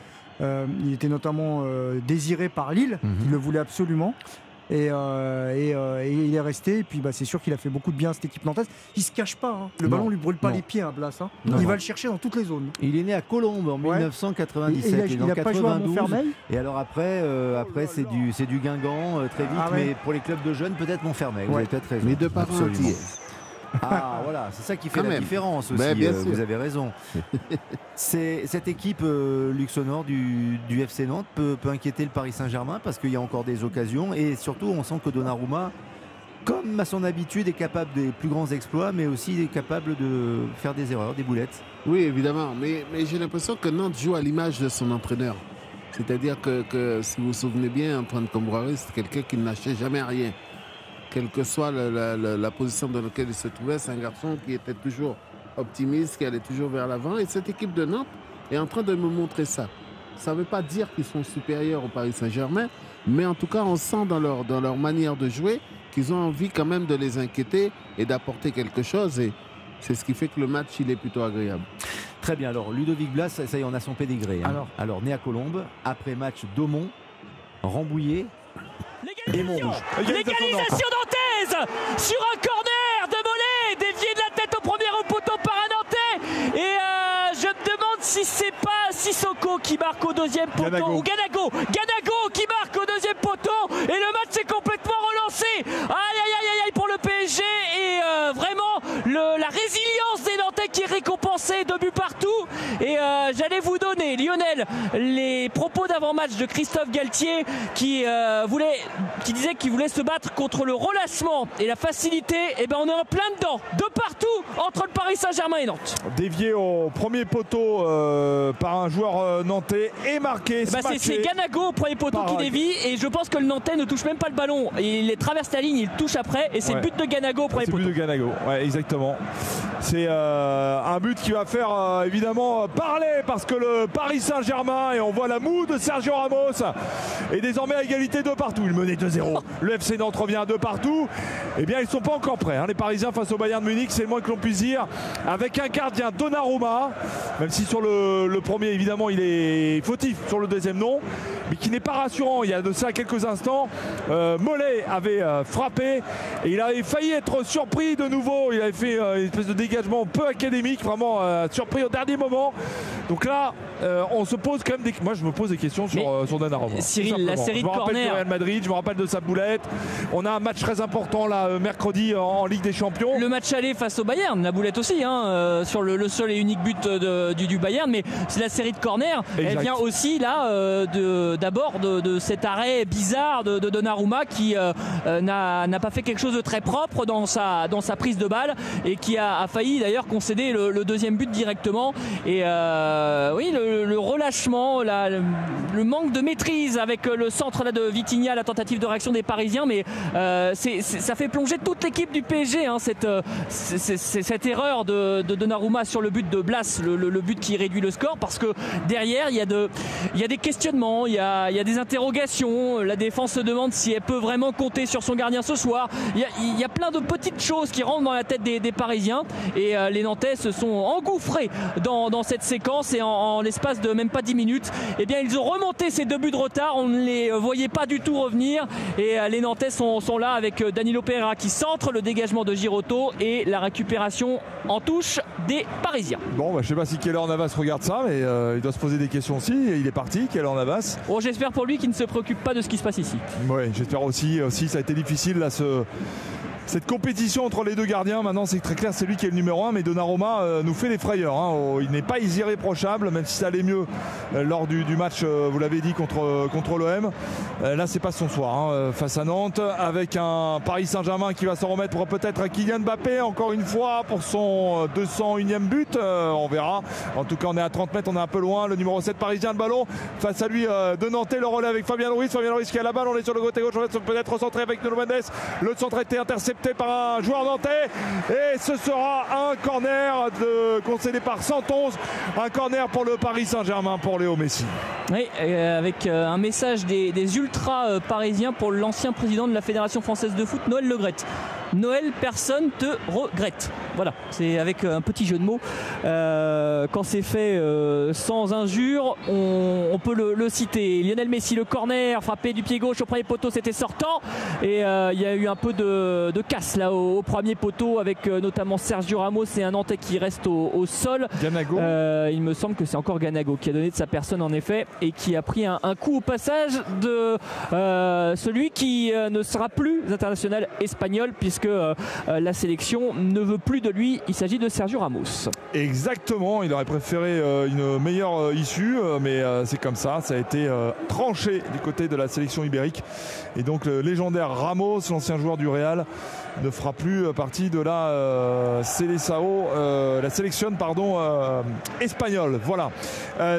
il était notamment désiré par Lille. Mhm. Il le voulait absolument. Euh, euh, et, il est resté. Et puis bah, c'est sûr qu'il a fait beaucoup de bien à cette équipe nantaise. Il se cache pas. Hein. Le ballon lui brûle pas les pieds à hein, Blas. Hein. Il va le chercher dans toutes les zones. Il est né à Colombes en 1997. il a, pas joué à Montfermeil? Et alors après, euh, après c'est du, du Guingamp très vite. Ah mais pour les clubs de jeunes, peut-être Montfermeil. Vous avez peut-être raison. Mais de parents ah voilà, c'est ça qui fait la différence aussi. Ben, euh, vous avez raison. c'est cette équipe euh, Luxonor du, du, FC Nantes peut, peut, inquiéter le Paris Saint-Germain parce qu'il y a encore des occasions et surtout on sent que Donnarumma, comme à son habitude, est capable des plus grands exploits, mais aussi est capable de faire des erreurs, des boulettes. Oui, évidemment, mais, mais j'ai l'impression que Nantes joue à l'image de son entraîneur. C'est-à-dire que, que, si vous vous souvenez bien, Antoine Comboiré, c'est quelqu'un qui n'achète jamais rien quelle que soit la, position dans laquelle il se trouvait, c'est un garçon qui était toujours optimiste, qui allait toujours vers l'avant. Et cette équipe de Nantes est en train de me montrer ça. Ça ne veut pas dire qu'ils sont supérieurs au Paris Saint-Germain, mais en tout cas, on sent dans leur, dans leur manière de jouer qu'ils ont envie quand même de les inquiéter et d'apporter quelque chose. Et c'est ce qui fait que le match, il est plutôt agréable. Très bien. Alors, Ludovic Blas, ça y est, on a son pédigré. Hein. Alors, alors, né à Colombes, après match Daumont, Rambouillet, L'égalisation d'Anthèse sur un corner de Mollet, dévié de la tête au premier poteau par un Nantais. Et euh, je me demande si c'est pas Sissoko qui marque au deuxième poteau ou Ganago. Ganago qui marque au deuxième poteau. Et le match s'est complètement relancé. Aïe aïe aïe aïe pour le PSG. Et euh, vraiment la résilience des Nantais qui est récompensée de but partout. Et euh, j'allais vous donner Lionel, les propos d'avant-match de Christophe Galtier qui, euh, voulait, qui disait qu'il voulait se battre contre le relâchement et la facilité, et eh ben on est en plein dedans, de partout, entre le Paris Saint-Germain et Nantes. Dévié au premier poteau euh, par un joueur nantais et marqué. Bah c'est Ganago au premier poteau qui dévie et je pense que le Nantais ne touche même pas le ballon. Il traverse la ligne, il touche après et c'est le but de Ganago au premier poteau. C'est but de Ganago, ouais, exactement. C'est un but qui va faire évidemment parler parce que le Paris Saint-Germain, et on voit la moue de Sergio Ramos, est désormais à égalité de partout. Il menait 2-0. Le FC Nantes revient de partout. Eh bien, ils ne sont pas encore prêts. Hein. Les Parisiens face au Bayern de Munich, c'est le moins que l'on puisse dire. Avec un gardien Donnarumma, même si sur le, premier, évidemment, il est fautif, sur le deuxième, non, mais qui n'est pas rassurant. Il y a de ça quelques instants, euh, Mollet avait euh, frappé et il avait failli être surpris de nouveau. Il avait fait euh, une espèce de dégagement peu académique, vraiment surpris au dernier moment. Donc là, euh, on se pose quand même des. Moi, je me pose des questions sur, euh, sur Donnarumma. Cyril, la série de corner. Je me rappelle du Real Madrid, je me rappelle de sa boulette. On a un match très important là, euh, mercredi en, Ligue des Champions. Le match aller face au Bayern, la boulette aussi, hein, sur le, seul et unique but du, Bayern. Mais c'est la série de corner. Elle vient aussi là d'abord de, cet arrêt bizarre de, Donnarumma qui n'a pas fait quelque chose de très propre dans sa, dans sa prise de balle et qui a, failli d'ailleurs concéder le, deuxième but directement. Et oui, le, relâchement, le, manque de maîtrise avec le centre de Vitinha, la tentative de réaction des Parisiens, mais euh, ça fait plonger toute l'équipe du PSG, hein, cette, euh, erreur de, de, Donnarumma sur le but de Blas, le, but qui réduit le score, parce que derrière, il y a, des questionnements, il y a, des interrogations, la défense se demande si elle peut vraiment compter sur son gardien ce soir, il y a, plein de petites choses qui rentrent dans la tête des, Parisiens, et euh, les Nantais se sont engouffrés dans, dans cette séquence et en, en l'espace de même pas 10 minutes, eh bien ils ont remonté ces deux buts de retard. On ne les voyait pas du tout revenir. Et euh, les Nantais sont, sont là avec euh, Danilo Pereira qui centre le dégagement de Giroto et la récupération en touche des Parisiens. Bon, bah, je sais pas si Keller Navas regarde ça, mais euh, il doit se poser des questions aussi. Il est parti, Keller Navas. Bon, j'espère pour lui qu'il ne se préoccupe pas de ce qui se passe ici. Oui, j'espère aussi, aussi. Ça a été difficile là, ce cette compétition entre les deux gardiens, maintenant c'est très clair, c'est lui qui est le numéro 1, mais Donnarumma euh, nous fait les frayeurs. Hein. Oh, il n'est pas irréprochable, même si ça allait mieux euh, lors du, match, euh, vous l'avez dit, contre, contre l'OM. là, c'est pas son soir hein, face à Nantes, avec un Paris Saint-Germain qui va s'en remettre peut-être à Kylian Mbappé, encore une fois, pour son 201e but. on verra. En tout cas, on est à 30 mètres, on est un peu loin. Le numéro 7 parisien, le ballon. Face à lui de Nantes, le relais avec Fabien Ruiz. Fabien Ruiz qui a la balle, on est sur le côté gauche, on va peut-être centré avec Nuno Mendes. Le centre a été par un joueur nantais. Et ce sera un corner de, concédé par 111 un corner pour le Paris Saint-Germain pour Léo Messi. Oui, euh, avec euh, un message des, des ultras euh, parisiens pour l'ancien président de la Fédération française de foot Noël Legrette Noël, personne te regrette. Voilà, c'est avec un petit jeu de mots. Euh, quand c'est fait euh, sans injure, on, peut le, citer. Lionel Messi, le corner, frappé du pied gauche au premier poteau, c'était sortant. Et euh, il y a eu un peu de, casse là au, premier poteau avec notamment Sergio Ramos et un Nantais qui reste au, sol. Ganago. il me semble que c'est encore Ganago qui a donné de sa personne en effet et qui a pris un, un coup au passage de celui qui ne sera plus international espagnol puisque que euh, euh, la sélection ne veut plus de lui. Il s'agit de Sergio Ramos. Exactement, il aurait préféré euh, une meilleure issue, mais c'est comme ça, ça a été tranché du côté de la sélection ibérique. Et donc le légendaire Ramos, l'ancien joueur du Real, ne fera plus partie de la euh, la sélection pardon, espagnole. Voilà.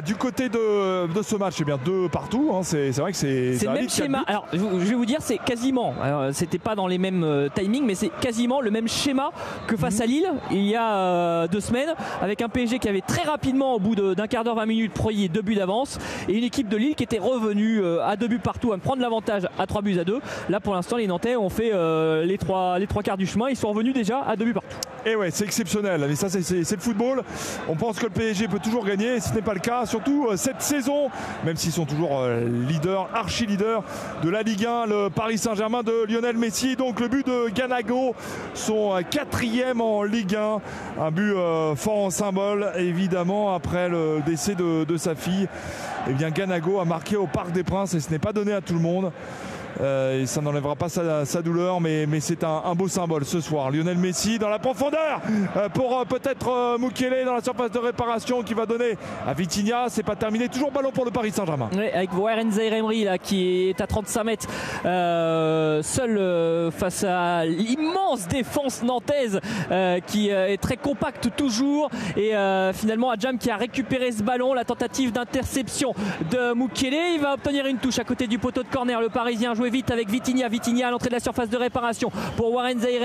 du côté de, ce match, eh bien deux partout. Hein, c'est vrai que c'est le même schéma. Alors je vais vous dire, c'est quasiment. C'était pas dans les mêmes timings, mais c'est quasiment le même schéma que face à Lille il y a euh, deux semaines, avec un PSG qui avait très rapidement, au bout d'un quart d'heure, 20 minutes, pris deux buts d'avance, et une équipe de Lille qui était revenue euh, à deux buts partout, à prendre l'avantage à trois buts à deux. Là, pour l'instant, les Nantais ont fait euh, les, trois, les trois quarts du chemin, ils sont revenus déjà à deux buts partout. Et ouais, c'est exceptionnel, mais ça, c'est le football. On pense que le PSG peut toujours gagner, ce n'est pas le cas, surtout cette saison, même s'ils sont toujours leaders, archi-leaders de la Ligue 1, le Paris Saint-Germain de Lionel Messi, donc le but de Ghana son quatrième en Ligue 1. Un but euh, fort en symbole, évidemment, après le décès de, sa fille. Eh bien, Ganago a marqué au Parc des Princes et ce n'est pas donné à tout le monde. Et ça n'enlèvera pas sa, douleur, mais, c'est un, beau symbole ce soir. Lionel Messi dans la profondeur pour peut-être Mukele dans la surface de réparation qui va donner à Vitinha. C'est pas terminé. Toujours ballon pour le Paris Saint-Germain. avec Warren Zairemri là qui est à 35 mètres, seul face à l'immense défense nantaise qui est très compacte toujours. Et finalement, Adjam qui a récupéré ce ballon, la tentative d'interception de Mukele. Il va obtenir une touche à côté du poteau de corner. Le Parisien vite avec Vitinha. Vitinha à l'entrée de la surface de réparation pour Warren Zahir.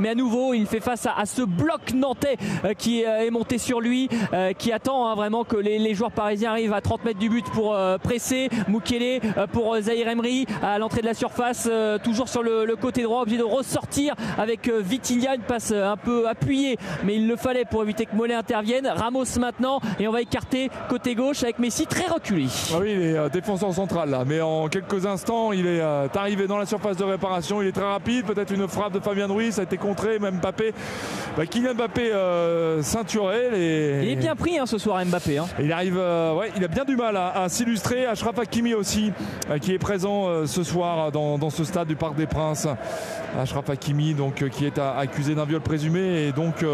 Mais à nouveau, il fait face à, ce bloc nantais euh, qui euh, est monté sur lui, euh, qui attend hein, vraiment que les, joueurs parisiens arrivent à 30 mètres du but pour presser. Mukele pour Zahir à l'entrée de la surface, toujours sur le, côté droit, obligé de ressortir avec Vitinha. Une passe un peu appuyée, mais il le fallait pour éviter que Mollet intervienne. Ramos maintenant, et on va écarter côté gauche avec Messi très reculé. Ah oui, il est défenseur central là, mais en quelques instants, il est arrivé dans la surface de réparation. Il est très rapide, peut-être une frappe de Fabien Ruiz, ça a été contré, même Mbappé. Bah, Kylian Mbappé euh, ceinturé. Il est bien pris hein, ce soir Mbappé. Hein. Il arrive, euh, ouais, il a bien du mal à, s'illustrer. Ashraf Hakimi aussi, euh, qui est présent ce soir dans, ce stade du Parc des Princes. Ashraf Hakimi, donc, qui est accusé d'un viol présumé, et donc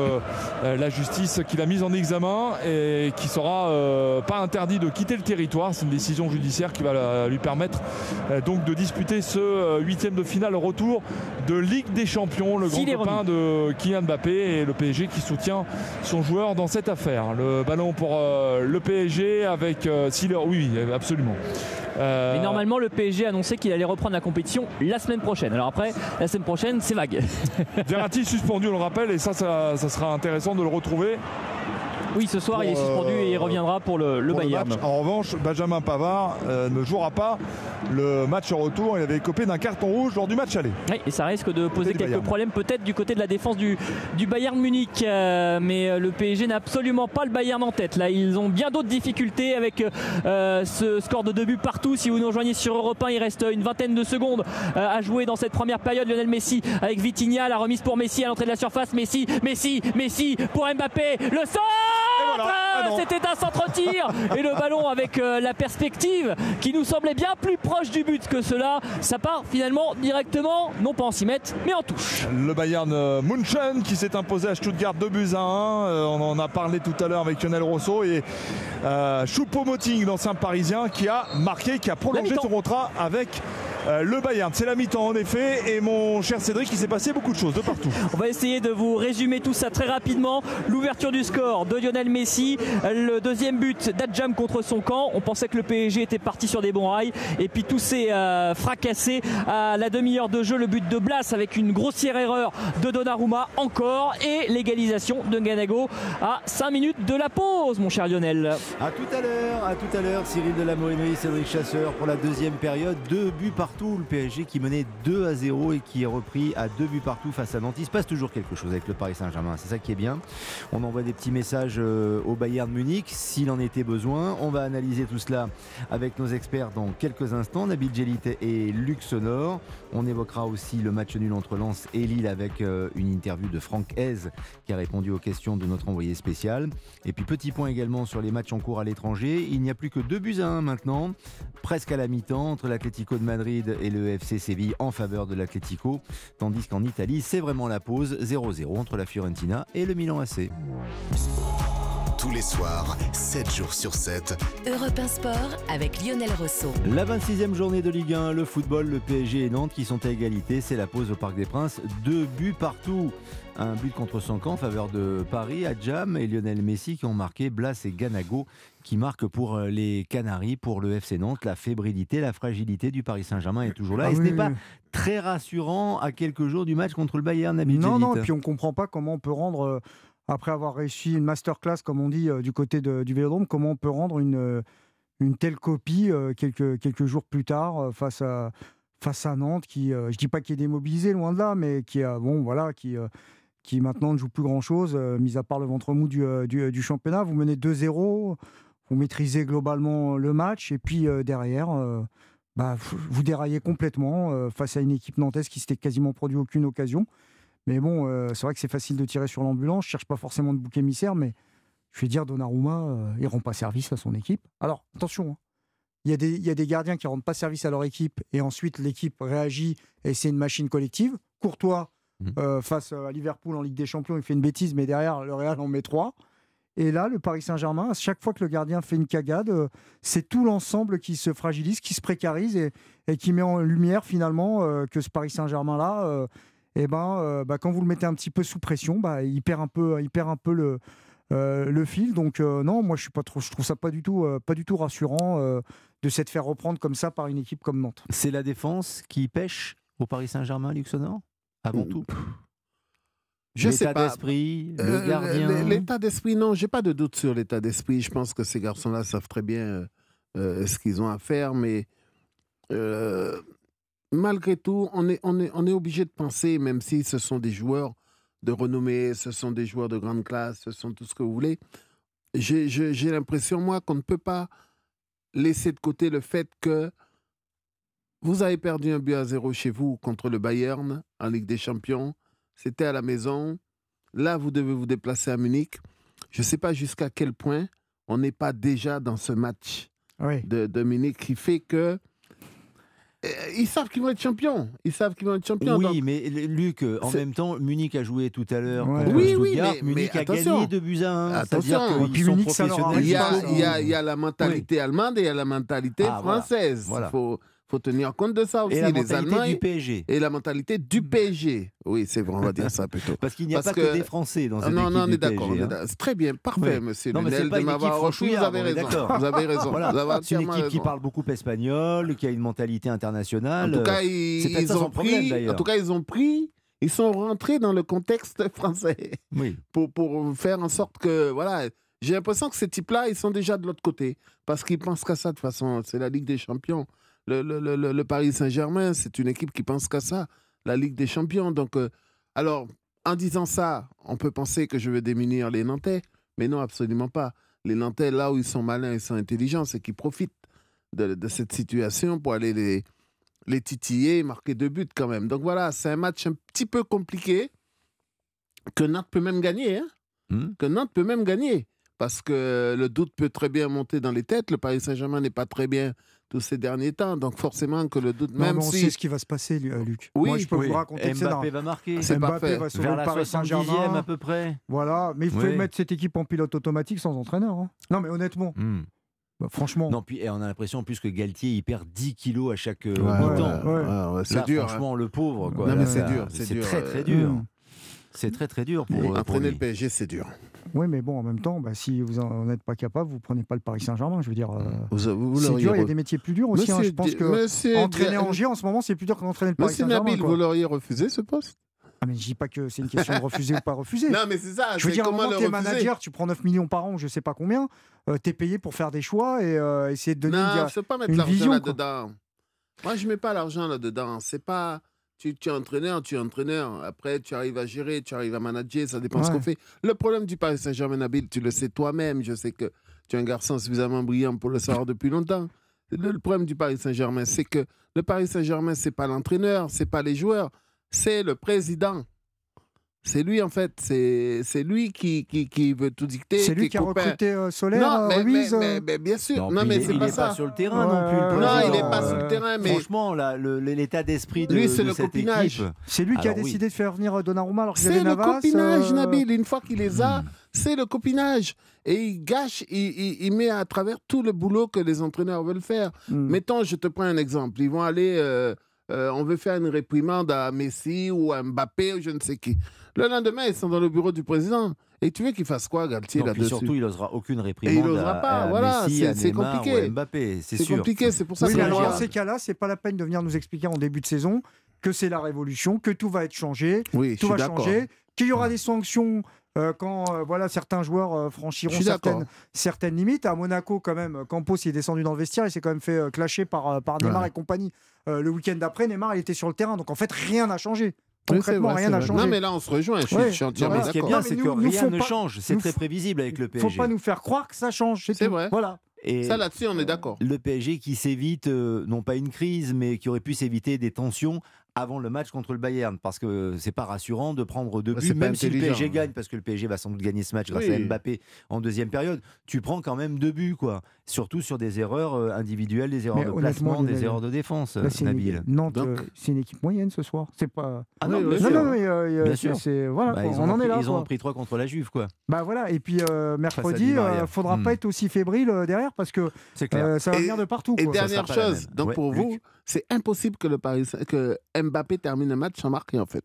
la justice qui l'a mise en examen et qui sera pas interdit de quitter le territoire. C'est une décision judiciaire qui va lui permettre donc de disputer ce huitième de finale retour de Ligue des Champions, le grand copain de Kylian Mbappé et le PSG qui soutient son joueur dans cette affaire. Le ballon pour euh, le PSG avec euh, oui, absolument. Euh, Mais normalement, le PSG a annoncé qu'il allait reprendre la compétition la semaine prochaine. Alors après, la semaine prochaine, c'est vague. Verratti suspendu, on le rappelle, et ça, ça sera intéressant de le retrouver oui, ce soir, il est suspendu et il reviendra pour le, Bayern. en revanche, Benjamin Pavard euh, ne jouera pas le match en retour. Il avait copé d'un carton rouge lors du match aller. Oui, et ça risque de poser quelques problèmes peut-être du côté de la défense du, du Bayern Munich. Euh, mais euh, le PSG n'a absolument pas le Bayern en tête. Là, ils ont bien d'autres difficultés avec ce score de deux buts partout. Si vous nous rejoignez sur Europe 1, il reste une vingtaine de secondes à jouer dans cette première période. Lionel Messi avec Vitinha, la remise pour Messi à l'entrée de la surface. Messi, Messi, Messi pour Mbappé. Le sort Voilà. Ah C'était un centre-tir et le ballon avec euh, la perspective qui nous semblait bien plus proche du but que cela. Ça part finalement directement, non pas en 6 mètres, mais en touche. Le Bayern euh, Munchen qui s'est imposé à Stuttgart 2 buts à 1. Euh, on en a parlé tout à l'heure avec Lionel Rosso et Choupo-Moting, l'ancien parisien, qui a marqué, qui a prolongé son contrat avec euh, le Bayern. C'est la mi-temps en effet. Et mon cher Cédric, il s'est passé beaucoup de choses de partout. On va essayer de vous résumer tout ça très rapidement. L'ouverture du score de Lionel Messi, le deuxième but d'Adjam contre son camp. On pensait que le PSG était parti sur des bons rails. Et puis tout s'est euh, fracassé à la demi-heure de jeu. Le but de Blas avec une grossière erreur de Donnarumma encore. Et l'égalisation de Ganago à 5 minutes de la pause, mon cher Lionel. A tout à l'heure, à tout à l'heure, Cyril Delamoine, Cédric Chasseur pour la deuxième période. Deux buts par tout Le PSG qui menait 2 à 0 et qui est repris à deux buts partout face à Nantes. Il se passe toujours quelque chose avec le Paris Saint-Germain. C'est ça qui est bien. On envoie des petits messages euh, au Bayern Munich s'il en était besoin. On va analyser tout cela avec nos experts dans quelques instants. Nabil Djelit et Luc Sonor. On évoquera aussi le match nul entre Lens et Lille avec euh, une interview de Franck Hez qui a répondu aux questions de notre envoyé spécial. Et puis petit point également sur les matchs en cours à l'étranger. Il n'y a plus que deux buts à 1 maintenant, presque à la mi-temps entre l'Atlético de Madrid et le FC Séville en faveur de l'Atlético, tandis qu'en Italie, c'est vraiment la pause 0-0 entre la Fiorentina et le Milan AC. Tous les soirs, 7 jours sur 7. Europe 1 Sport avec Lionel Rosso. La 26e journée de Ligue 1, le football, le PSG et Nantes qui sont à égalité. C'est la pause au Parc des Princes. Deux buts partout. Un but contre son camp en faveur de Paris, Adjam et Lionel Messi qui ont marqué Blas et Ganago qui marquent pour euh, les Canaries, pour le FC Nantes. La fébrilité, la fragilité du Paris Saint-Germain est toujours là. Ah et ce n'est pas très rassurant à quelques jours du match contre le Bayern. Non, non, et puis on ne comprend pas comment on peut rendre, euh, après avoir réussi une masterclass, comme on dit, euh, du côté du Vélodrome, comment on peut rendre une, une telle copie quelques, quelques jours plus tard face à Nantes, qui, je dis pas qu'il est démobilisé, loin de là, mais qui bon, voilà, qui, qui maintenant ne joue plus grand-chose, euh, mis à part le ventre mou du, euh, euh, du, championnat. Vous menez 2-0, vous maîtrisez globalement le match, et puis derrière, bah, vous déraillez complètement face à une équipe nantaise qui s'était quasiment produit aucune occasion. Mais bon, c'est vrai que c'est facile de tirer sur l'ambulance. Je cherche pas forcément de bouc émissaire, mais je vais dire Donnarumma, il rend pas service à son équipe. Alors attention, hein. il y, a des, il y a des gardiens qui rendent pas service à leur équipe et ensuite l'équipe réagit et c'est une machine collective. Courtois, Mhm. euh, face à Liverpool en Ligue des Champions, il fait une bêtise, mais derrière, le Real en met trois. Et là, le Paris Saint-Germain, à chaque fois que le gardien fait une cagade, euh, c'est tout l'ensemble qui se fragilise, qui se précarise et, et qui met en lumière finalement euh, que ce Paris Saint-Germain-là, euh, eh ben, euh, bah, quand vous le mettez un petit peu sous pression, bah, il, perd un peu, il perd un peu le, euh, le fil. Donc euh, non, moi je, suis pas trop, je trouve ça pas du tout, euh, pas du tout rassurant euh, de s'être fait reprendre comme ça par une équipe comme Nantes. C'est la défense qui pêche au Paris Saint-Germain, Luxonor Avant tout. Je sais L'état pas. d'esprit, le gardien. L'état d'esprit, non, j'ai pas de doute sur l'état d'esprit. Je pense que ces garçons-là savent très bien ce qu'ils ont à faire, mais euh, malgré tout, on est, on, est, on est obligé de penser, même si ce sont des joueurs de renommée, ce sont des joueurs de grande classe, ce sont tout ce que vous voulez, j'ai l'impression, moi, qu'on ne peut pas laisser de côté le fait que vous avez perdu un but à zéro chez vous contre le Bayern en Ligue des Champions. C'était à la maison. Là, vous devez vous déplacer à Munich. Je ne sais pas jusqu'à quel point on n'est pas déjà dans ce match de, de Munich qui fait que. Euh, Ils savent qu'ils vont être champions. Ils savent qu'ils vont être champions. Oui, donc- mais Luc, en même temps, Munich a joué tout à l'heure Ouais. Oui, oui, mais- Munich mais a attention. gagné 2 buts à 1. Attention. Sont professionnels. Il y, a, jusqu'au il, y a, bout. il y a la mentalité allemande et il y a la mentalité Ah, voilà. française. Il Voilà. faut, faut tenir compte de ça aussi. Et la les mentalité Allemands du PSG. Et la mentalité du PSG. Oui, c'est vrai, on va dire ça plutôt. Parce qu'il n'y a pas que des Français dans Ah, cette non, équipe non, on est d'accord. Hein. très bien, parfait, monsieur Non, Lunel, de m'avoir repris. Vous avez raison. Vous avez raison. Voilà. C'est une équipe qui parle beaucoup espagnol, qui a une mentalité internationale. En tout cas, ils, ont problème pris. En tout cas, ils ont pris. Ils sont rentrés dans le contexte français Oui. pour, pour faire en sorte que voilà. J'ai l'impression que ces types-là, ils sont déjà de l'autre côté parce qu'ils pensent qu'à ça de toute façon. C'est la Ligue des Champions. Le, le- le- Paris Saint-Germain, c'est une équipe qui pense qu'à ça, la Ligue des Champions. Donc, euh, alors, en disant ça, on peut penser que je veux démunir les Nantais, mais non, absolument pas. Les Nantais, là où ils sont malins, ils sont intelligents, c'est qu'ils profitent de, de cette situation pour aller les, les titiller et marquer deux buts quand même. Donc voilà, c'est un match un petit peu compliqué que Nantes peut même gagner. hein. Hmm. Que Nantes peut même gagner. Parce que le doute peut très bien monter dans les têtes. Le Paris Saint-Germain n'est pas très bien tous ces derniers temps. Donc forcément que le doute, Non, même mais on si... sait ce qui va se passer, euh, Luc. Oui, Moi, je peux oui. vous raconter. Mbappé va marquer. C'est Mbappé parfait. va sauver Vers le Paris 70e Saint-Germain. à peu près. Voilà, mais il faut Oui. mettre cette équipe en pilote automatique sans entraîneur. hein. Non, mais honnêtement, Hmm. bah, franchement. Non, puis et on a l'impression en plus que Galtier il perd 10 kilos à chaque euh, Ouais, mi-temps. ouais, ouais, ouais, c'est dur, Franchement, le pauvre. Quoi. Non, mais c'est dur, c'est dur, très euh, très dur. hmm. C'est très très dur pour, euh, pour entraîner le PSG, c'est dur. Oui, mais bon, en même temps, bah, si vous n'en êtes pas capable, vous prenez pas le Paris Saint-Germain. Je veux dire, euh, c'est dur. Il y a des métiers plus durs aussi. hein. Je pense que entraîner Angers en ce moment, c'est plus dur que d'entraîner le Paris Saint-Germain. Nabil, quoi. vous l'auriez refusé ce poste? Ah, mais je dis pas que c'est une question de refuser ou pas refuser. Non, mais c'est ça. Je veux dire, comment t'es manager, tu prends 9 millions par an, je sais pas combien, euh, t'es payé pour faire des choix et euh, essayer de donner Non, une, ne faut pas mettre l'argent là-dedans. Moi, je ne mets pas l'argent là-dedans. C'est pas. Tu, tu es entraîneur, tu es entraîneur. Après, tu arrives à gérer, tu arrives à manager, ça dépend de ce Ouais. qu'on fait. Le problème du Paris Saint-Germain, Nabil, tu le sais toi-même. Je sais que tu es un garçon suffisamment brillant pour le savoir depuis longtemps. Le, le problème du Paris Saint-Germain, c'est que le Paris Saint-Germain, c'est pas l'entraîneur, c'est pas les joueurs, c'est le président. C'est lui, en fait. C'est c'est lui qui, qui, qui veut tout dicter. C'est lui qui a recruté euh, Solaire, Non, euh, mais, Remise, mais- euh, mais- mais bien sûr. Non, Non, mais il c'est est- pas il est ça. pas sur le terrain Ouais, non plus. Non, il n'est pas sur Euh, le terrain, mais Franchement, l'état d'esprit de, Lui, c'est de le cette copinage. équipe. C'est lui qui a oui. décidé de faire venir Donnarumma alors qu'il y C'est avait le Navas. copinage, euh, Nabil. Une fois qu'il les a, Hmm. c'est le copinage. Et il gâche, il, il- il met à travers tout le boulot que les entraîneurs veulent faire. hmm. Mettons, je te prends un exemple. Ils vont aller, euh, on veut faire une réprimande à Messi ou à Mbappé ou je ne sais qui. Le lendemain, ils sont dans le bureau du président. Et tu veux qu'il fasse quoi, Galtier, là-dessus surtout, il n'osera aucune Et il réprimande n'osera pas, à voilà, c'est- compliqué. Mbappé. C'est compliqué, c'est pour ça Oui, que alors, dans ces cas-là, c'est pas la peine de venir nous expliquer en début de saison que c'est la révolution, que tout va être changé, Oui, tout va changer, qu'il y aura des sanctions euh, quand euh, voilà, certains joueurs euh, franchiront certaines, certaines limites. À Monaco, quand même, Campos il est descendu dans le vestiaire, il s'est quand même fait euh, clasher par, euh, par Neymar Ouais. et compagnie. Euh, le week-end d'après, Neymar il était sur le terrain. Donc en fait, rien n'a changé. Concrètement, vrai, rien n'a changé. Non, mais là, on se rejoint. Je suis, Ouais. je suis Non, entièrement mais ce qui est bien, c'est que nous rien ne pas- change. C'est très prévisible avec le Il PSG. faut pas nous faire croire que ça change. C'est vrai. Voilà. Et Ça, là-dessus, on est d'accord. le PSG qui s'évite, euh, non pas une crise, mais qui aurait pu s'éviter des tensions avant le match contre le Bayern parce que c'est pas rassurant de prendre deux buts même si le PSG gagne parce que le PSG va sans doute gagner ce match grâce Oui. à Mbappé en deuxième période tu prends quand même deux buts quoi surtout sur des erreurs euh, individuelles des erreurs Mais de placement des erreurs de défense Là, c'est une- Nabil Nantes, Donc- euh, c'est une équipe moyenne ce soir. C'est pas. Ah non, Oui, bien non, non, mais, euh, Bien c'est- sûr. c'est- voilà, Bah, quoi, ils on en est là. ils quoi. ont pris trois contre la Juve quoi Bah voilà, et puis euh, mercredi, faudra Hmm. pas être aussi fébrile derrière parce que c'est clair euh, ça va venir de partout. Et dernière chose, donc pour vous, c'est impossible que le Paris que Mbappé termine un match sans marquer en fait.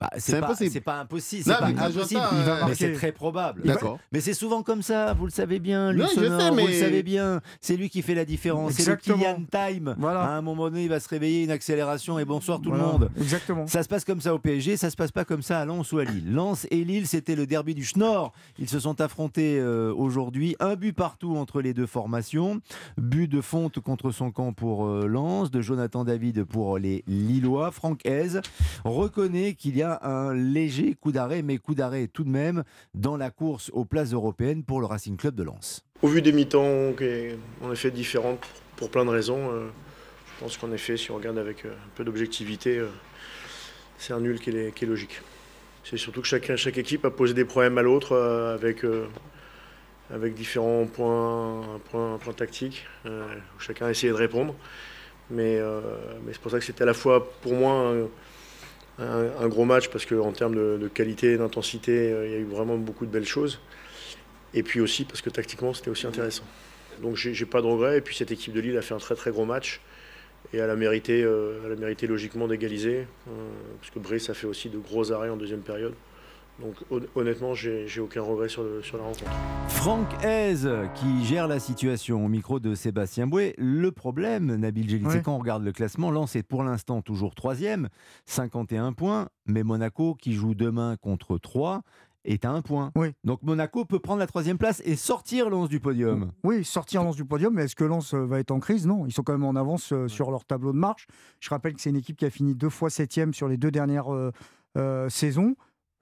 Bah, C'est pas, impossible. c'est pas impossible Non, c'est pas mais impossible euh, mais c'est très probable D'accord. Mais c'est souvent comme ça, vous le savez bien, Sonor, sais, vous le mais- savez bien. C'est lui qui fait la différence. C'est le. Kylian Time. Voilà. À un moment donné, il va se réveiller, une accélération et bonsoir tout Voilà, le monde. Exactement. Ça se passe comme ça au PSG, ça se passe pas comme ça à Lens ou à Lille. Lens et Lille, c'était le derby du Schnorr. Ils se sont affrontés euh, aujourd'hui. Un but partout entre les deux formations. But de Fonte contre son camp pour euh, Lens, de Jonathan David pour les Lillois. Franck Hez reconnaît qu'il y a un léger coup d'arrêt, mais coup d'arrêt tout de même dans la course aux places européennes pour le Racing Club de Lens. Au vu des mi-temps, en effet différentes pour plein de raisons, euh, je pense qu'en effet, si on regarde avec euh, un peu d'objectivité, euh, c'est un nul qui est, logique. C'est surtout que chaque équipe a posé des problèmes à l'autre avec, avec différents points, points, points tactiques, où chacun a essayé de répondre. Mais c'est pour ça que c'était à la fois pour moi un, gros match, parce qu'en termes de, de qualité et d'intensité, euh, il y a eu vraiment beaucoup de belles choses. Et puis aussi parce que tactiquement c'était aussi intéressant. Donc j'ai pas de regrets. Et puis cette équipe de Lille a fait un très très gros match et elle a mérité, euh, logiquement d'égaliser. euh, parce que Brice a fait aussi de gros arrêts en deuxième période. Donc hon- honnêtement, j'ai aucun regret sur, le- sur la rencontre. Franck Hez qui gère la situation au micro de Sébastien Bouet. Le problème, Nabil Ouais. c'est quand on regarde le classement, Lens est pour l'instant toujours troisième, 51 points, mais Monaco qui joue demain contre 3 est à un point. Oui. Donc Monaco peut prendre la troisième place et sortir Lens du podium. Oui, sortir Lens du podium, mais est-ce que Lens euh, va être en crise? Non, ils sont quand même en avance euh, sur leur tableau de marche. Je rappelle que c'est une équipe qui a fini deux fois septième sur les deux dernières euh, euh, saisons.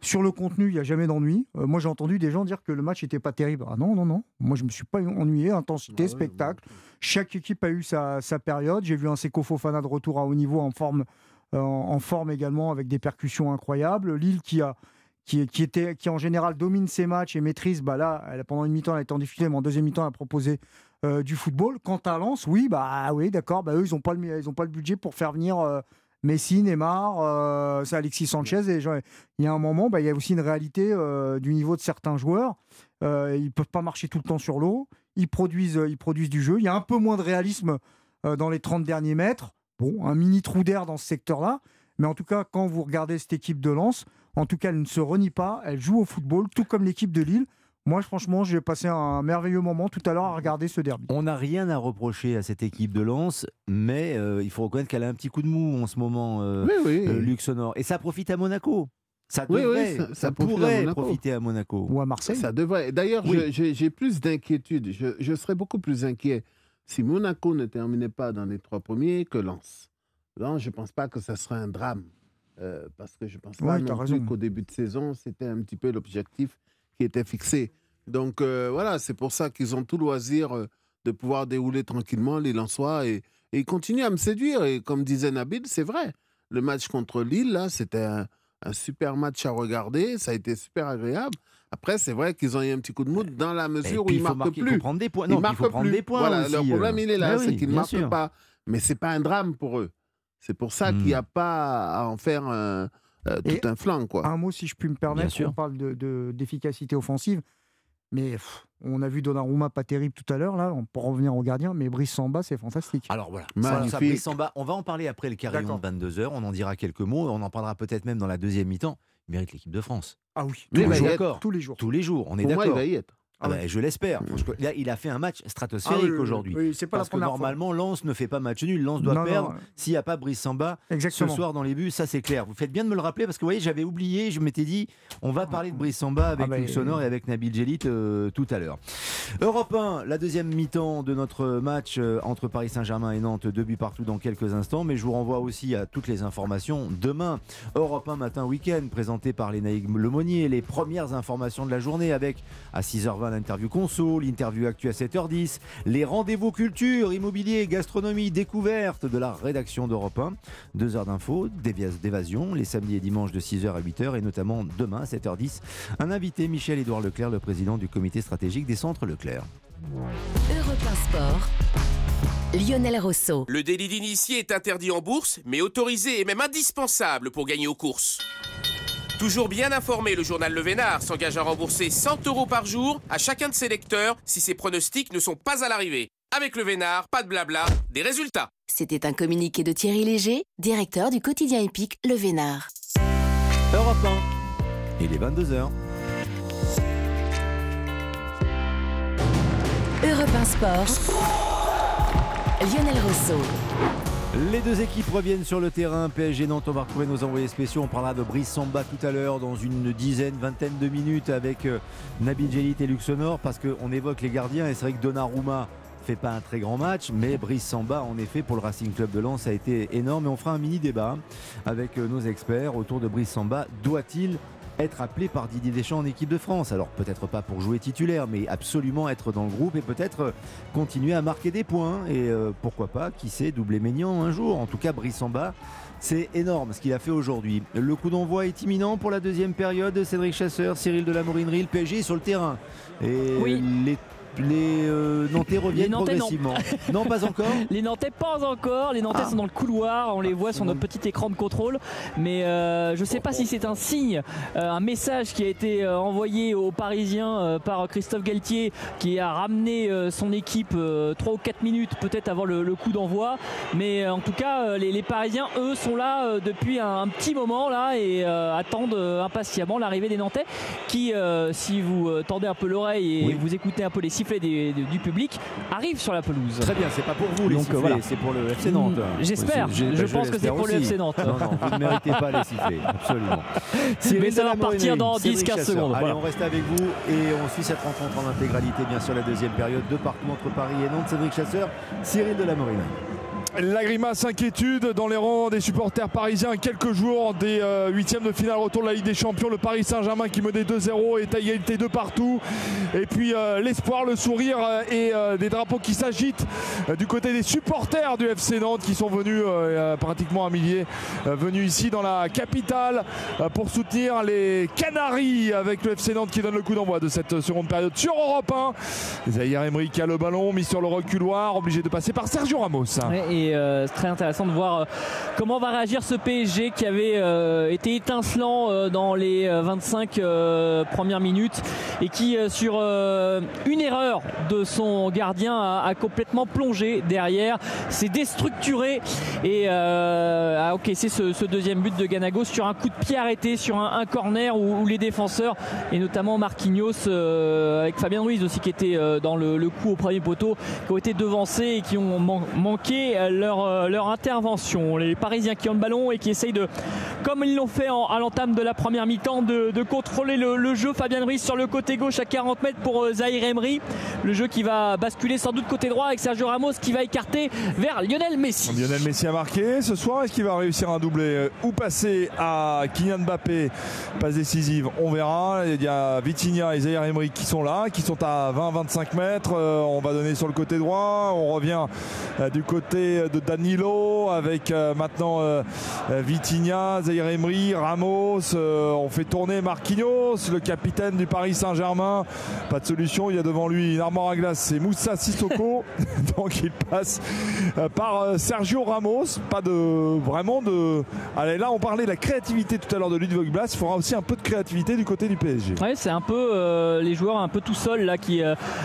Sur le contenu, il n'y a jamais d'ennui. Euh, moi, j'ai entendu des gens dire que le match n'était pas terrible. Ah non, non, non. Moi, je ne me suis pas ennuyé. Intensité, spectacle. Chaque équipe a eu sa, sa période. J'ai vu un Seko Fofana de retour à haut niveau en forme, euh, en forme également avec des percussions incroyables. Lille qui a qui, qui, était, qui en général domine ses matchs et maîtrise, bah là, elle, pendant une mi-temps, elle a été en difficulté, mais en deuxième mi-temps, elle a proposé euh, du football. Quant à Lens, oui, bah oui, d'accord, bah, eux, ils n'ont pas, le- ils ont pas le budget pour faire venir Messi, Neymar, euh, c'est Alexis Sanchez. Et il y a un moment, bah, il y a aussi une réalité euh, du niveau de certains joueurs. Euh, ils ne peuvent pas marcher tout le temps sur l'eau. Ils produisent, du jeu. Il y a un peu moins de réalisme dans les 30 derniers mètres. Bon, un mini trou d'air dans ce secteur-là. Mais en tout cas, quand vous regardez cette équipe de Lens, en tout cas, elle ne se renie pas. Elle joue au football, tout comme l'équipe de Lille. Moi, franchement, j'ai passé un merveilleux moment tout à l'heure à regarder ce derby. On n'a rien à reprocher à cette équipe de Lens, mais euh, il faut reconnaître qu'elle a un petit coup de mou en ce moment, euh, Oui, oui. euh, Luc Sonor. Et ça profite à Monaco. Ça Oui, oui, devrait, ça- ça, ça profite à pourrait Monaco. profiter à Monaco. Ou à Marseille. Ça devrait. D'ailleurs, Oui. j'ai plus d'inquiétude. Je, je serais beaucoup plus inquiet si Monaco ne terminait pas dans les trois premiers que Lens. Lens, je ne pense pas que ça serait un drame. euh, parce que je pense pas Ouais, qu'au début de saison, c'était un petit peu l'objectif qui était fixé. Donc euh, voilà, c'est pour ça qu'ils ont tout loisir euh, de pouvoir dérouler tranquillement les Lensois et, et ils continuent à me séduire. Et comme disait Nabil, c'est vrai. Le match contre Lille, là, c'était un, un super match à regarder. Ça a été super agréable. Après, c'est vrai qu'ils ont eu un petit coup de mou dans la mesure où ils il marquent marquer- il plus. faut prendre des points. Ils il marquent faut prendre plus. des points Voilà, aussi, leur problème, euh. il est là, Ah c'est oui, qu'ils ne marquent sûr. pas. Mais c'est pas un drame pour eux. C'est pour ça Hmm. qu'il n'y a pas à en faire un- euh, tout un flanc, quoi. Un mot, si je puis me Bien permettre, sûr. on parle de- de- d'efficacité offensive. Mais pff, on a vu Donnarumma pas terrible tout à l'heure, là, on peut revenir au gardien, mais Brice Samba, c'est fantastique. Alors voilà, Magnifique. ça, ça, Brice Samba, on va en parler après le carillon D'accord. de 22h, on en dira quelques mots, on en parlera peut-être même dans la deuxième mi-temps. Il mérite l'équipe de France. Ah oui, tous, les jours, d'accord. tous les jours. Tous les jours, on est Pour moi, il d'accord. va y être. Ah bah, je l'espère. Là, il a fait un match Ah stratosphérique oui, oui. aujourd'hui. Oui, Parce que normalement, Lens ne fait pas match nul. Lens doit Non, perdre s'il n'y a pas Brice Samba fois. Exactement. ce soir dans les buts. Ça, c'est clair. Vous faites bien de me le rappeler parce que vous voyez, j'avais oublié. Je m'étais dit, on va parler de Brice Samba avec Ah bah, Sonor et avec Nabil Gélit euh, tout à l'heure. Europe 1, la deuxième mi-temps de notre match euh, entre Paris Saint-Germain et Nantes. Deux buts partout dans quelques instants. Mais je vous renvoie aussi à toutes les informations. Demain, Europe 1 matin week-end, présenté par les Naïg Lemonnier. Les premières informations de la journée avec à 6h20 aura l'interview conso, l'interview actu à 7h10, les rendez-vous culture, immobilier, gastronomie, découverte de la rédaction d'Europe 1. Deux heures d'infos, d'évasion, les samedis et dimanches de 6h à 8h et notamment demain à 7h10. Un invité, Michel-Édouard Leclerc, le président du comité stratégique des centres Leclerc. Europe 1 Sport. Lionel Rousseau. Le délit d'initié est interdit en bourse, mais autorisé et même indispensable pour gagner aux courses. Toujours bien informé, le journal Le Vénard s'engage à rembourser 100 euros par jour à chacun de ses lecteurs si ses pronostics ne sont pas à l'arrivée. Avec Le Vénard, pas de blabla, des résultats. C'était un communiqué de Thierry Léger, directeur du quotidien épique Le Vénard. Europe 1, il est 22h. Europe 1 Sport. Lionel Rousseau. Les deux équipes reviennent sur le terrain. PSG Nantes, on va retrouver nos envoyés spéciaux. On parlera de Brice Samba tout à l'heure dans une dizaine, vingtaine de minutes avec euh, Nabil Djelit et Luxonor parce qu'on évoque les gardiens et c'est vrai que Donnarumma fait pas un très grand match, mais Brice Samba, en effet, pour le Racing Club de Lens, a été énorme. Et on fera un mini débat avec euh, nos experts autour de Brice Samba. Doit-il être appelé par Didier Deschamps en équipe de France. Alors peut-être pas pour jouer titulaire, mais absolument être dans le groupe et peut-être continuer à marquer des points. Et euh, pourquoi pas, qui sait, doubler Maignan un jour. En tout cas, Brissamba. C'est énorme ce qu'il a fait aujourd'hui. Le coup d'envoi est imminent pour la deuxième période. Cédric Chasseur, Cyril de la Morinerie, le PSG sur le terrain. Et oui. les les euh, Nantais reviennent progressivement. Non. pas encore Les Nantais pas encore. Les Nantais ah. sont dans le couloir. On les voit sur notre petit écran de contrôle. Mais euh, je ne sais pas si c'est un signe, euh, un message qui a été envoyé aux Parisiens par Christophe Galtier qui a ramené son équipe 3 ou 4 minutes peut-être avant le, coup d'envoi. Mais en tout cas, les, Parisiens, eux, sont là depuis un, petit moment là et attendent impatiemment l'arrivée des Nantais qui, si vous tendez un peu l'oreille et vous écoutez un peu les sifflets du public arrive sur la pelouse. Très bien, c'est pas pour vous les sifflets, voilà. c'est pour le FC Nantes. Mm, j'espère, je, pense que c'est pour le FC Nantes. Non, non, vous ne méritez pas les sifflets, absolument. Mais ça va partir dans 10-15 secondes. Allez, on reste avec vous et on suit cette rencontre en intégralité, bien sûr, la deuxième période de partout entre Paris et Nantes. Cédric Chasseur, Cyril de la grimace inquiétude dans les rangs des supporters parisiens. Quelques jours des euh, huitièmes de finale retour de la Ligue des Champions. Le Paris Saint-Germain qui menait 2-0 et à égalité de partout. Et puis euh, l'espoir, le sourire euh, et des drapeaux qui s'agitent du côté des supporters du FC Nantes qui sont venus pratiquement un millier venus ici dans la capitale pour soutenir les Canaries avec le FC Nantes qui donne le coup d'envoi de cette seconde période sur Europe 1. Zahir Emery qui a le ballon mis sur le reculoir, obligé de passer par Sergio Ramos. Euh, c'est très intéressant de voir euh, comment va réagir ce PSG qui avait euh, été étincelant dans les 25 premières minutes et qui sur une erreur de son gardien a, complètement plongé derrière, s'est déstructuré et a encaissé ce, deuxième but de Ganago sur un coup de pied arrêté sur un, corner où, les défenseurs et notamment Marquinhos avec Fabien Ruiz aussi qui était dans le, coup au premier poteau qui ont été devancés et qui ont manqué leur, euh, leur intervention. Les Parisiens qui ont le ballon et qui essayent de, comme ils l'ont fait à l'entame de la première mi-temps, de, contrôler le, jeu. Fabien Ruiz sur le côté gauche à 40 mètres pour euh, Zahir Emery. Le jeu qui va basculer sans doute côté droit avec Sergio Ramos qui va écarter vers Lionel Messi. Lionel Messi a marqué ce soir. Est-ce qu'il va réussir un doublé euh, ou passer à Kylian Mbappé? Passe décisive, on verra. Il y a Vitinha et Zahir Emery qui sont là, qui sont à 20-25 mètres. On va donner sur le côté droit. On revient du côté de Danilo avec euh, maintenant euh, euh, Vitinha, Zaire Emery, Ramos. on fait tourner Marquinhos, le capitaine du Paris Saint-Germain. Pas de solution. Il y a devant lui une armoire à glace. C'est Moussa Sissoko. Donc il passe par Sergio Ramos. Pas de vraiment de. Allez, là, on parlait de la créativité tout à l'heure de Ludwig Blas. Il faudra aussi un peu de créativité du côté du PSG. Ouais, c'est un peu les joueurs un peu tout seuls là qui.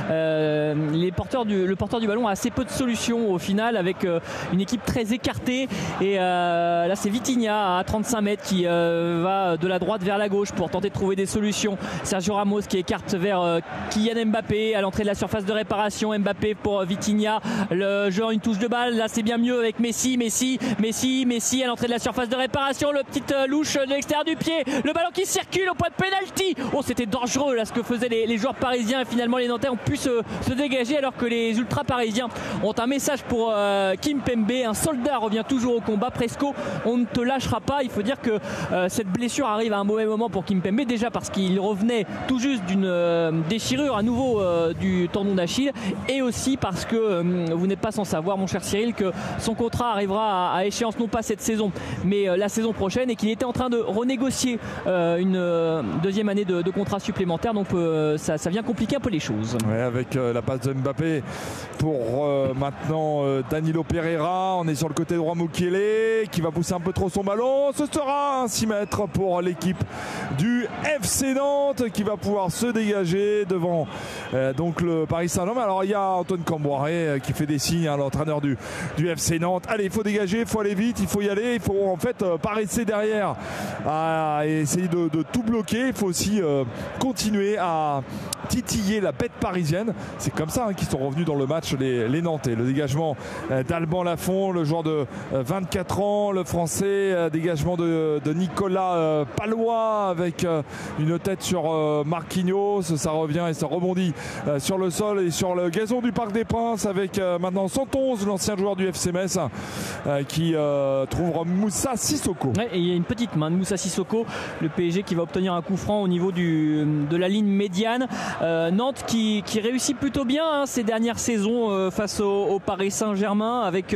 les porteurs du, le porteur du ballon a assez peu de solutions au final avec une équipe très écartée. Et euh, là, c'est Vitinha à 35 mètres qui euh, va de la droite vers la gauche pour tenter de trouver des solutions. Sergio Ramos qui écarte vers euh, Kylian Mbappé à l'entrée de la surface de réparation. Mbappé pour Vitinha. Le joueur une touche de balle. Là, c'est bien mieux avec Messi. Messi, Messi, Messi à l'entrée de la surface de réparation. Le petit louche de l'extérieur du pied. Le ballon qui circule au point de pénalty. Oh, c'était dangereux là ce que faisaient les, joueurs parisiens. finalement, les Nantais ont pu se, dégager alors que les ultra parisiens ont un message pour Kim Pembe. Un soldat revient toujours au combat. Presco, on ne te lâchera pas. Il faut dire que euh, cette blessure arrive à un mauvais moment pour Kim Pembe. Déjà parce qu'il revenait tout juste d'une euh, déchirure à nouveau euh, du tendon d'Achille. Et aussi parce que vous n'êtes pas sans savoir, mon cher Cyril, que son contrat arrivera à, échéance non pas cette saison, mais la saison prochaine. Et qu'il était en train de renégocier une deuxième année de, contrat supplémentaire. Donc ça, vient compliquer un peu les choses. avec la passe de Mbappé pour maintenant Danilo On est sur le côté droit Mukiele qui va pousser un peu trop son ballon. Ce sera un 6 mètres pour l'équipe du FC Nantes qui va pouvoir se dégager devant euh, donc le Paris Saint-Germain. Alors il y a Antoine Camboiré euh, qui fait des signes à l'entraîneur du, du FC Nantes. Allez, il faut dégager, il faut aller vite, il faut y aller. Il faut en fait euh, pas rester derrière à essayer de, tout bloquer. Il faut aussi continuer à titiller la bête parisienne. C'est comme ça hein, qu'ils sont revenus dans le match les, Nantais. Le dégagement d'Alban Lafont, le joueur de 24 ans, le français, dégagement de, Nicolas Palois avec une tête sur Marquinhos. Ça revient et ça rebondit sur le sol et sur le gazon du Parc des Princes avec maintenant 111, l'ancien joueur du FC Metz, qui trouve Moussa Sissoko. et il y a une petite main de Moussa Sissoko, le PSG qui va obtenir un coup franc au niveau du, de la ligne médiane. Nantes qui, réussit plutôt bien hein, ces dernières saisons face au, Paris Saint-Germain avec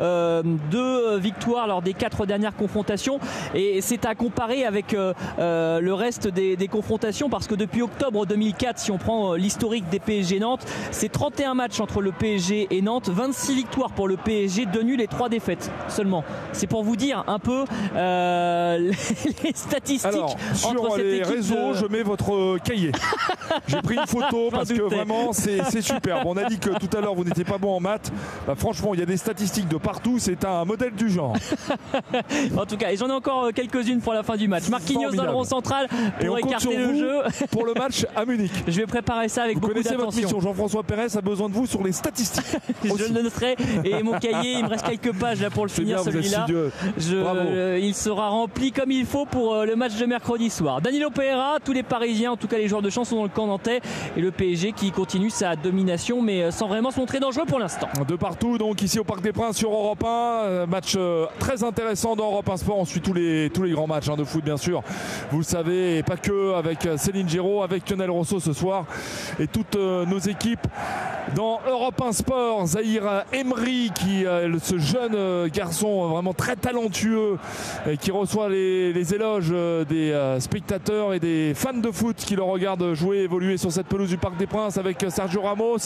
deux victoires lors des quatre dernières confrontations. Et c'est à comparer avec le reste des, confrontations parce que depuis octobre 2004, si on prend euh, l'historique des PSG Nantes, c'est 31 matchs entre le PSG et Nantes, 26 victoires pour le PSG, 2 nuls et 3 défaites seulement. C'est pour vous dire un peu euh, les statistiques. Alors, sur les réseaux, je mets votre euh, cahier. J'ai pris une photo parce que vraiment c'est superbe. On a dit que tout à l'heure vous n'étiez pas bon en maths. Bah, franchement, il y a des statistiques de partout. C'est un modèle du genre. en tout cas, et j'en ai encore quelques-unes pour la fin du match. Marquinhos dans le rond central pour écarter le jeu. Pour le match à Munich. Je vais préparer ça avec vous beaucoup connaissez votre mission. Jean-François Pérez a besoin de vous sur les statistiques. je le noterai. Et mon cahier, il me reste quelques pages là pour le finir celui-là. Euh, il sera rempli comme il faut pour euh, le match de mercredi soir. Danilo Pereira, tous les Parisiens, en tout cas les joueurs de chance sont dans le camp et le PSG qui continue sa domination mais euh, sans vraiment se montrer dangereux pour l'instant. De partout donc ici au Parc des Princes sur Europe 1, match très intéressant dans Europe 1 Sport. On suit tous les tous les grands matchs hein, de foot bien sûr. Vous le savez et pas que avec Céline Giraud, avec Lionel Rousseau ce soir et toutes euh, nos équipes dans Europe 1 Sport. Zahir Emery, qui euh, ce jeune euh, garçon vraiment très talentueux, qui reçoit les, éloges des spectateurs et des fans de foot qui le regardent jouer, évoluer sur cette pelouse du Parc des Princes avec Sergio Ramos.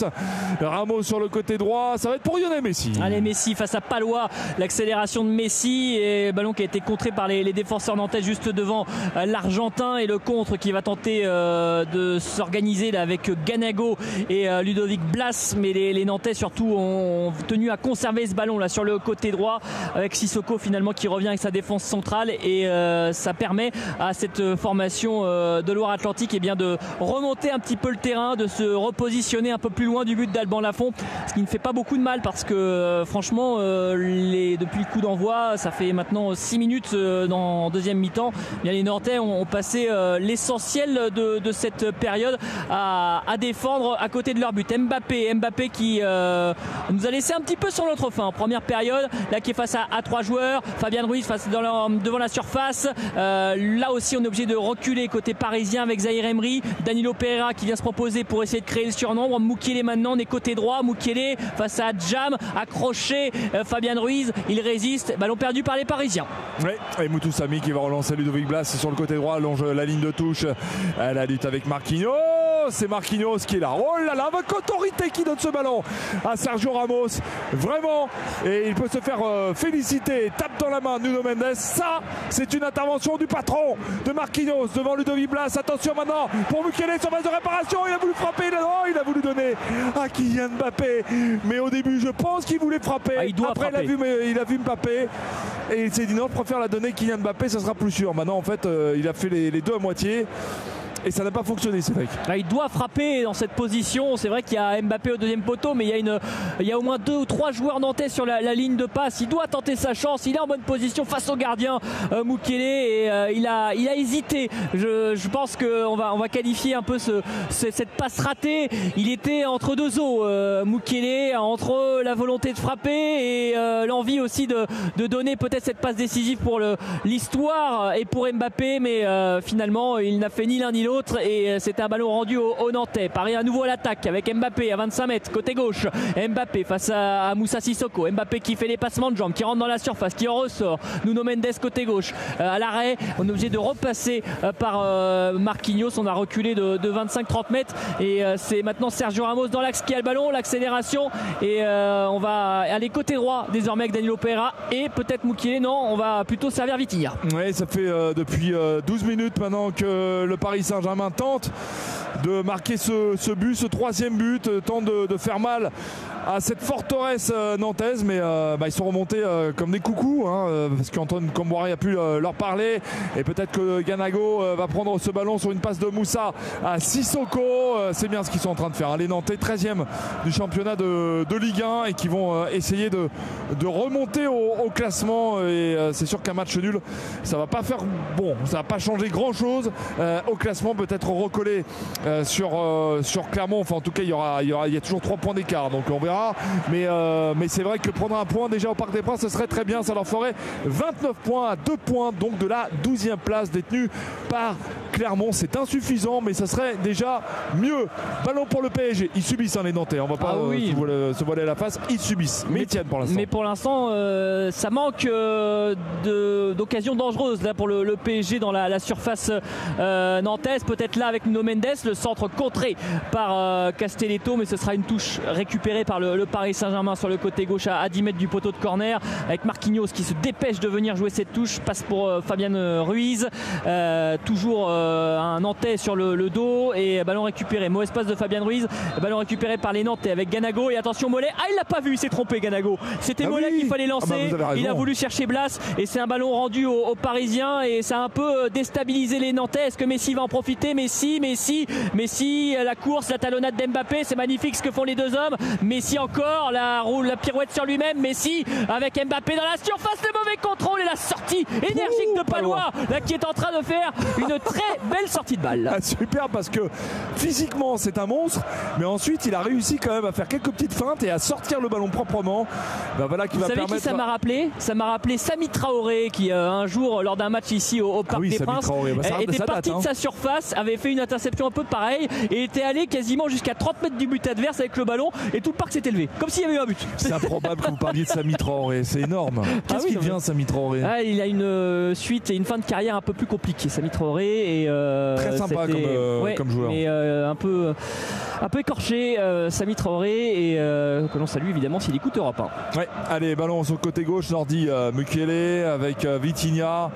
Ramos sur le côté droit, ça va être pour Lionel Messi. Allez, Messi face à Palois, l'accélération de Messi et ballon qui a été contré par les, défenseurs nantais juste devant l'Argentin et le contre qui va tenter de s'organiser avec Ganago et euh, Ludovic Blas. Mais les, Nantais surtout ont tenu à conserver ce ballon là sur le côté droit avec Sissoko finalement qui revient avec sa défense centrale et euh, ça permet à cette formation euh, de Loire-Atlantique et eh bien de remonter un petit peu le terrain, de se repositionner un peu plus loin du but d'Alban Lafont, ce qui ne fait pas beaucoup de mal parce que franchement les, depuis le coup d'envoi, ça fait maintenant 6 minutes dans deuxième mi-temps, les Nantais ont, passé l'essentiel de, cette période à, défendre à côté de leur but. Mbappé, Mbappé qui euh, nous a laissé un petit peu sur notre fin première période, là qui est face à, trois joueurs, Fabien Ruiz face devant la surface. Euh, là aussi on est obligé de reculer côté parisien avec Zahir Emery, Danilo Pereira qui vient se proposer pour essayer de créer le surnombre. Moukielé maintenant, on est côté droit, Moukielé face à Jam, accroché euh, Fabien Ruiz, il résiste, ballon perdu par les Parisiens. Oui, et Moutou Sami qui va relancer Ludovic Blas sur le côté droit, longe la ligne de touche. La lutte avec Marquinhos c'est Marquinhos qui est là. Oh là là, avec autorité qui donne ce ballon à Sergio Ramos. Vraiment. Et il peut se faire euh, féliciter. Tape dans la main Nuno Mendes. Ça, c'est une intervention du patron de Marquinhos devant Ludovic Blas. Attention maintenant pour Mukele sur base de Il a voulu frapper. Il a, oh, il a voulu donner à Kylian Mbappé. Mais au début, je pense qu'il voulait frapper. Ah, il doit Après, frapper. Il, a vu, il a vu Mbappé. Et il s'est dit non, je préfère la donner Kylian Mbappé. Ça sera plus sûr. Maintenant, en fait, euh, il a fait les deux à moitié. Et ça n'a pas fonctionné, c'est vrai. Il doit frapper dans cette position. C'est vrai qu'il y a Mbappé au deuxième poteau, mais il y a, une, il y a au moins deux ou trois joueurs nantais sur la, ligne de passe. Il doit tenter sa chance. Il est en bonne position face au gardien euh, et euh, il, a, il a hésité. Je, pense qu'on va, on va qualifier un peu ce, cette passe ratée. Il était entre deux eaux, euh, entre la volonté de frapper et euh, l'envie aussi de, de donner peut-être cette passe décisive pour l'histoire et pour Mbappé, mais euh, finalement il n'a fait ni l'un ni l'autre et c'était un ballon rendu au, au Nantais. Paris à nouveau à l'attaque avec Mbappé à 25 mètres côté gauche. Mbappé face à, Moussa Sissoko. Mbappé qui fait les passements de jambes, qui rentre dans la surface, qui en ressort. Nuno Mendes côté gauche. Euh, à l'arrêt, on est obligé de repasser euh, par euh, Marquinhos. On a reculé de, 25-30 mètres et c'est maintenant Sergio Ramos dans l'axe qui a le ballon, l'accélération et on va aller côté droit désormais avec Danilo Pereira et peut-être Moukielé. Non, on va plutôt servir Vitinha. Oui, ça fait depuis 12 minutes maintenant que le Paris Saint-Germain tente de marquer ce, but, ce troisième but, tente de faire mal à cette forteresse euh, nantaise, mais euh, bah, ils sont remontés euh, comme des coucous, hein, parce qu'Antoine Camboire a pu leur parler, et peut-être que Ganago va prendre ce ballon sur une passe de Moussa à Sissoko. C'est bien ce qu'ils sont en train de faire. Hein. Les Nantais, 13e du championnat de, Ligue 1, et qui vont essayer de, remonter au, classement. Et c'est sûr qu'un match nul, ça va pas faire bon, ça va pas changer grand chose au classement, peut-être recoller sur, Clermont. Enfin, en tout cas, il y aura, il y, aura, il y a toujours 3 points d'écart, donc on verra mais, euh, mais c'est vrai que prendre un point déjà au Parc des Princes, ce serait très bien. Ça leur ferait 29 points à 2 points donc de la 12e place détenue par Clermont. C'est insuffisant, mais ça serait déjà mieux. Ballon pour le PSG. Ils subissent hein, les Nantais. On va pas ah euh, se, voiler, la face. Ils subissent. Mais, ils tiennent pour l'instant. Mais pour l'instant, euh, ça manque d'occasions dangereuses là, pour le, PSG dans la, surface nantaise. Peut-être là avec Nuno Mendes, le centre contré par Castelletto, mais ce sera une touche récupérée par le, Paris Saint-Germain sur le côté gauche à, 10 mètres du poteau de corner avec Marquinhos qui se dépêche de venir jouer cette touche. Passe pour euh, Fabien euh, Ruiz. Euh, toujours un Nantais sur le, dos et ballon récupéré. Mauvais passe de Fabien Ruiz. Ballon récupéré par les Nantais avec Ganago. Et attention Mollet. Ah, il l'a pas vu, il s'est trompé Ganago. C'était ah Mollet qu'il fallait lancer. Ah bah, il a voulu chercher Blas et c'est un ballon rendu aux, Parisiens et ça a un peu déstabilisé les Nantais. Est-ce que Messi va en profiter? Messi, Messi, Messi, la course, la talonnade d'Mbappé. C'est magnifique ce que font les deux hommes. Messi encore, la roule, la pirouette sur lui-même. Messi avec Mbappé dans la surface, le mauvais contrôle et la sortie énergique de Palois, là qui est en train de faire une très belle sortie de balle. Ah, super parce que physiquement c'est un monstre, mais ensuite il a réussi quand même à faire quelques petites feintes et à sortir le ballon proprement. Ben voilà qui Vous va savez qui ça m'a rappelé? Ça m'a rappelé Sami Traoré qui euh, un jour lors d'un match ici au, Parc ah des Princes bah, était parti de hein. sa surface, avait fait une interception un peu pareille et était allé quasiment jusqu'à 30 mètres du but adverse avec le ballon et tout le parc s'est élevé, comme s'il y avait eu un but. C'est improbable que vous parliez de Sami Traoré, c'est énorme. Qu'est-ce ah qui devient Sami Traoré? Ah, Il a une euh, suite et une fin de carrière un peu plus compliquée, Sami Traoré. Et, euh, Très sympa comme, euh, comme, joueur. Mais un, peu, un peu écorché, Sami Traoré, et que l'on salue évidemment s'il écoute Europe 1. Ouais, allez, ballon sur le côté gauche, Nordi Mukele avec Vitinha.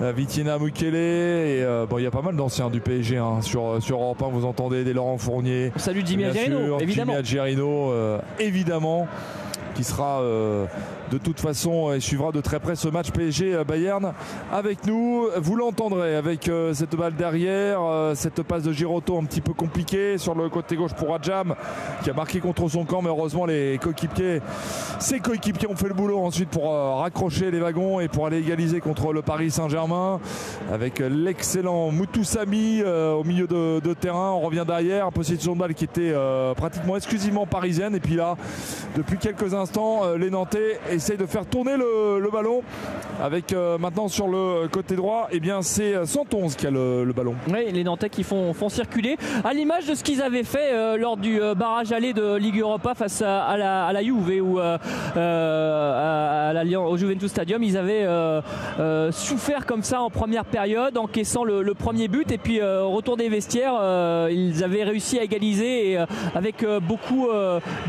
Vitina Mukele et bon il y a pas mal d'anciens du PSG hein, sur, sur Europe 1 vous entendez des Laurent Fournier salut Jimmy évidemment Jimmy évidemment qui sera euh, de toute façon et suivra de très près ce match PSG euh, Bayern avec nous. Vous l'entendrez avec euh, cette balle derrière, cette passe de Giroto un petit peu compliquée sur le côté gauche pour Adjam qui a marqué contre son camp, mais heureusement les coéquipiers, ses coéquipiers ont fait le boulot ensuite pour raccrocher les wagons et pour aller égaliser contre le Paris Saint-Germain avec l'excellent Moutoussami au milieu de, terrain. On revient derrière, position de balle qui était pratiquement exclusivement parisienne et puis là depuis quelques instants euh, les Nantais essayent de faire tourner le, ballon avec euh, maintenant sur le côté droit, et eh bien c'est 111 qui a le, ballon. Oui, les Nantais qui font, font circuler à l'image de ce qu'ils avaient fait euh, lors du barrage aller de Ligue Europa face à, la, à la, ou à, au Juventus Stadium. Ils avaient souffert comme ça en première période, encaissant le, le premier but et puis retour des vestiaires, ils avaient réussi à égaliser et avec beaucoup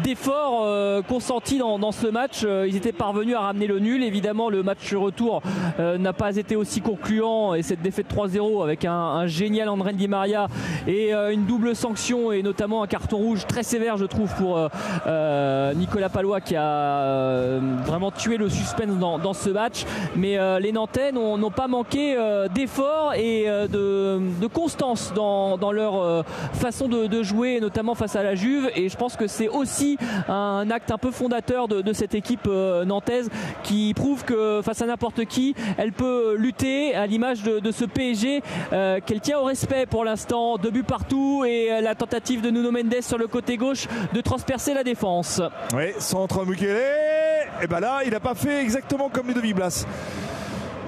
d'efforts consentis dans, dans, ce match. Euh, ils étaient parvenu à ramener le nul. Évidemment, le match retour n'a pas été aussi concluant et cette défaite 3-0 avec un, génial André Di Maria et une double sanction et notamment un carton rouge très sévère, je trouve, pour Nicolas Palois qui a vraiment tué le suspense dans, ce match. Mais les Nantais n'ont pas manqué d'efforts et de, constance dans, leur façon de, jouer, notamment face à la Juve. Et je pense que c'est aussi un acte un peu fondateur de, cette équipe euh, nantaise qui prouve que face à n'importe qui, elle peut lutter à l'image de, ce PSG euh, qu'elle tient au respect pour l'instant. Deux buts partout et euh, la tentative de Nuno Mendes sur le côté gauche de transpercer la défense. Oui, centre Mukele. Et ben là, il n'a pas fait exactement comme Ludovic Blas.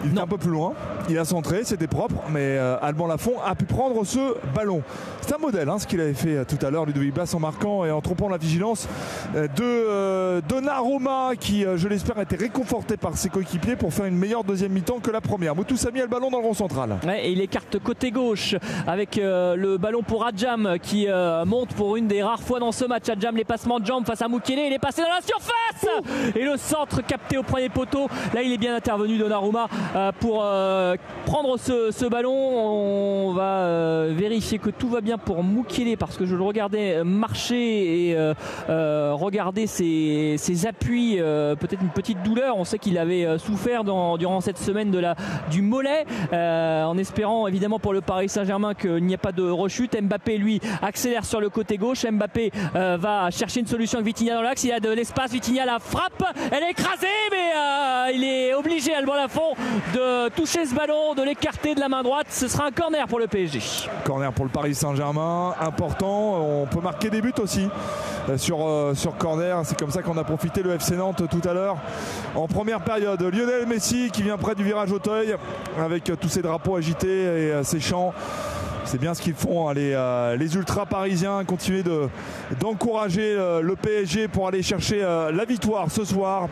Il était un peu plus loin, il a centré, c'était propre, mais Alban Lafont a pu prendre ce ballon. C'est un modèle hein, ce qu'il avait fait euh, tout à l'heure, Ludovic Blas, en marquant et en trompant la vigilance euh, de euh, Donnarumma qui, je l'espère, a été réconforté par ses coéquipiers pour faire une meilleure deuxième mi-temps que la première. Moutou a le ballon dans le rond central. et il écarte côté gauche avec le ballon pour Adjam qui monte pour une des rares fois dans ce match. Adjam, les passements de jambes face à Mukele, il est passé dans la surface et le centre capté au premier poteau. Là, il est bien intervenu Donnarumma pour prendre ce, ce, ballon. On va vérifier que tout va bien pour Moukile parce que je le regardais marcher et euh, euh, regarder ses, appuis, euh, peut-être une petite douleur. On sait qu'il avait souffert durant cette semaine de la, du mollet, en espérant évidemment pour le Paris Saint-Germain qu'il n'y ait pas de rechute. Mbappé lui accélère sur le côté gauche. Mbappé va chercher une solution avec Vitinha dans l'axe. Il a de l'espace. Vitinha la frappe. Elle est écrasée, mais il est obligé, Alban Lafont, de toucher ce ballon, de l'écarter de la main droite. Ce sera un corner pour le PSG. Corner pour le Paris Saint-Germain important. On peut marquer des buts aussi euh, sur, euh, sur corner. C'est comme ça qu'on a profité le FC Nantes tout à l'heure. En première période, Lionel Messi qui vient près du virage Auteuil avec tous ses drapeaux agités et euh, ses chants. C'est bien ce qu'ils font, hein, les, les, ultras parisiens, continuer d'encourager le PSG pour aller chercher la victoire ce soir.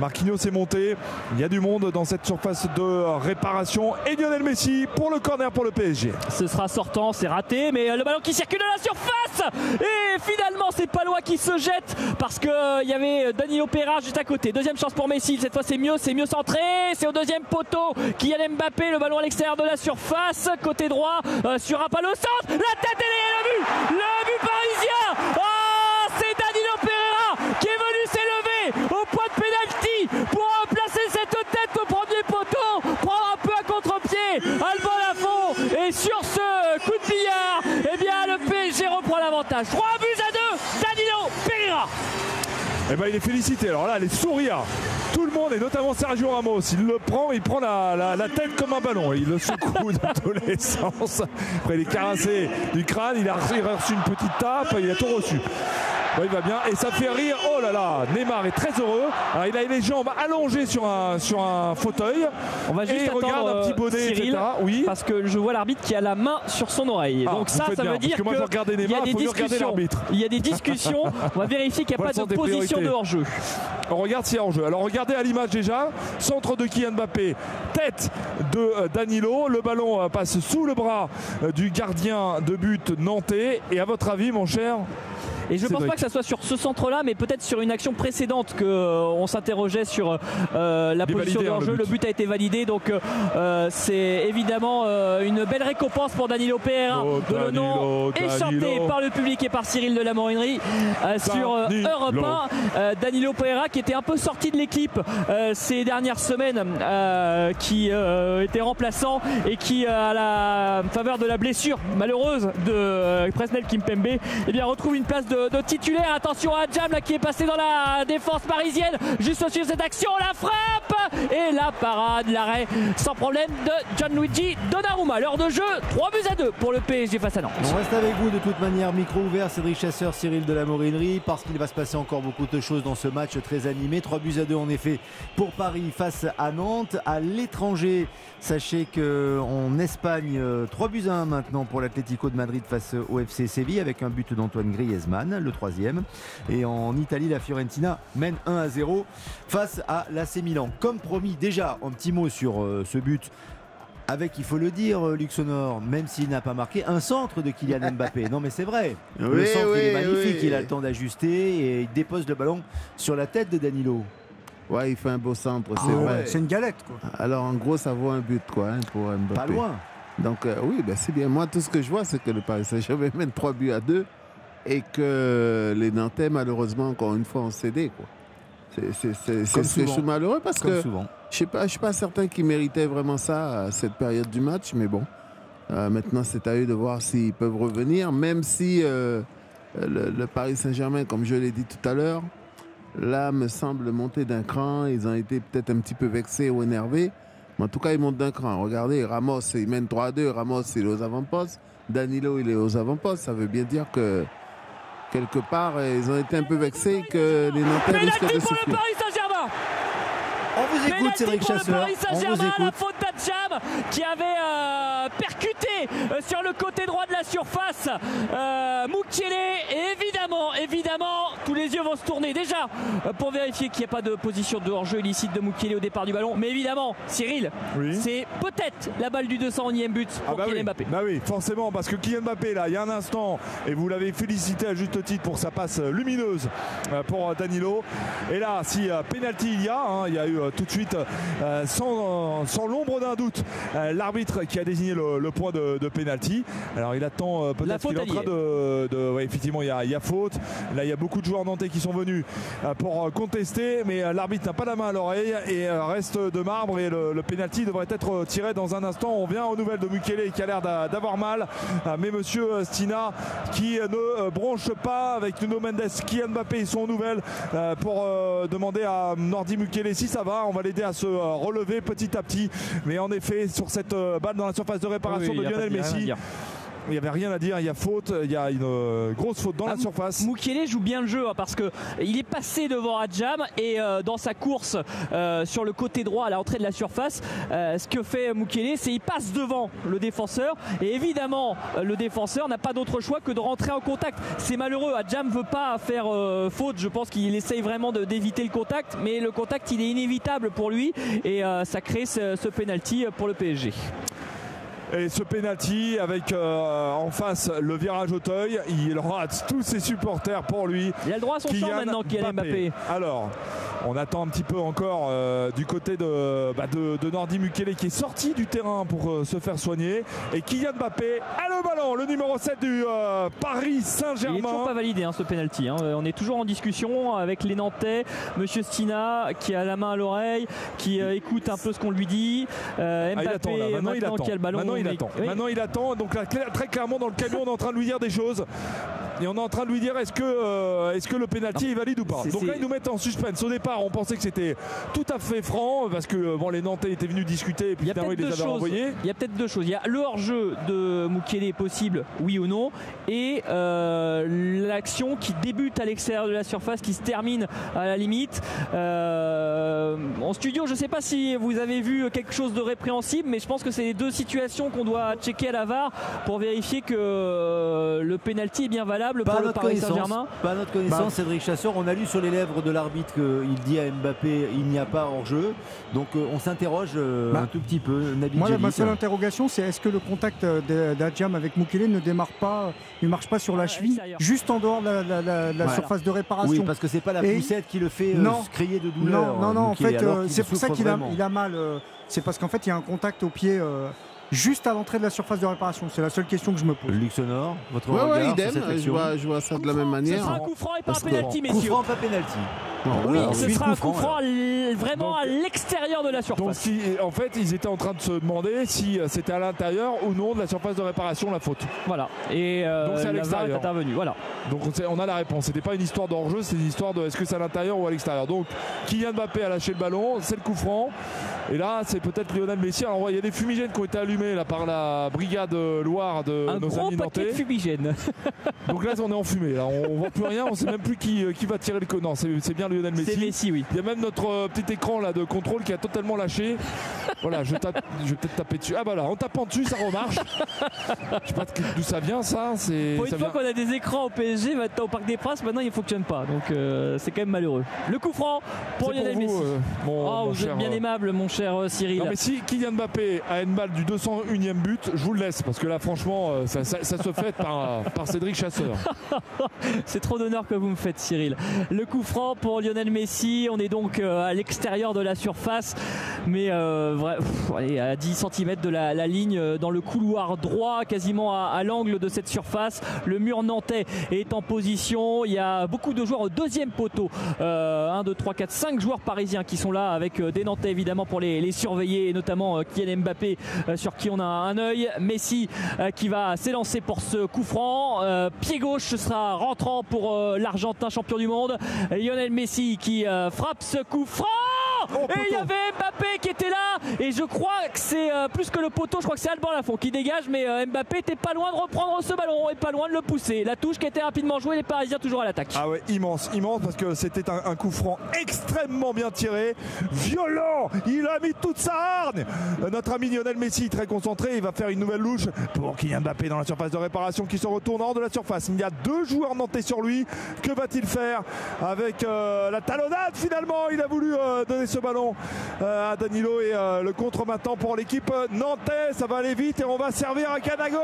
Marquinhos est monté. Il y a du monde dans cette surface de réparation. Et Lionel Messi pour le corner pour le PSG. Ce sera sortant, c'est raté, mais euh, le ballon qui circule à la surface. Et finalement, c'est Palois qui se jette parce qu'il euh, y avait euh, Danilo Pereira juste à côté. Deuxième chance pour Messi. Cette fois, c'est mieux, c'est mieux centré. C'est au deuxième poteau. Kylian Mbappé, le ballon à l'extérieur de la surface. Côté droit, un palo centre. La tête et le but. Le but parisien. Oh, c'est Danilo Pereira qui est venu s'élever au point de pénalty pour placer cette tête au premier poteau, prendre un peu à contre-pied Alban Lafont et sur ce coup de billard, eh bien le PSG reprend l'avantage. 3 buts à 2, Danilo Pereira. Eh ben, il est félicité. Alors là, les sourires. Tout le monde, et notamment Sergio Ramos, il le prend, il prend la, tête comme un ballon. Il le secoue dans tous les sens. Après, il est caressé du crâne, il a reçu une petite tape, il a tout reçu il va bien. Et ça fait rire. Oh là là, Neymar est très heureux. Alors, il a les jambes allongées sur un, sur un fauteuil. On va juste regarde un petit bonnet, Cyril, Oui. Parce que je vois l'arbitre qui a la main sur son oreille. Donc ça, ça veut dire qu'il y a des discussions. Il y a des discussions. On va vérifier qu'il n'y a pas de position de hors-jeu. On regarde s'il y a hors-jeu. Alors regardez à l'image déjà. Centre de Kylian Mbappé. Tête de euh, Danilo. Le ballon euh, passe sous le bras euh, du gardien de but nantais. Et à votre avis, mon cher et je ne pense pas que ça soit sur ce centre-là, mais peut-être sur une action précédente qu'on euh, s'interrogeait sur euh, la position de hein, jeu. Le, but a été validé, donc euh, c'est évidemment une belle récompense pour Danilo Pereira, oh, de le nom échanté par le public et par Cyril de la Morinerie sur Europe 1. Danilo Pereira qui était un peu sorti de l'équipe ces dernières semaines, qui était remplaçant et qui, à la faveur de la blessure malheureuse de Presnel Kimpembe, eh bien, retrouve une place de de, titulaire. Attention à Jam là, qui est passé dans la défense parisienne. Juste au-dessus de cette action, la frappe et la parade, l'arrêt sans problème de Gianluigi Donnarumma. L'heure de jeu, 3 buts à 2 pour le PSG face à Nantes. On reste avec vous de toute manière, micro ouvert, Cédric Chasseur, Cyril de la Morinerie, parce qu'il va se passer encore beaucoup de choses dans ce match très animé. 3 buts à 2 en effet pour Paris face à Nantes. À l'étranger, sachez qu'en Espagne, 3 buts à 1 maintenant pour l'Atlético de Madrid face au FC Séville avec un but d'Antoine Griezmann le troisième. Et en Italie, la Fiorentina mène 1 à 0 face à l'AC Milan. Comme promis, déjà, un petit mot sur euh, ce but avec, il faut le dire, euh, Luxonor, même s'il n'a pas marqué, un centre de Kylian Mbappé. Non, mais c'est vrai. le centre, il est magnifique. Il a le temps d'ajuster et il dépose le ballon sur la tête de Danilo. Ouais, il fait un beau centre, c'est Ah ouais, vrai. C'est une galette, quoi. Alors en gros, ça vaut un but quoi hein, pour Mbappé. Pas loin. Donc euh, oui, ben, c'est bien. Moi, tout ce que je vois, c'est que le Paris Saint-Germain mène 3 buts à 2 et que les Nantais, malheureusement, encore une fois, ont cédé. Quoi. C'est, malheureux parce Comme que souvent. je je suis pas certain qu'ils méritaient vraiment ça à cette période du match, mais bon. Euh, maintenant, c'est à eux de voir s'ils peuvent revenir, même si euh, le, le Paris Saint-Germain, comme je l'ai dit tout à l'heure, là me semble monter d'un cran. Ils ont été peut-être un petit peu vexés ou énervés. Mais en tout cas, ils montent d'un cran. Regardez, Ramos, il mène 3 à 2. Ramos, il est aux avant-postes. Danilo, il est aux avant-postes. Ça veut bien dire que quelque part, ils ont été un peu vexés que les Nantais risquent de pour le souffler. Paris Saint-Germain On vous écoute, Cédric pour le Chasseur. Paris On vous Saint-Germain, la écoute. faute d'Adjam qui avait euh, percuté euh, sur le côté droit de la surface euh, et évidemment, évidemment, tous les yeux vont se tourner déjà euh, pour vérifier qu'il n'y a pas de position de hors-jeu illicite de Mukiele au départ du ballon. Mais évidemment, Cyril, c'est peut-être la balle du 201e but pour Ah bah Kylian oui. Mbappé. Bah oui, forcément, parce que Kylian Mbappé, là, il y a un instant, et vous l'avez félicité à juste titre pour sa passe euh, lumineuse pour Danilo. Et là, si penalty il y a, hein, il y a eu tout de suite, sans, sans l'ombre d'un doute, l'arbitre qui a désigné le, le point de, de penalty. Alors il attend euh, peut-être qu'il est en train de, de- ouais, effectivement, il y, a, il y a faute. Là, il y a beaucoup de joueurs nantais qui sont venus euh, pour euh, contester, mais euh, l'arbitre n'a pas la main à l'oreille et euh, reste de marbre. Et le, le penalty devrait être euh, tiré dans un instant. On vient aux nouvelles de Mukele qui a l'air d'a- d'avoir mal, Euh, mais Monsieur euh, Stina qui euh, ne euh, bronche pas avec Nuno Mendes, Kylian Mbappé, ils sont aux nouvelles euh, pour euh, demander à Nordi Mukele si ça va. On va l'aider à se euh, relever petit à petit. Mais en effet, sur cette euh, balle dans la surface de réparation Oui, de pas Lionel Messi. Il n'y avait rien à dire, il y a faute, il y a une euh, grosse faute dans la surface. Moukielé joue bien le jeu hein, parce que il est passé devant Adjam et euh, dans sa course euh, sur le côté droit à l'entrée de la surface, euh, ce que fait Moukielé, c'est il passe devant le défenseur et évidemment le défenseur n'a pas d'autre choix que de rentrer en contact. C'est malheureux, Adjam veut pas faire euh, faute, je pense qu'il essaye vraiment d'éviter le contact, mais le contact il est inévitable pour lui et euh, ça crée ce, ce penalty pour le PSG. Et ce penalty avec euh, en face le virage Auteuil, il rate tous ses supporters pour lui. Il a le droit à son champ maintenant, Kylian Mbappé. Alors, on attend un petit peu encore euh, du côté de, bah, de, de Nordi Mukele qui est sorti du terrain pour euh, se faire soigner. Et Kylian Mbappé a le ballon, le numéro 7 du Paris Il est Saint-Germain. toujours pas validé hein, ce penalty. hein. On est toujours en discussion avec les Nantais. Monsieur Stina qui a la main à l'oreille, qui écoute un peu ce qu'on lui dit. Ah, il Mbappé attend là, maintenant, il attend. qui a le ballon. Maintenant il mais- attend. oui. Maintenant il attend. Donc là, très clairement dans le camion on est en train de lui dire des choses. Et on est en train de lui dire est-ce que, euh, est-ce que le penalty est valide ou pas? Donc là ils nous mettent en suspense. Au départ on pensait que c'était tout à fait franc parce que bon, les Nantais étaient venus discuter et puis Il finalement ils les avaient choses. renvoyés. Il y a peut-être deux choses. Il y a le hors-jeu de Mukele possible, oui ou non, et euh, l'action qui débute à l'extérieur de la surface, qui se termine à la limite. Euh, en studio, je ne sais pas si vous avez vu quelque chose de répréhensible, mais je pense que c'est les deux situations qu'on doit checker à la VAR pour vérifier que le penalty est bien valable Pas à pour le notre Paris Saint-Germain. pas à notre connaissance, Bah. Cédric Chasseur. On a lu sur les lèvres de l'arbitre qu'il dit à Mbappé il n'y a pas hors-jeu. Donc euh, on s'interroge euh, Bah, un tout petit peu. Nabil Moi, ma seule interrogation, c'est est-ce que le contact euh, d'Adjam avec Mukele ne démarre pas, ne marche pas sur la cheville, juste en dehors de la, la- la- la Voilà. surface de réparation Oui, parce que c'est pas la Et- poussette qui le fait euh, Non. crier de douleur. Non, non, non, en fait, euh, c'est pour ça qu'il a, vraiment. il a mal. euh, c'est parce qu'en fait, il y a un contact au pied euh, juste à l'entrée de la surface de réparation. C'est la seule question que je me pose. Luxonor, votre Ouais, regard ouais, sur idem. cette Je vois, je vois ça de la même Ce manière. sera un coup franc et pas un que- penalty, Coup messieurs. franc, pas penalty. Oui, Alors, ce sera un coup franc vraiment à l'extérieur de la surface. Donc si, en fait ils étaient en train de se demander si euh, c'était à l'intérieur ou non de la surface de réparation la faute. Voilà. Et euh, Donc c'est à l'extérieur. intervenue. Voilà. Donc on sait- on a la réponse. C'était pas une histoire d'enjeu, c'est une histoire de est-ce que c'est à l'intérieur ou à l'extérieur. Donc Kylian Mbappé a lâché le ballon, c'est le coup franc. Et là c'est peut-être Lionel Messi. Alors il y a des fumigènes qui ont été allumés là par la brigade Loire de Un nos gros amis paquet de nantais. fumigène. Donc là on est en fumée. Là on, on voit plus rien, on sait même plus qui, euh, qui va tirer le coup. Non c'est bien Lionel Messi. C'est Messi, oui. Il y a même notre euh, petit écran là de contrôle qui a totalement lâché. Voilà, je, tape- je vais peut-être taper dessus. Ah bah là, en tapant dessus, ça remarche. Je sais pas d'où ça vient ça. C'est Pour une ça fois vient- qu'on a des écrans au PSG, maintenant au Parc des Princes, maintenant il ne fonctionne pas. Donc euh, c'est quand même malheureux. Le coup franc pour Lionel vous, Messi. euh, mon- oh, mon vous cher, êtes bien aimable, mon cher Cyril. Non, mais si Kylian Mbappé a une balle du 201e but, je vous le laisse parce que là, franchement, ça, se fait par, Cédric Chasseur. C'est trop d'honneur que vous me faites, Cyril. Le coup franc pour Lionel Messi. On est donc à l'extérieur de la surface, mais à 10 cm de la, ligne, dans le couloir droit, quasiment à, l'angle de cette surface. Le mur nantais est en position. Il y a beaucoup de joueurs au deuxième poteau. 1, 2, 3, 4, 5 joueurs parisiens qui sont là avec des Nantais évidemment pour les, surveiller, et notamment Kylian Mbappé sur qui on a un œil. Messi qui va s'élancer pour ce coup franc. pied gauche sera rentrant pour l'Argentin champion du monde. Lionel Messi qui frappe ce coup franc. Oh, et il y avait Mbappé qui était là. Et je crois que c'est euh, plus que le poteau. Je crois que c'est Alban Lafont qui dégage. Mais euh, Mbappé était pas loin de reprendre ce ballon et pas loin de le pousser. La touche qui était rapidement jouée. Les Parisiens toujours à l'attaque. Ah ouais, immense, immense parce que c'était un, coup franc extrêmement bien tiré. Violent. Il a mis toute sa hargne. Euh, notre ami Lionel Messi, très concentré. Il va faire une nouvelle louche pour Kylian Mbappé dans la surface de réparation qui se retourne hors de la surface. Il y a deux joueurs nantais sur lui. Que va-t-il faire avec la talonnade finalement? Il a voulu donner ce ballon euh, à Danilo et euh, le contre maintenant pour l'équipe nantaise. Ça va aller vite et on va servir à Canago.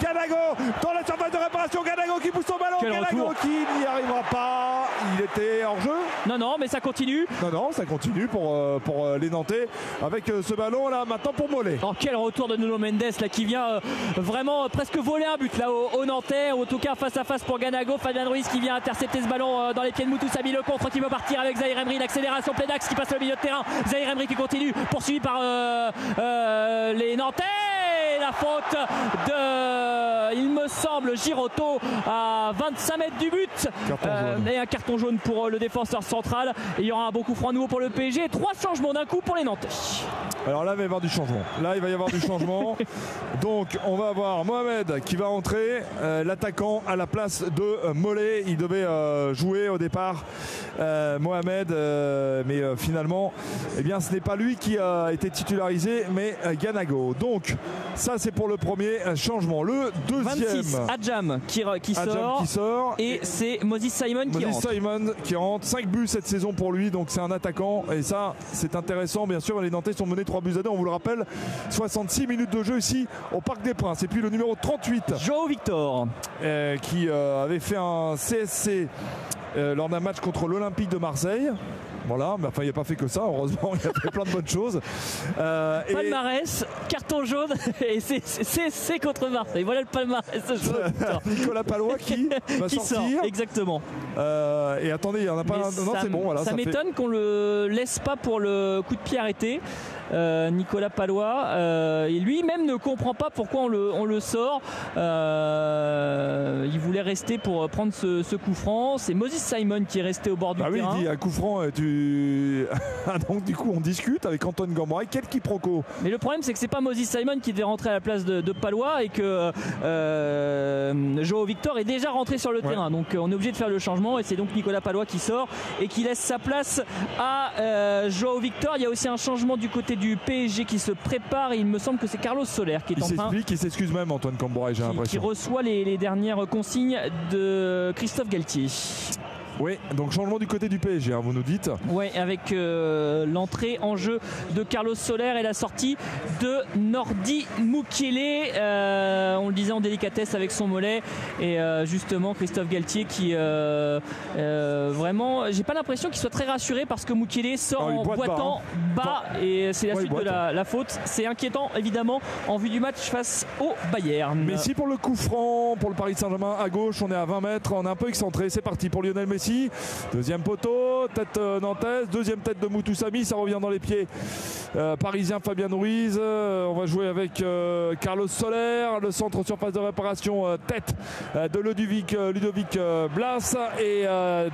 Canago dans la surface de réparation. Canago qui pousse son ballon. Canago qui n'y arrivera pas. Il était hors jeu. Non, non, mais ça continue. Non, non, ça continue pour, euh, pour les Nantais avec ce ballon là maintenant pour Mollet. Oh, quel retour de Nuno Mendes là qui vient vraiment presque voler un but là au, Nantais. En tout cas, face à face pour Ganago. Fabien Ruiz qui vient intercepter ce ballon dans les pieds de Moutou Sabi. Le contre qui veut partir avec Zahir Emery. L'accélération Pledax qui passe au milieu de terrain. Zahir Emery qui continue, poursuivi par euh, euh, les Nantais. La faute de, il me semble, Giroto à 25 mètres du but. Euh, et un carton jaune pour le défenseur central. Et il y aura un beau coup franc nouveau pour le PSG. Trois changements d'un coup pour les Nantais. Alors là, il va y avoir du changement. Là, il va y avoir du changement. Donc, on va avoir Mohamed qui va entrer, l'attaquant à la place de Mollet. Il devait jouer au départ, Mohamed, mais finalement, eh bien, ce n'est pas lui qui a été titularisé, mais euh, Ganago. Donc, ça, c'est pour le premier euh, changement. Le deuxième. 26, Adjam qui, qui, sort, qui sort. Et c'est Moses Simon qui rentre. Simon qui rentre. 5 buts cette saison pour lui, donc c'est un attaquant. Et ça, c'est intéressant. Bien sûr, les Nantais sont menés 3 buts à 2, on vous le rappelle. 66 minutes de jeu ici au Parc des Princes. Et puis le numéro 38. Joe Victor. Euh, qui avait fait un CSC lors d'un match contre l'Olympique de Marseille. Voilà, mais enfin, il n'a pas fait que ça, heureusement, il a fait plein de bonnes choses. Euh, palmarès, carton jaune, et c'est contre Marseille. Voilà le palmarès Nicolas Palois qui va qui sortir. Sort, exactement. Euh, et attendez, il n'y en a pas un. Non, c'est bon, voilà. Ça, m'étonne qu'on le laisse pas pour le coup de pied arrêté. Euh, Nicolas Palois. Euh, lui-même ne comprend pas pourquoi on le, sort. Euh, il voulait rester pour prendre ce, coup franc. C'est Moses Simon qui est resté au bord du ah terrain. Oui, il dit un coup franc. Tu... Ah, donc du coup, on discute avec Antoine Gamboray. Quel quiproquo Mais le problème, c'est que c'est pas Moses Simon qui devait rentrer à la place de, Palois et que Joao Victor est déjà rentré sur le terrain. Donc on est obligé de faire le changement et c'est donc Nicolas Palois qui sort et qui laisse sa place à Joao Victor. Il y a aussi un changement du côté du PSG qui se prépare. il me semble que c'est Carlos Soler qui est il en train. Il s'excuse même, Antoine Camboray, j'ai l'impression. Qui reçoit les, les dernières consignes de Christophe Galtier. Oui, donc changement du côté du PSG, hein, vous nous dites. Oui, avec euh, l'entrée en jeu de Carlos Soler et la sortie de Nordi Mukiele. Euh, on le disait en délicatesse avec son mollet. Et euh, justement, Christophe Galtier qui vraiment, j'ai pas l'impression qu'il soit très rassuré parce que Mukiele sort en boitant bas, hein. et c'est la suite de la, faute. C'est inquiétant évidemment en vue du match face au Bayern. Messi pour le coup franc pour le Paris Saint-Germain à gauche, on est à 20 mètres, on est un peu excentré. C'est parti pour Lionel Messi Deuxième poteau, tête euh, nantaise, deuxième tête de Moutoussami, ça revient dans les pieds. Euh, parisien Fabien Ruiz, euh, on va jouer avec Carlos Soler, le centre surface de réparation, tête de Ludovic, Ludovic Blas et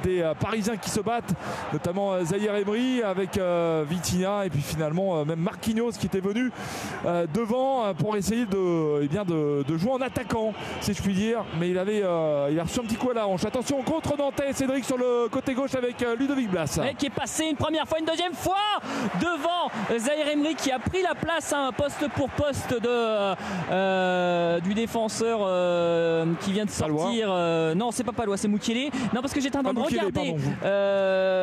des Parisiens qui se battent, notamment Zahir Emery avec Vitina et puis finalement même Marquinhos qui était venu devant pour essayer de, eh bien de, jouer en attaquant, si je puis dire. Mais il avait, il a reçu un petit coup à la hanche. Attention contre Nantais, Cédric Sur le côté gauche avec euh, Ludovic Blas. qui est passé une première fois, une deuxième fois devant Zahir Emery qui a pris la place un poste pour poste de, euh, du défenseur euh, qui vient de sortir. non, c'est pas Palois, c'est Moukielé. Non, parce que j'étais en train de regarder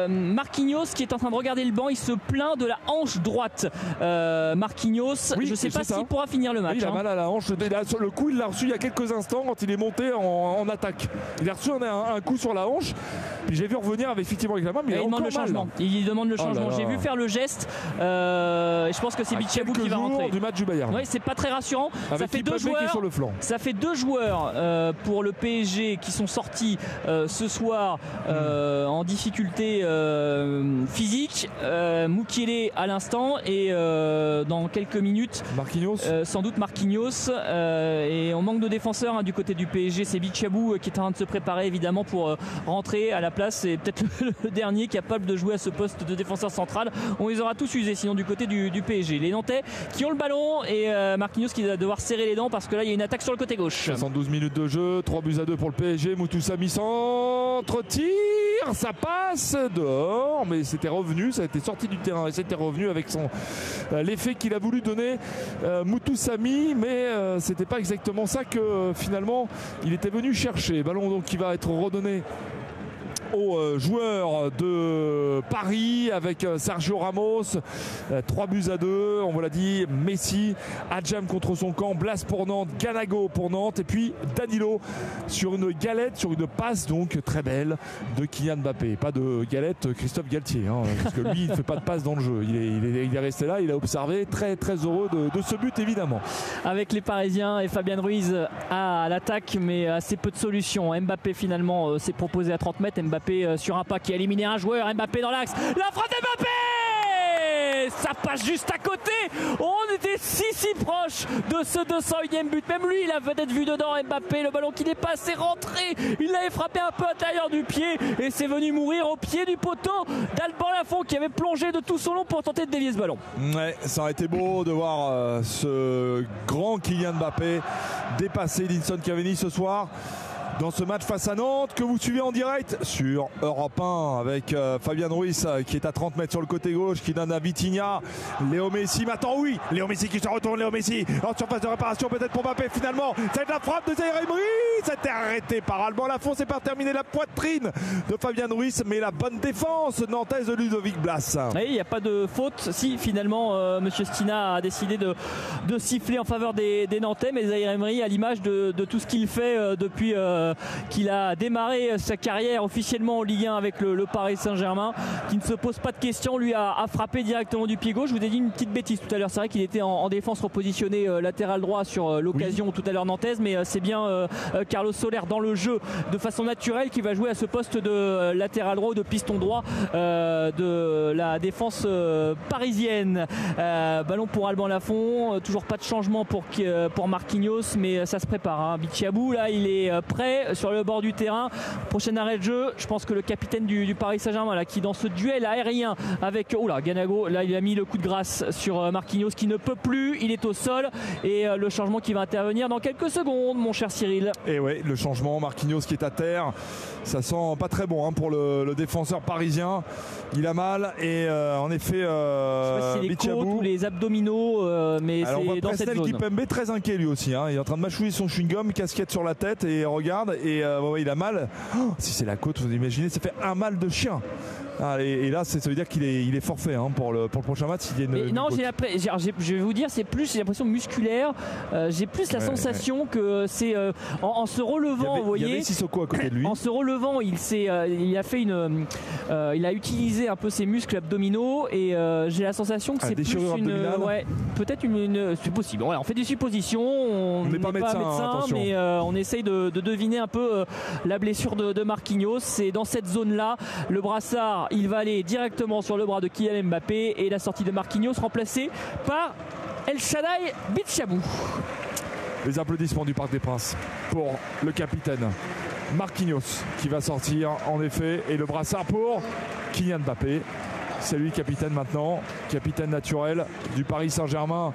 Marquinhos qui est en train de regarder le banc. Il se plaint de la hanche droite. Marquinhos, je sais pas s'il pourra finir le match. il a hein. mal à la hanche. Le coup, il l'a reçu il y a quelques instants quand il est monté en, attaque. Il a reçu un, coup sur la hanche. Puis j'ai vu revenir avec, effectivement avec la main, mais il, demande le changement. Il demande le oh changement. j'ai vu faire le geste. Euh, je pense que c'est Bichabou qui va rentrer. du match du Bayern. Oui, c'est pas très rassurant. ça fait deux joueurs. Sur le flanc. Ça fait deux joueurs euh, pour le PSG qui sont sortis euh, ce soir en difficulté physique. Moukielé à l'instant et dans quelques minutes. Marquinhos. sans doute Marquinhos. et on manque de défenseurs hein, du côté du PSG. C'est Bichabou qui est en train de se préparer évidemment pour rentrer à la place. C'est peut-être le, dernier capable de jouer à ce poste de défenseur central. On les aura tous usés sinon du côté du, PSG. Les Nantais qui ont le ballon et euh, Marquinhos qui va devoir serrer les dents parce que là il y a une attaque sur le côté gauche. 72 minutes de jeu, 3 buts à 2 pour le PSG. Moutoussami centre, tir, ça passe dehors, mais c'était revenu, ça a été sorti du terrain et c'était revenu avec son euh, l'effet qu'il a voulu donner euh, Moutoussami, mais euh, c'était pas exactement ça que finalement il était venu chercher. Ballon donc qui va être redonné aux euh, joueurs de Paris avec euh, Sergio Ramos. 3 euh, buts à 2, on vous l'a dit, Messi, Adjam contre son camp, Blas pour Nantes, Ganago pour Nantes et puis Danilo sur une galette, sur une passe donc très belle de Kylian Mbappé. Pas de galette Christophe Galtier, hein, parce que lui il ne fait pas de passe dans le jeu. Il est, il est, resté là, il a observé, très très heureux de, de, ce but évidemment. Avec les Parisiens et Fabien Ruiz à l'attaque mais assez peu de solutions. Mbappé finalement s'est proposé à 30 mètres. Mbappé euh, sur un pas qui a éliminé un joueur. Mbappé dans l'axe. La frappe Mbappé ça passe juste à côté. On était si si proche de ce 201e but. Même lui, il avait d'être vu dedans. Mbappé, le ballon qui n'est pas assez rentré. Il l'avait frappé un peu à l'intérieur du pied et c'est venu mourir au pied du poteau d'Alban Lafont qui avait plongé de tout son long pour tenter de dévier ce ballon. Ouais, ça aurait été beau de voir euh, ce grand Kylian Mbappé dépasser Edinson Cavani ce soir dans ce match face à Nantes que vous suivez en direct sur Europe 1 avec euh, Fabien Ruiz euh, qui est à 30 mètres sur le côté gauche qui donne à Vitinha. Léo Messi maintenant oui. Léo Messi qui se retourne Léo Messi en surface de réparation peut-être pour Mbappé finalement. C'est la frappe de Zaire Emery. C'était arrêté par Alban Lafont. C'est pas terminé la poitrine de Fabien Ruiz mais la bonne défense nantaise de Ludovic Blas. Il n'y a pas de faute. Si finalement euh, Monsieur Stina a décidé de, siffler en faveur des, Nantais mais Zaire Emery à l'image de, tout ce qu'il fait depuis euh, qu'il a démarré sa carrière officiellement en Ligue 1 avec le, Paris Saint-Germain, qui ne se pose pas de questions, lui a, frappé directement du pied gauche. Je vous ai dit une petite bêtise tout à l'heure, c'est vrai qu'il était en, défense repositionné euh, latéral droit sur euh, l'occasion tout à l'heure nantaise, mais c'est bien Carlos Soler dans le jeu de façon naturelle qui va jouer à ce poste de latéral droit ou de piston droit de la défense parisienne. ballon pour Alban Lafont, toujours pas de changement pour, pour Marquinhos, mais ça se prépare. Hein. Bichiabou là il est prêt sur le bord du terrain. Prochain arrêt de jeu. Je pense que le capitaine du, Paris Saint-Germain, qui dans ce duel aérien avec oula, Ganago, là il a mis le coup de grâce sur euh, Marquinhos qui ne peut plus. Il est au sol et euh, le changement qui va intervenir dans quelques secondes, mon cher Cyril. Et ouais, le changement, Marquinhos qui est à terre. Ça sent pas très bon hein, pour le, défenseur parisien. Il a mal et euh, en effet, euh, les côtes ou les abdominaux, mais c'est dans cette zone. Kipembe très inquiet lui aussi. Hein. Il est en train de mâchouiller son chewing-gum, casquette sur la tête et regarde et euh, il a mal. Oh, si c'est la côte, vous imaginez, ça fait un mal de chien. Ah, et, là, ça veut dire qu'il est, il est forfait hein, pour, le, pour le prochain match. non, je vais vous dire, c'est plus, j'ai l'impression musculaire. Euh, j'ai plus la sensation que c'est euh, en, se relevant, vous voyez. Sissoko à côté de lui. En se relevant, il s'est, euh, il a fait une, il a utilisé un peu ses muscles abdominaux et j'ai la sensation que ah, c'est plus une, ouais, peut-être une, c'est possible. on fait des suppositions. On n'est pas, médecin, mais on essaye de, deviner un peu la blessure de, de Marquinhos. C'est dans cette zone-là, le brassard il va aller directement sur le bras de Kylian Mbappé et la sortie de Marquinhos remplacée par El Shaddai Bichabou. Les applaudissements du Parc des Princes pour le capitaine Marquinhos qui va sortir en effet et le brassard pour Kylian Mbappé. C'est lui capitaine maintenant, capitaine naturel du Paris Saint-Germain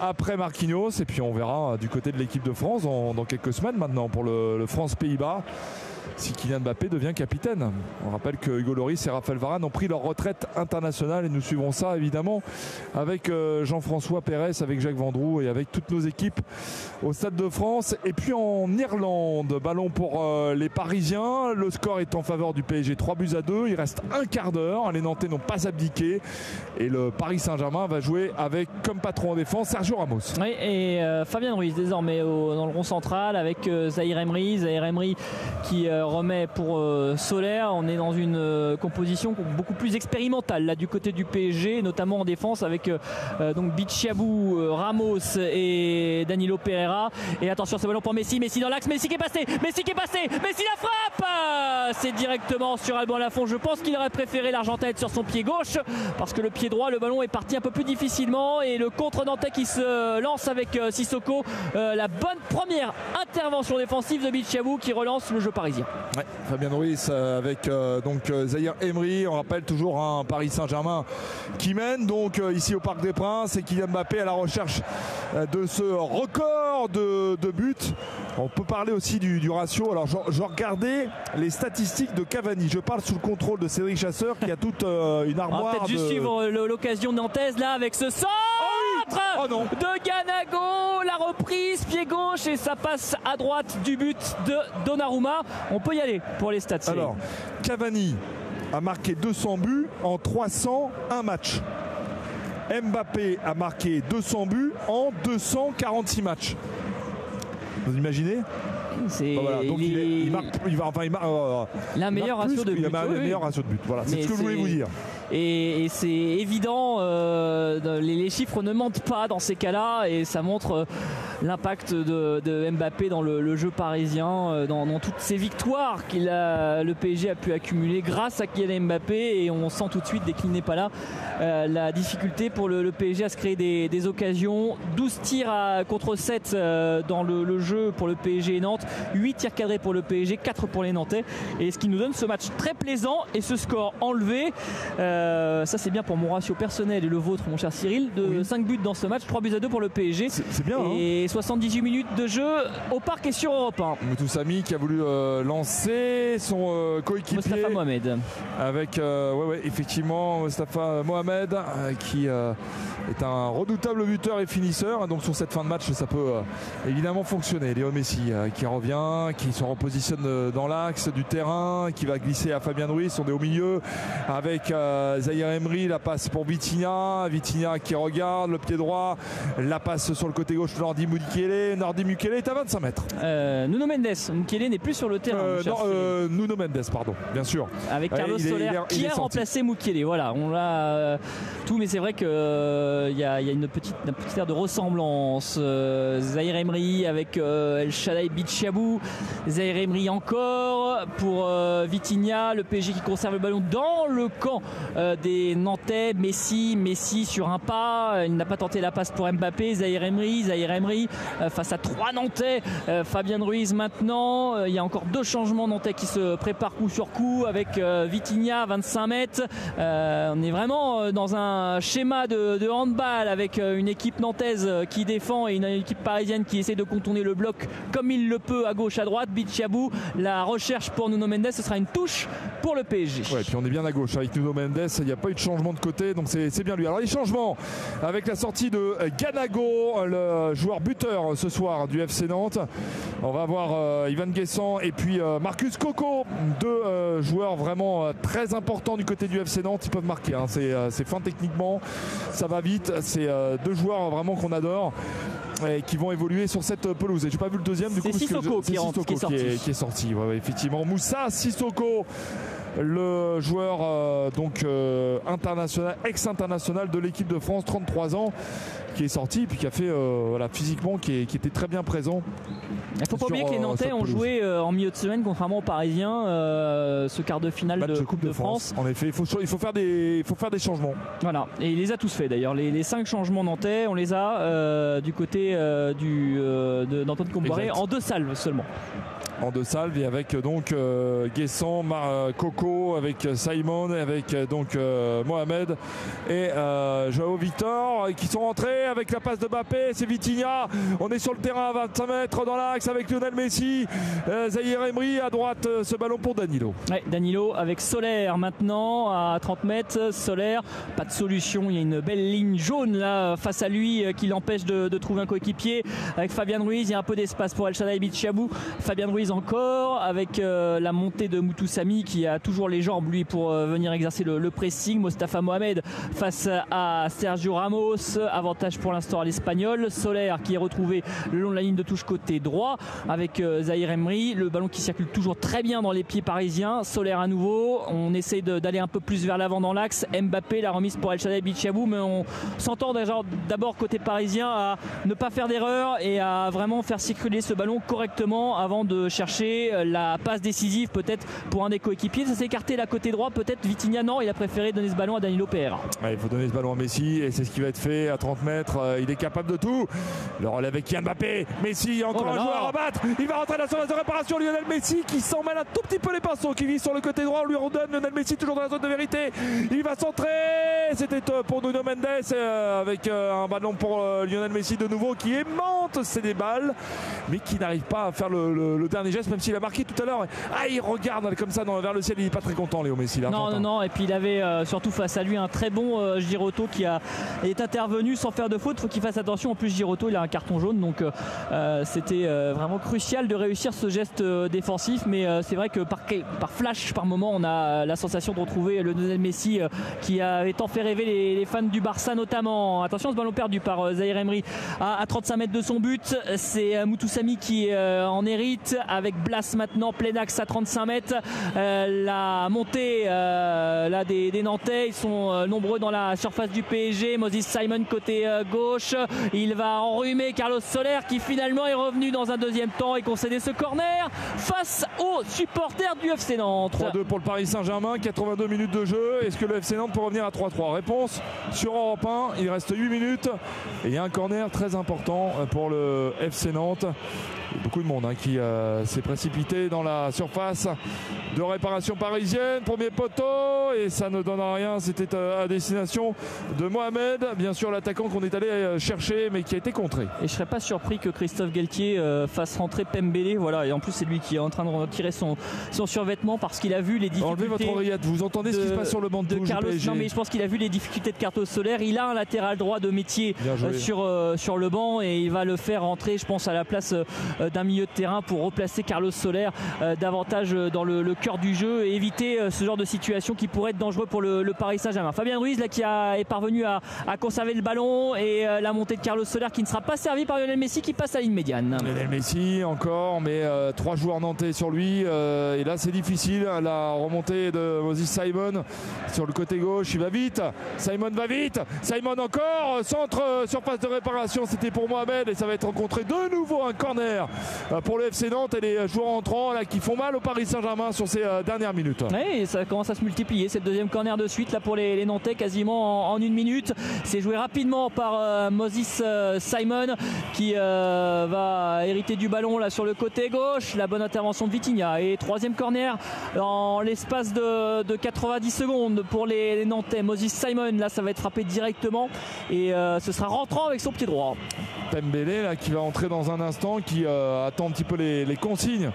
après Marquinhos et puis on verra du côté de l'équipe de France dans, quelques semaines maintenant pour le France-Pays-Bas. Si Kylian Mbappé devient capitaine. On rappelle que Hugo Loris et Raphaël Varane ont pris leur retraite internationale et nous suivrons ça évidemment avec euh, Jean-François Pérez, avec Jacques Vendroux et avec toutes nos équipes au Stade de France. Et puis en Irlande, ballon pour euh, les Parisiens. Le score est en faveur du PSG 3 buts à 2. Il reste un quart d'heure. Les Nantais n'ont pas abdiqué. Et le Paris Saint-Germain va jouer avec comme patron en défense Sergio Ramos. Oui, et euh, Fabien Ruiz désormais dans le rond central avec Zahir Emery. Zahir Emery qui remet pour Solaire. On est dans une composition beaucoup plus expérimentale là du côté du PSG, notamment en défense avec donc Bichiabou, Ramos et Danilo Pereira. Et attention, ce ballon pour Messi. Messi dans l'axe. Messi qui est passé. Messi qui est passé. Messi la frappe C'est directement sur Alban Lafont. Je pense qu'il aurait préféré l'Argentin être sur son pied gauche parce que le pied droit, le ballon est parti un peu plus difficilement. Et le contre Nantais qui se lance avec euh, Sissoko. Euh, la bonne première intervention défensive de Bichiabou qui relance le jeu parisien. Fabien Ruiz euh, avec donc Zahir Emery. On rappelle toujours un Paris Saint-Germain qui mène donc ici au Parc des Princes et Kylian Mbappé à la recherche de ce record de, buts. On peut parler aussi du, ratio. Alors, je, regardais les statistiques de Cavani. Je parle sous le contrôle de Cédric Chasseur qui a toute euh, une armoire. On va peut-être juste suivre l'occasion nantaise là avec ce centre oh de Ganago. La reprise, pied gauche et ça passe à droite du but de Donnarumma. On peut y aller pour les stats. Alors, Cavani a marqué 200 buts en 301 matchs. Mbappé a marqué 200 buts en 246 matchs. Vous imaginez c'est donc il, marque, il va enfin il marque, euh, la meilleure ratio de but. Il a meilleur ratio de but. Voilà, c'est ce que je voulais vous dire. Et, c'est évident, euh, les, chiffres ne mentent pas dans ces cas-là et ça montre euh, l'impact de, Mbappé dans le, jeu parisien, euh, dans, toutes ces victoires qu'il a, le PSG a pu accumuler grâce à Kylian Mbappé et on sent tout de suite dès qu'il n'est pas là la difficulté pour le, PSG à se créer des, occasions. 12 tirs contre 7 dans le, jeu pour le PSG et Nantes, 8 tirs cadrés pour le PSG, 4 pour les Nantais et ce qui nous donne ce match très plaisant et ce score enlevé. Ça c'est bien pour mon ratio personnel et le vôtre mon cher Cyril de 5 buts dans ce match 3 buts à 2 pour le PSG c'est bien et 78 hein. minutes de jeu au parc et sur Europe 1 Samy qui a voulu euh, lancer son euh, coéquipier Mustafa Mohamed. avec ouais, ouais, effectivement Mustafa Mohamed qui est un redoutable buteur et finisseur. Donc sur cette fin de match ça peut évidemment fonctionner. Léo Messi qui revient qui se repositionne dans l'axe du terrain qui va glisser à Fabien Ruiz. On est au milieu avec euh, Zahir Emery, la passe pour Vitinha, Vitinha qui regarde le pied droit, la passe sur le côté gauche Nordi Mukele, Nordi Mukele est à 25 mètres. Euh, Nuno Mendes, Mukele n'est plus sur le terrain. Euh, non, Nuno Mendes, pardon, bien sûr. Avec Carlos Soler qui a remplacé Mukele, voilà, on l'a tout, mais c'est vrai qu'il y, a une petite, une petite aire de ressemblance. Zahir Emery avec El Shaddai Bichabou, Zahir Emery encore pour Vitinha, le PSG qui conserve le ballon dans le camp euh, des Nantais. Messi, Messi sur un pas. Il n'a pas tenté la passe pour Mbappé. Zahir Emery, Zahir Emery euh, face à trois Nantais. Euh, Fabien Ruiz maintenant. il y a encore deux changements Nantais qui se préparent coup sur coup avec Vitinha 25 mètres. on est vraiment dans un schéma de, handball avec une équipe nantaise qui défend et une équipe parisienne qui essaie de contourner le bloc comme il le peut à gauche à droite. Bichabou, la recherche pour Nuno Mendes, ce sera une touche pour le PSG. Ouais, puis on est bien à gauche avec Nuno Mendes. Il n'y a pas eu de changement de côté, donc c'est bien lui. Alors les changements avec la sortie de Ganago, le joueur buteur ce soir du FC Nantes. On va voir euh, Ivan Guessant et puis euh, Marcus Coco, deux euh, joueurs vraiment très importants du côté du FC Nantes. Ils peuvent marquer. Hein. C'est fin techniquement, ça va vite. C'est deux joueurs vraiment qu'on adore. Et qui vont évoluer sur cette pelouse. Et j'ai pas vu le deuxième du coup. C'est Sissoko, qui, est, sorti. effectivement, Moussa Sissoko le joueur euh, donc euh, international, ex-international de l'équipe de France, 33 ans, qui est sorti puis qui a fait euh, voilà, physiquement, qui, était très bien présent. Il ne faut pas oublier que les Nantais ont joué en milieu de semaine, contrairement aux Parisiens, ce quart de finale de, Coupe de, France. En effet, il faut, il, faut faire des, il faut faire des changements. Voilà, et il les a tous fait d'ailleurs. Les, les cinq changements nantais, on les a du côté du, d'Antoine Comboiré en deux salves seulement. En deux salves et avec donc Guessant, Coco, avec Simon, avec donc Mohamed et Joao Victor qui sont rentrés avec la passe de Mbappé. C'est Vitinha. On est sur le terrain à 25 mètres dans l'axe avec Lionel Messi. Zahir Emery à droite, ce ballon pour Danilo. Danilo avec Solaire maintenant à 30 mètres. Solaire, pas de solution. Il y a une belle ligne jaune là face à lui qui l'empêche de, trouver un coéquipier. Avec Fabien Ruiz, il y a un peu d'espace pour El Shaddai Bichabou. Fabien Ruiz encore avec la montée de Moutoussami qui a toujours les jambes lui pour venir exercer le, pressing. Mostafa Mohamed face à Sergio Ramos. Avantage pour l'instant à l'Espagnol. Solaire qui est retrouvé le long de la ligne de touche côté droit avec Zahir Emery. Le ballon qui circule toujours très bien dans les pieds parisiens. Solaire à nouveau. On essaye d'aller un peu plus vers l'avant dans l'axe. Mbappé, la remise pour El Shaddai Bichabou. Mais on s'entend d'abord côté parisien à ne pas faire d'erreur et à vraiment faire circuler ce ballon correctement avant de chercher la passe décisive peut-être pour un des coéquipiers. Ça s'est écarté là côté droit. Peut-être Vitinha, non. Il a préféré donner ce ballon à Danilo PR. il faut donner ce ballon à Messi et c'est ce qui va être fait à 30 mètres. Euh, il est capable de tout. Le relève avec Mbappé. Messi, encore oh un joueur à battre. Il va rentrer dans la surface de réparation. Lionel Messi qui s'en mêle un tout petit peu les pinceaux, qui vit sur le côté droit. On lui redonne Lionel Messi toujours dans la zone de vérité. Il va centrer. C'était euh, pour Nuno Mendes euh, avec un ballon pour Lionel Messi de nouveau qui aimante c'est des balles mais qui n'arrive pas à faire le, dernier geste même s'il a marqué tout à l'heure. Ah, il regarde comme ça dans, vers le ciel. Il n'est pas très content, Léo Messi. Là, non, non, non. Et puis il avait surtout face à lui un très bon Giroto qui a, est intervenu sans faire de faute. Il faut qu'il fasse attention. En plus, Giroto, il a un carton jaune. Donc c'était vraiment crucial de réussir ce geste défensif. Mais c'est vrai que par, par flash, par moment, on a la sensation de retrouver le Lionel Messi qui avait tant fait rêver les, fans du Barça notamment. Attention, ce ballon perdu par euh, Zahir Emery à, 35 mètres de son but. C'est euh, Moutoussami qui euh, en hérite avec Blas maintenant, plein axe à 35 mètres. la montée là des, Nantais, ils sont nombreux dans la surface du PSG. Moses Simon côté gauche. Il va enrhumer Carlos Soler qui finalement est revenu dans un deuxième temps et concédé ce corner face aux supporters du FC Nantes. 3-2 pour le Paris Saint-Germain, 82 minutes de jeu. Est-ce que le FC Nantes peut revenir à 3-3 Réponse sur Europe 1. Il reste 8 minutes et il y a un corner très important pour le FC Nantes. Beaucoup de monde hein, qui euh, s'est précipité dans la surface de réparation parisienne. Premier poteau et ça ne donne rien. C'était euh, à destination de Mohamed, bien sûr l'attaquant qu'on est allé euh, chercher mais qui a été contré. Et je serais pas surpris que Christophe Galtier fasse rentrer Pembele. Voilà, et en plus c'est lui qui est en train de retirer son, son survêtement parce qu'il a vu les difficultés. Enlevez votre oreillette, vous entendez ce qui se passe sur le banc de, de Carlos. Non mais je pense qu'il a vu les difficultés de Carlos Solaire. Il a un latéral droit de métier sur, sur le banc et il va le faire rentrer, je pense, à la place euh, d'un milieu de terrain pour replacer Carlos Soler euh, davantage euh, dans le, cœur du jeu et éviter ce genre de situation qui pourrait être dangereux pour le, Paris Saint-Germain. Fabien Ruiz là qui a, est parvenu à, conserver le ballon et la montée de Carlos Soler qui ne sera pas servi par Lionel Messi qui passe à la ligne médiane. Lionel Messi encore mais trois joueurs nantais sur lui et là c'est difficile la remontée de Moses Simon sur le côté gauche il va vite Simon va vite Simon encore centre surface de réparation c'était pour Mohamed et ça va être rencontré de nouveau un corner euh, pour le FC Nantes et les joueurs entrants là, qui font mal au Paris Saint-Germain sur ces euh, dernières minutes. Oui, ça commence à se multiplier. C'est le deuxième corner de suite là pour les, Nantais quasiment en, une minute. C'est joué rapidement par euh, Moses Simon qui va hériter du ballon là sur le côté gauche. La bonne intervention de Vitinha et troisième corner en l'espace de, 90 secondes pour les, Nantais. Simon là ça va être frappé directement et ce sera rentrant avec son pied droit. Pembele là qui va entrer dans un instant qui euh, attend un petit peu les consignes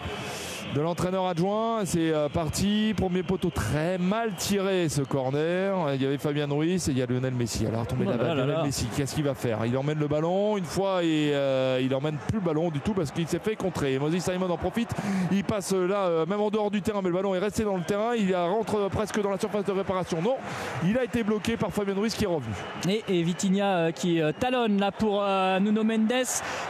de l'entraîneur adjoint. C'est euh, parti. Premier poteau très mal tiré ce corner. Il y avait Fabien Ruiz et il y a Lionel Messi. Alors tombé la balle. Lionel Messi, qu'est-ce qu'il va faire? Il emmène le ballon une fois et euh, il emmène plus le ballon du tout parce qu'il s'est fait contrer. Moses Simon en profite. Il passe euh, là, même en dehors du terrain, mais le ballon est resté dans le terrain. Il rentre presque dans la surface de réparation. Non, il a été bloqué par Fabien Ruiz qui est revenu. Et, et Vitinha qui talonne là pour Nuno Mendes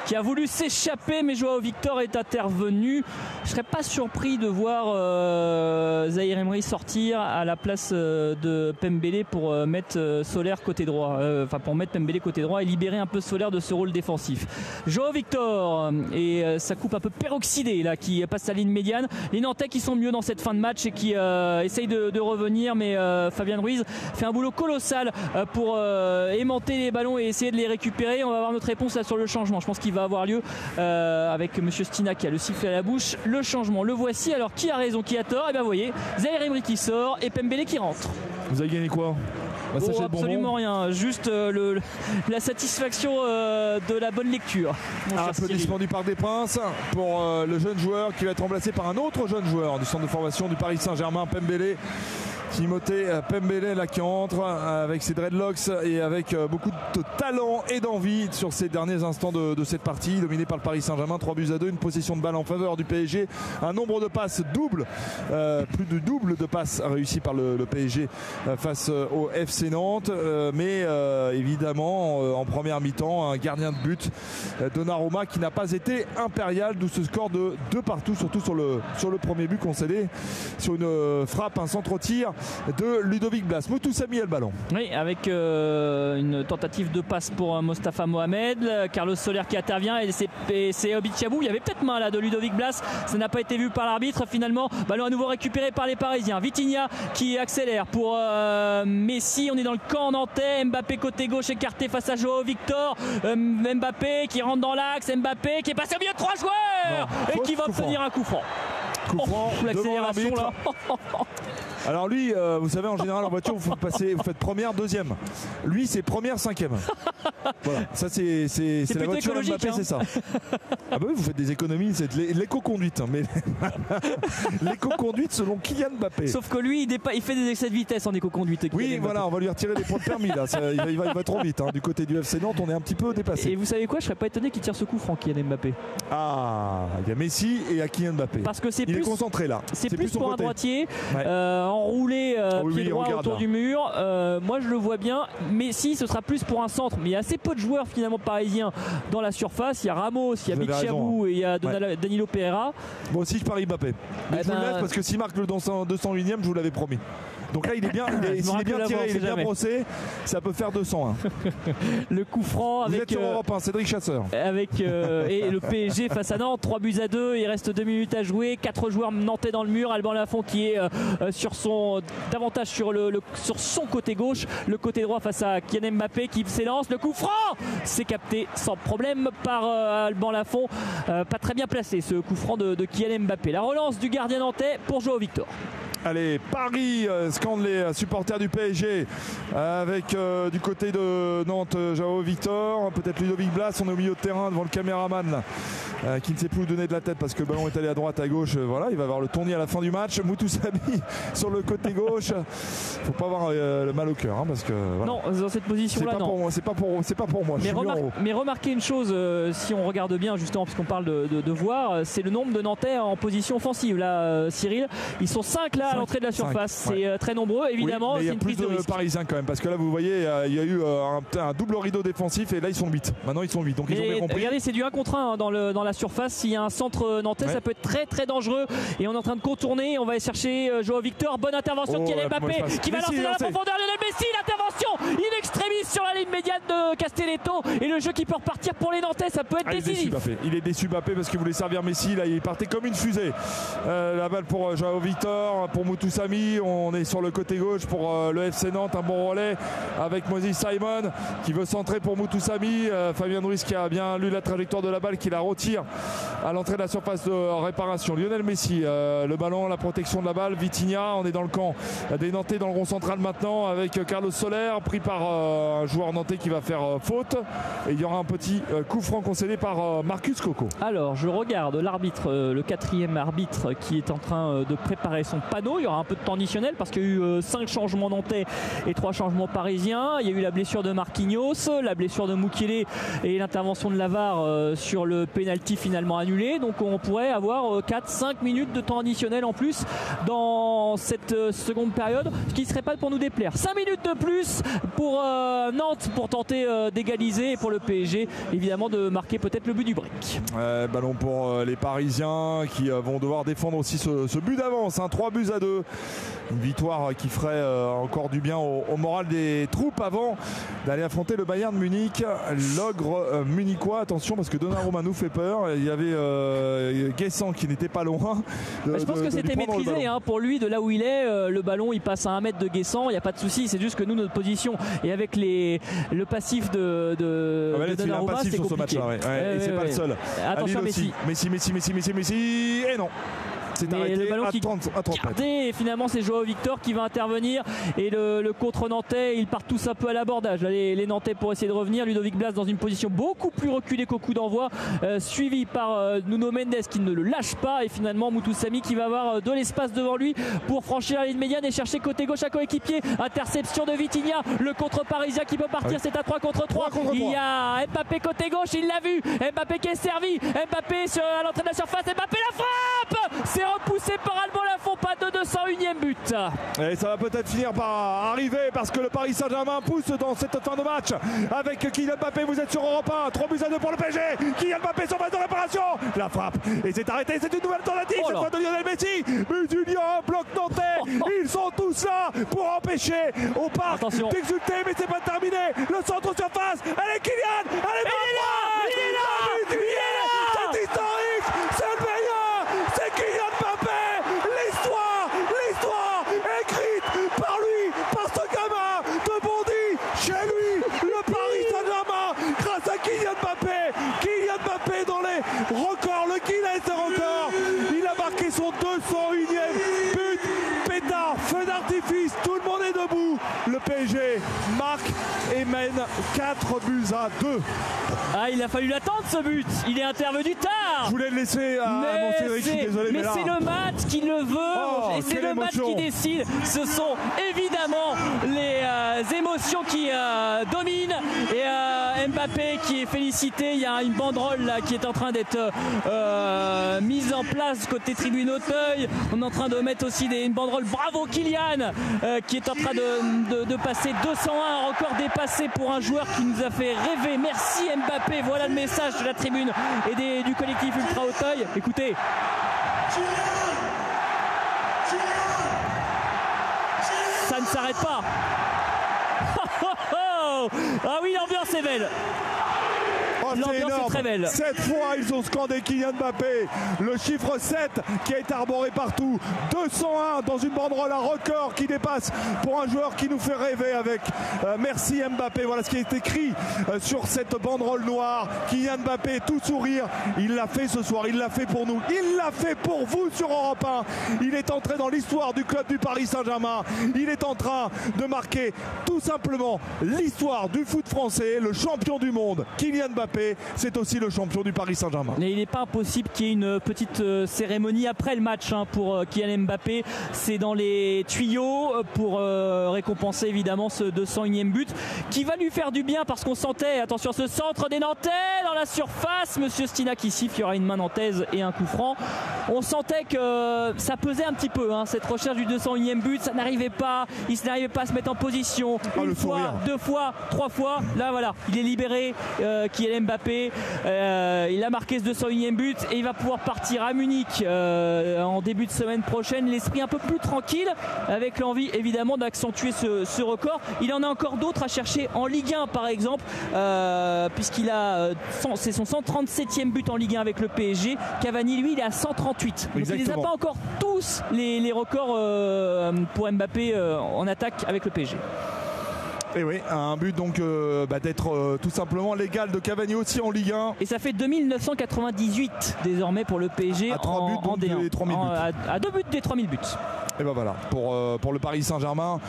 qui a voulu s'échapper, mais Joao Victor est intervenu. Je serais pas surpris de voir euh, Zahir Emery sortir à la place euh, de Pembele pour euh, mettre euh, Solaire côté droit, enfin pour mettre Pembele côté droit et libérer un peu Solaire de ce rôle défensif. Joao Victor et sa coupe un peu peroxydée là qui passe sa ligne médiane. Les Nantais qui sont mieux dans cette fin de match et qui essayent de, revenir, mais Fabien Ruiz fait un boulot colossal pour aimanter les ballons et essayer de les récupérer. On va avoir notre réponse là sur le changement. Je pense qu'il va avoir lieu avec Monsieur Stina qui a le sifflet à la bouche. Le changement, le voici. Alors qui a raison, qui a tort? Et bien vous voyez, Zahir Emery qui sort et Pembele qui rentre. Vous avez gagné quoi? Un Oh, absolument rien, juste euh, le, la satisfaction euh, de la bonne lecture. Cyril. Applaudissements du Parc des Princes pour euh, le jeune joueur qui va être remplacé par un autre jeune joueur du centre de formation du Paris Saint-Germain, Pembele. Timothée Pembele là qui entre avec ses dreadlocks et avec beaucoup de talent et d'envie sur ces derniers instants de, de cette partie dominée par le Paris Saint-Germain 3 buts à 2 une possession de balle en faveur du PSG un nombre de passes double euh, plus de double de passes réussies par le, PSG euh, face euh, au FC Nantes. Mais évidemment en première mi-temps un gardien de but Donnarumma qui n'a pas été impérial. D'où ce score de 2 partout surtout sur le, sur le premier but concédé. Sur une frappe un centre-tir de Ludovic Blas. Moutou Samy a le ballon. Oui, avec une tentative de passe pour Mostafa Mohamed, Carlos Soler qui intervient et c'est, Obi. Il y avait peut-être main là de Ludovic Blas, ça n'a pas été vu par l'arbitre. Finalement, ballon à nouveau récupéré par les Parisiens. Vitinha qui accélère pour euh, Messi. On est dans le camp nantais. Mbappé côté gauche écarté face à Joao Victor. Euh, Mbappé qui rentre dans l'axe. Mbappé qui est passé au milieu de trois joueurs et qui va obtenir un coup franc. Coup franc Oh, l'accélération là. Alors lui, euh, vous savez, en général en voiture, vous faites, passer, vous faites première, deuxième. Lui, c'est première, cinquième. Voilà. Ça, c'est c'est- c'est la voiture écologique, Mbappé, hein. c'est ça. Ah bah oui, vous faites des économies, c'est de l'é- l'éco-conduite. hein, Mais l'éco-conduite selon Kylian Mbappé. Sauf que lui, il, dépa- il fait des excès de vitesse en éco-conduite. Oui, voilà, on va lui retirer des points de permis. Là. Ça, il, va, il va- il va trop vite. hein. Du côté du FC Nantes, on est un petit peu dépassé. Et vous savez quoi? Je serais pas étonné qu'il tire ce coup franc Kylian Mbappé. Ah, il y a Messi et il y a Kylian Mbappé. Parce que c'est il plus est concentré là. C'est plus, pour un droitier, Ouais. euh, enroulé euh, Ah oui, pied oui, droit autour là. du mur. Euh, moi je le vois bien. Mais si ce sera plus pour un centre. Mais il y a assez peu de joueurs finalement parisiens dans la surface. Il y a Ramos, il y a Bichabou raison, et il y a Danilo Pereira. Moi aussi, je parie Mbappé. Mais Eh je vous le ben- laisse parce que s'il marque le 200 201ème, je vous l'avais promis. Donc là, il est bien, il est, s'il est bien tiré, il est bien brossé, ça peut faire 200. hein. Le coup franc Vous avec. êtes sur euh, Europe 1, Cédric Chasseur. avec euh, et le PSG face à Nantes 3 buts à 2 il reste 2 minutes à jouer 4 joueurs nantais dans le mur Alban Lafont qui est euh, sur son davantage sur le, le- sur son côté gauche le côté droit face à Kylian Mbappé qui s'élance le coup franc c'est capté sans problème par euh, Alban Lafont pas très bien placé ce coup franc de, de Kylian Mbappé la relance du gardien nantais pour Joao Victor Allez, Paris euh, scande les euh, supporters du PSG euh, avec euh, du côté de Nantes Jao Victor, peut-être Ludovic Blas, on est au milieu de terrain devant le caméraman là, euh, qui ne sait plus où donner de la tête parce que le ballon est allé à droite, à gauche. voilà, il va avoir le tournis à la fin du match. Moutou Sabi sur le côté gauche. Faut pas avoir euh, le mal au cœur hein, parce que voilà. non dans cette position c'est là pas non pour moi, c'est pas pour, c'est pas pour moi. je Mais, mais remarquez une chose, si on regarde bien justement, puisqu'on parle de, de, de voir, c'est le nombre de Nantais en position offensive. Là, Cyril, ils sont 5 là à l'entrée de la surface. ouais. C'est euh, très nombreux, évidemment. Oui, mais il y c'est a une plus de, de. Parisiens quand même parce que là vous voyez euh, il y a eu euh, un, un double rideau défensif et là ils sont 8 maintenant ils sont 8 donc ils ont bien compris regardez, c'est du 1 contre 1 dans, le, dans la surface. S'il y a un centre nantais, Ouais. ça peut être très très dangereux. Et on est en train de contourner. On va aller chercher Joao Victor. Bonne intervention Oh, de Kylian Mbappé qui va lancer dans la profondeur. Lionel Messi, l'intervention in extremis sur la ligne médiane de Castelletto. Et le jeu qui peut repartir pour les Nantais, ça peut être Ah, il est déçu décisif. Mbappé. Il est déçu Mbappé parce qu'il voulait servir Messi. Là, il partait comme une fusée. Euh, la balle pour Joao Victor, pour Moutou Samy. On est sur le côté gauche pour euh, le FC Nantes. Un bon relais avec Moses Simon qui veut centrer pour Moutou Samy. Euh, Fabien Ruiz qui a bien lu la trajectoire de la balle, qui la retire à l'entrée de la surface de réparation. Lionel Messi, euh, le ballon, la protection de la balle. Vitinha, on est dans le camp des Nantais dans le rond central maintenant avec Carlos Soler pris par un joueur nantais qui va faire faute. Et il y aura un petit coup franc concédé par Marcus Coco. Alors, je regarde l'arbitre, le quatrième arbitre qui est en train de préparer son panneau. Il y aura un peu de temps additionnel parce qu'il y a eu 5 changements nantais et 3 changements parisiens. Il y a eu la blessure de Marquinhos, la blessure de Mukele et l'intervention de Lavar sur le penalty finalement annulé. Donc on pourrait avoir 4-5 minutes de temps additionnel en plus dans cette seconde période, ce qui ne serait pas pour nous déplaire. 5 minutes de plus pour Nantes pour tenter d'égaliser et pour le PSG évidemment de marquer peut-être le but du break. ballon pour les Parisiens qui vont devoir défendre aussi ce, but d'avance. 3 hein. buts 2. Une victoire qui ferait euh, encore du bien au, moral des troupes avant d'aller affronter le Bayern de Munich. L'ogre euh, munichois, attention parce que Donnarumma nous fait peur. Il y avait euh, Guessant qui n'était pas loin. je pense que c'était maîtrisé hein. pour lui de là où il est. le ballon il passe à un mètre de Guessant, il n'y a pas de souci. C'est juste que nous, notre position et avec les, le passif de, de, ah, Donnarumma, c'est sur ce match et c'est pas le seul. Attention Messi. Messi, Messi, Messi, Messi, Messi, et non. C'est arrêté le ballon à qui 30, et finalement c'est Joao Victor qui va intervenir. Et le, contre nantais ils partent tous un peu à l'abordage. Les, les, nantais pour essayer de revenir Ludovic Blas dans une position beaucoup plus reculée qu'au coup d'envoi euh, suivi par euh, Nuno Mendes qui ne le lâche pas. Et finalement Moutoussami qui va avoir euh, de l'espace devant lui pour franchir la ligne médiane et chercher côté gauche à coéquipier. Interception de Vitinha le contre parisien qui peut partir c'est à 3 contre 3, il y a Mbappé côté gauche il l'a vu. Mbappé qui est servi. Mbappé sur, à l'entrée de la surface. Mbappé la frappe! C'est repoussé par Alban Lafont, pas de 201e but. Et ça va peut-être finir par arriver parce que le Paris Saint-Germain pousse dans cette fin de match avec Kylian Mbappé. Vous êtes sur Europe 1, 3 buts à 2 pour le PSG. Kylian Mbappé sur base de réparation. La frappe et c'est arrêté. C'est une nouvelle tentative. Oh cette fois de Lionel Messi. But du Lyon, bloc nantais. Ils sont tous là pour empêcher au parc d'exulter, mais c'est pas terminé. Le centre surface. Allez Kylian, allez il est là, il est là, c'est historique. C'est le record, le Guinness record. Il a marqué son 201e but. Pétard, feu d'artifice, tout le monde est debout. Le PSG marque et mène 4 buts à 2. Ah, il a fallu l'attendre ce but. Il est intervenu tard. Je voulais le laisser à mon Cédric, désolé. Mais, c'est le match qui le veut. Oh, et c'est le match qui décide. Ce sont évidemment les euh, émotions qui euh, dominent. Et euh, Mbappé qui est félicité. Il y a une banderole là qui est en train d'être mise en place côté tribune Auteuil. On est en train de mettre aussi des, une banderole Bravo Kylian qui est en train de, de passer 201, un record dépassé pour un joueur qui nous a fait rêver. Merci Mbappé. Voilà le message de la tribune et du collectif Ultra Auteuil. Écoutez. Ça ne s'arrête pas. Ah oui, l'ambiance est belle. Oh, L'ambiance est très belle. Cette fois, ils ont scandé Kylian Mbappé. Le chiffre 7 qui a été arboré partout. 201 dans une banderole, un record qui dépasse pour un joueur qui nous fait rêver avec euh, merci Mbappé. Voilà ce qui est écrit euh, sur cette banderole noire. Kylian Mbappé, tout sourire. Il l'a fait ce soir, il l'a fait pour nous. Il l'a fait pour vous sur Europe 1. Il est entré dans l'histoire du club du Paris Saint-Germain. Il est en train de marquer tout simplement l'histoire du foot français, le champion du monde, Kylian Mbappé c'est aussi le champion du Paris Saint-Germain. Et il n'est pas impossible qu'il y ait une petite euh, cérémonie après le match hein, pour euh, Kylian Mbappé. C'est dans les tuyaux euh, pour récompenser évidemment ce 201e but qui va lui faire du bien parce qu'on sentait, attention, ce centre des Nantais dans la surface. Monsieur Stina qui siffle, il y aura une main nantaise et un coup franc. On sentait que ça pesait un petit peu hein, cette recherche du 201e but. Ça n'arrivait pas, il n'arrivait pas à se mettre en position. Ah, une fois, deux fois, trois fois. Là voilà, il est libéré. Kylian Mbappé. Euh, il a marqué ce 201e but et il va pouvoir partir à Munich euh, en début de semaine prochaine. L'esprit un peu plus tranquille avec l'envie évidemment d'accentuer ce, record. Il en a encore d'autres à chercher en Ligue 1 par exemple, euh, puisqu'il a c'est son 137e but en Ligue 1 avec le PSG. Cavani lui il est à 138. Donc il les a pas encore tous les, records pour Mbappé en attaque avec le PSG. Et oui, un but donc euh, bah, d'être euh, tout simplement légal de Cavani aussi en Ligue 1. Et ça fait 2998 désormais pour le PSG à en, buts, en D1. 3000 buts. À, deux buts des 3000 buts. Et ben voilà, pour, euh, pour le Paris Saint-Germain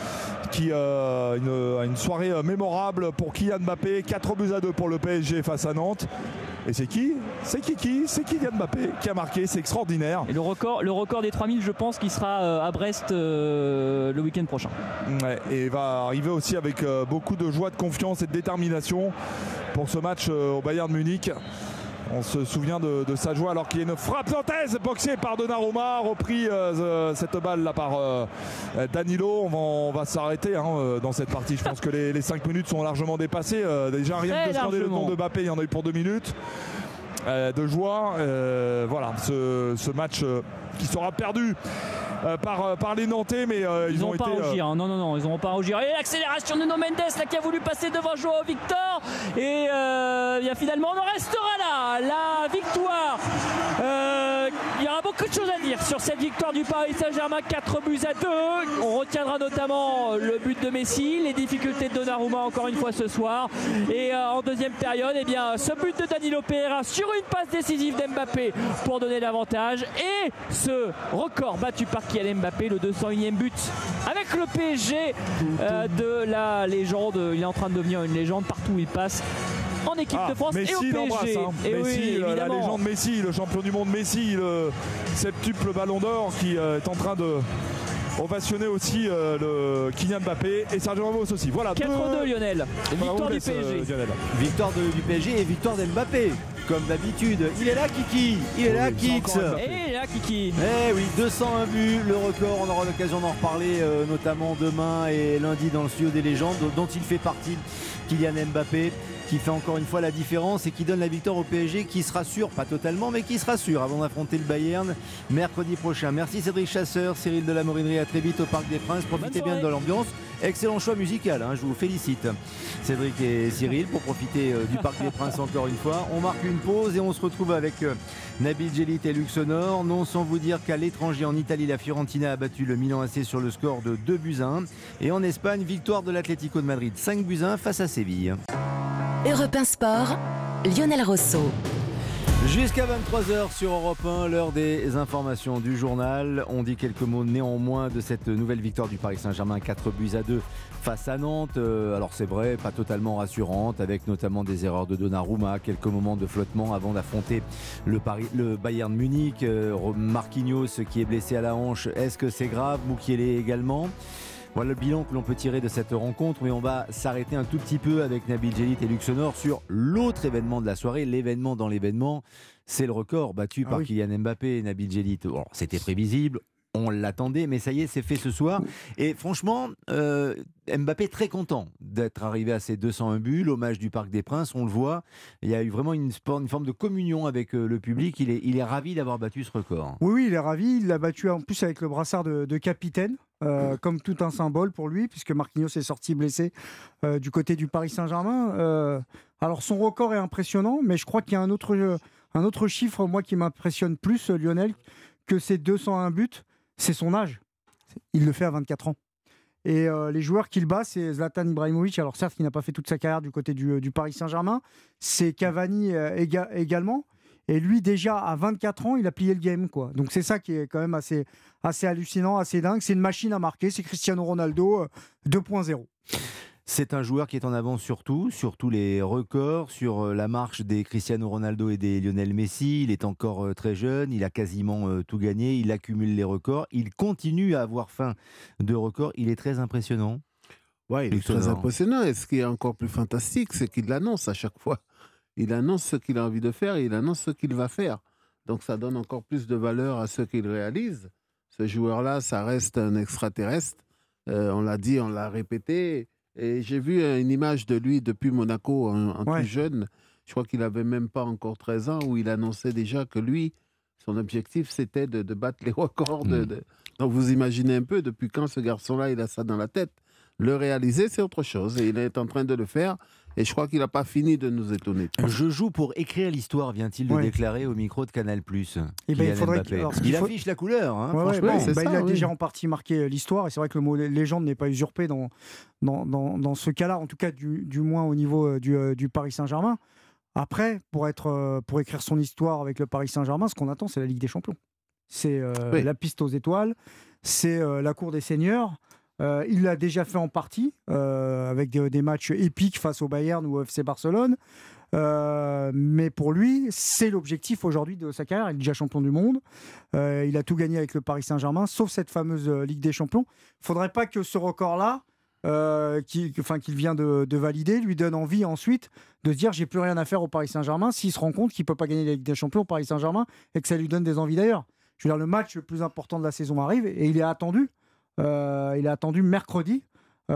qui a une, une, soirée mémorable pour Kylian Mbappé, 4 buts à 2 pour le PSG face à Nantes. Et c'est qui C'est qui qui C'est Kylian Mbappé qui a marqué, c'est extraordinaire. Et le record, le record des 3000, je pense qu'il sera euh, à Brest euh, le week-end prochain. Ouais, et il va arriver aussi avec euh, beaucoup de joie, de confiance et de détermination pour ce match au Bayern de Munich. On se souvient de, sa joie alors qu'il y a une frappe nantaise boxée par Donnarumma, repris cette balle là par Danilo. On va, s'arrêter hein, dans cette partie. Je pense que les, 5 minutes sont largement dépassées. déjà rien de scander le nom de Mbappé, il y en a eu pour 2 minutes. de joie. voilà, ce, match qui sera perdu euh, par, euh, par les Nantais, mais euh, ils, ils ont, pas été. Rougir, hein. Non, non, non, ils n'ont pas rougir. Et l'accélération de No Mendes là, qui a voulu passer devant Joao Victor. Et bien, finalement, on en restera là. La victoire. il y aura beaucoup de choses à dire sur cette victoire du Paris Saint-Germain. 4 buts à 2. On retiendra notamment le but de Messi, les difficultés de Donnarumma encore une fois ce soir. Et en deuxième période, eh bien, ce but de Danilo Pereira sur une passe décisive d'Mbappé pour donner l'avantage. Et ce record battu par Kylian Mbappé, le 201e but avec le PSG euh, de la légende. Il est en train de devenir une légende partout où il passe en équipe ah, de France et au PSG. Hein. Et Messi, la légende Messi, le champion du monde Messi, le septuple ballon d'or qui euh, est en train de ovationner aussi euh, le Kylian Mbappé et Sergio Ramos aussi. Voilà. 4-2 Lionel. Victoire du PSG. Victoire du PSG et victoire d'Mbappé comme d'habitude. Il est là, Kiki Il est là, Kix Et il est là, Kiki Eh oui, 201 buts, le record. On aura l'occasion d'en reparler, euh, notamment demain et lundi dans le studio des légendes, dont il fait partie, Kylian Mbappé qui fait encore une fois la différence et qui donne la victoire au PSG qui se rassure, pas totalement, mais qui se rassure avant d'affronter le Bayern mercredi prochain. Merci Cédric Chasseur, Cyril de la Morinerie, à très vite au Parc des Princes. Profitez bien de l'ambiance. Excellent choix musical, hein, je vous félicite. Cédric et Cyril pour profiter euh, du Parc des Princes encore une fois. On marque une pause et on se retrouve avec euh, Nabil Djelit et Luxonor. Non sans vous dire qu'à l'étranger en Italie, la Fiorentina a battu le Milan AC sur le score de 2 buts à 1. Et en Espagne, victoire de l'Atlético de Madrid 5 buts à 1 face à Séville. Europe 1 Sport, Lionel Rosso. Jusqu'à 23h sur Europe 1, l'heure des informations du journal. On dit quelques mots néanmoins de cette nouvelle victoire du Paris Saint-Germain, 4 buts à 2 face à Nantes. Euh, alors c'est vrai, pas totalement rassurante, avec notamment des erreurs de Donnarumma, quelques moments de flottement avant d'affronter le, le Bayern Munich. Euh, Marquinhos qui est blessé à la hanche, est-ce que c'est grave? Moukiele également. Voilà le bilan que l'on peut tirer de cette rencontre, mais on va s'arrêter un tout petit peu avec Nabil Djelit et Luxonor sur l'autre événement de la soirée, l'événement dans l'événement. C'est le record battu ah par Kylian Mbappé et Nabil Djelit. C'était prévisible, on l'attendait, mais ça y est, c'est fait ce soir. Et franchement, euh, Mbappé très content d'être arrivé à ses 201 buts, l'hommage du Parc des Princes, on le voit. Il y a eu vraiment une, une forme de communion avec euh, le public. Il est, il est ravi d'avoir battu ce record. Oui, oui, il est ravi. Il l'a battu en plus avec le brassard de capitaine. Euh, comme tout un symbole pour lui, puisque Marquinhos est sorti blessé euh, du côté du Paris Saint-Germain. Euh, alors son record est impressionnant, mais je crois qu'il y a un autre, un autre chiffre, moi, qui m'impressionne plus, Lionel, que ses 201 buts, c'est son âge. Il le fait à 24 ans. Et les joueurs qu'il bat, c'est Zlatan Ibrahimovic. Alors certes, il n'a pas fait toute sa carrière du côté du, du Paris Saint-Germain. C'est Cavani également. Et lui, déjà, à 24 ans, il a plié le game. Quoi. Donc c'est ça qui est quand même assez, assez hallucinant, assez dingue. C'est une machine à marquer. C'est Cristiano Ronaldo 2.0. Euh, c'est un joueur qui est en avance sur tout, sur tous les records, sur euh, la marche des Cristiano Ronaldo et des Lionel Messi. Il est encore euh, très jeune, il a quasiment tout gagné, il accumule les records, il continue à avoir faim de records. Il est très impressionnant. Oui, il est très impressionnant. Et ce qui est encore plus fantastique, c'est qu'il l'annonce à chaque fois il annonce ce qu'il a envie de faire et il annonce ce qu'il va faire. Donc ça donne encore plus de valeur à ce qu'il réalise. Ce joueur-là, ça reste un extraterrestre. Euh, on l'a dit, on l'a répété. Et j'ai vu une image de lui depuis Monaco, en, plus jeune. Je crois qu'il n'avait même pas encore 13 ans, où il annonçait déjà que lui, son objectif, c'était de, battre les records. Hmm. Donc vous imaginez un peu depuis quand ce garçon-là, il a ça dans la tête. Le réaliser, c'est autre chose. Et il est en train de le faire. Et je crois qu'il n'a pas fini de nous étonner. Je joue pour écrire l'histoire, vient-il de déclarer au micro de Canal+. Eh ben, il, faudrait il, affiche la couleur. Hein, bah, il a déjà en partie marqué euh, l'histoire. Et c'est vrai que le mot légende n'est pas usurpé dans, dans, dans, ce cas-là, en tout cas du, du, moins au niveau euh, du, euh, du Paris Saint-Germain. Après, pour, être, pour écrire son histoire avec le Paris Saint-Germain, ce qu'on attend, c'est la Ligue des Champions. C'est la piste aux étoiles, c'est la cour des seigneurs. Euh, il l'a déjà fait en partie, euh, avec des, matchs épiques face au Bayern ou au FC Barcelone. Euh, mais pour lui, c'est l'objectif aujourd'hui de sa carrière. Il est déjà champion du monde. Il a tout gagné avec le Paris Saint-Germain, sauf cette fameuse Ligue des Champions. Il ne faudrait pas que ce record-là, qu'il vient de, valider, lui donne envie ensuite de se dire j'ai plus rien à faire au Paris Saint-Germain s'il se rend compte qu'il ne peut pas gagner la Ligue des Champions au Paris Saint-Germain et que ça lui donne des envies d'ailleurs. Je veux dire, le match le plus important de la saison arrive et il est attendu. Il est attendu mercredi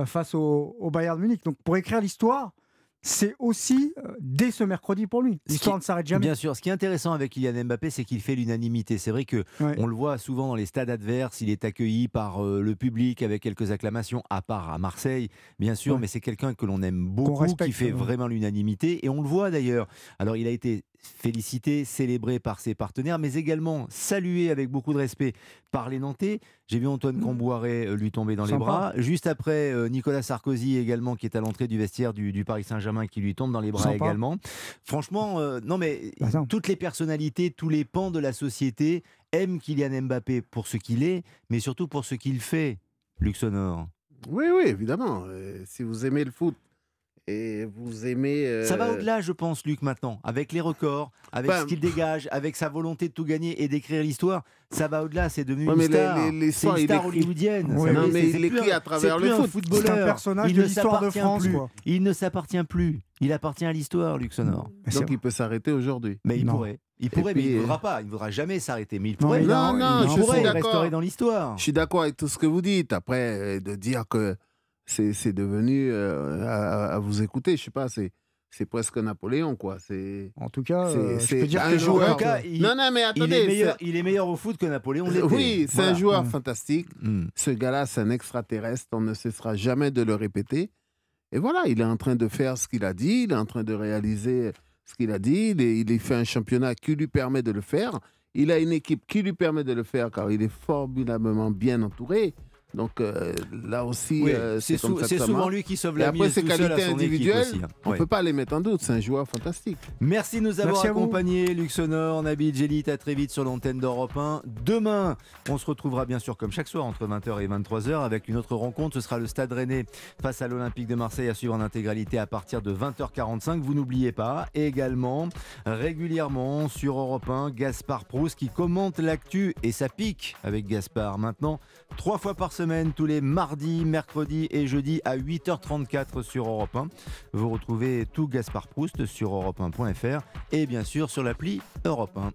face au, au Bayern Munich. Donc pour écrire l'histoire, c'est aussi euh, dès ce mercredi pour lui. L'histoire ne s'arrête jamais. Bien sûr, ce qui est intéressant avec Kylian Mbappé, c'est qu'il fait l'unanimité. C'est vrai que on le voit souvent dans les stades adverses, il est accueilli par euh, le public avec quelques acclamations, à part à Marseille, bien sûr, mais c'est quelqu'un que l'on aime beaucoup, qui fait vraiment l'unanimité, et on le voit d'ailleurs. Alors, il a été félicité, célébré par ses partenaires, mais également salué avec beaucoup de respect par les Nantais. J'ai vu Antoine mmh. Comboiré euh, lui tomber dans les bras. Juste après, euh, Nicolas Sarkozy également, qui est à l'entrée du vestiaire du, Paris Saint-Germain, qui lui tombe dans les bras également. Franchement, euh, non mais bah, toutes les personnalités, tous les pans de la société aiment Kylian Mbappé pour ce qu'il est, mais surtout pour ce qu'il fait, Luxonor. Oui, oui, évidemment. si vous aimez le foot, et vous aimez. Ça va euh, au-delà, je pense, Luc, maintenant, avec les records, avec ce qu'il dégage, avec sa volonté de tout gagner et d'écrire l'histoire. Ça va au-delà, c'est devenu une star. C'est une star hollywoodienne. non, mais il écrit à travers le foot. C'est un personnage de l'histoire de France. Il ne s'appartient plus. Il appartient à l'histoire, Luc Sonore. Donc il peut s'arrêter aujourd'hui. Mais il pourrait. Il pourrait, mais il ne voudra euh, pas. Il ne voudra jamais s'arrêter. Mais il pourrait. Non, non, il je pourrait resterait dans l'histoire. Je suis d'accord avec tout ce que vous dites. Après, euh, de dire que c'est devenu euh, à, vous écouter, je sais pas, c'est c'est presque Napoléon, quoi. C'est en tout cas, c'est euh, un joueur. non, non, mais attendez, il est, meilleur, au foot que Napoléon. Oui, c'est un joueur mm. fantastique. Mm. Ce gars-là, c'est un extraterrestre. On ne cessera jamais de le répéter. Et voilà, il est en train de faire ce qu'il a dit. Il est en train de réaliser ce qu'il a dit. Il, il fait un championnat qui lui permet de le faire. Il a une équipe qui lui permet de le faire, car il est formidablement bien entouré. Donc euh, là aussi, euh, c'est souvent lui qui sauve la mise. Après, ses qualités individuelles, hein. on ne peut pas les mettre en doute. C'est un joueur fantastique. Merci de nous avoir accompagnés, Luxonor, Nabil Gélit. À très vite sur l'antenne d'Europe 1. Demain, on se retrouvera bien sûr comme chaque soir entre 20h et 23h avec une autre rencontre. Ce sera le Stade Rennais face à l'Olympique de Marseille à suivre en intégralité à partir de 20h45. Vous n'oubliez pas également régulièrement sur Europe 1 Gaspard Proust qui commente l'actu et ça pique avec Gaspard maintenant trois fois par semaine tous les mardis, mercredis et jeudis à 8h34 sur Europe 1. Vous retrouvez tout Gaspard Proust sur europe1.fr et bien sûr sur l'appli Europe 1.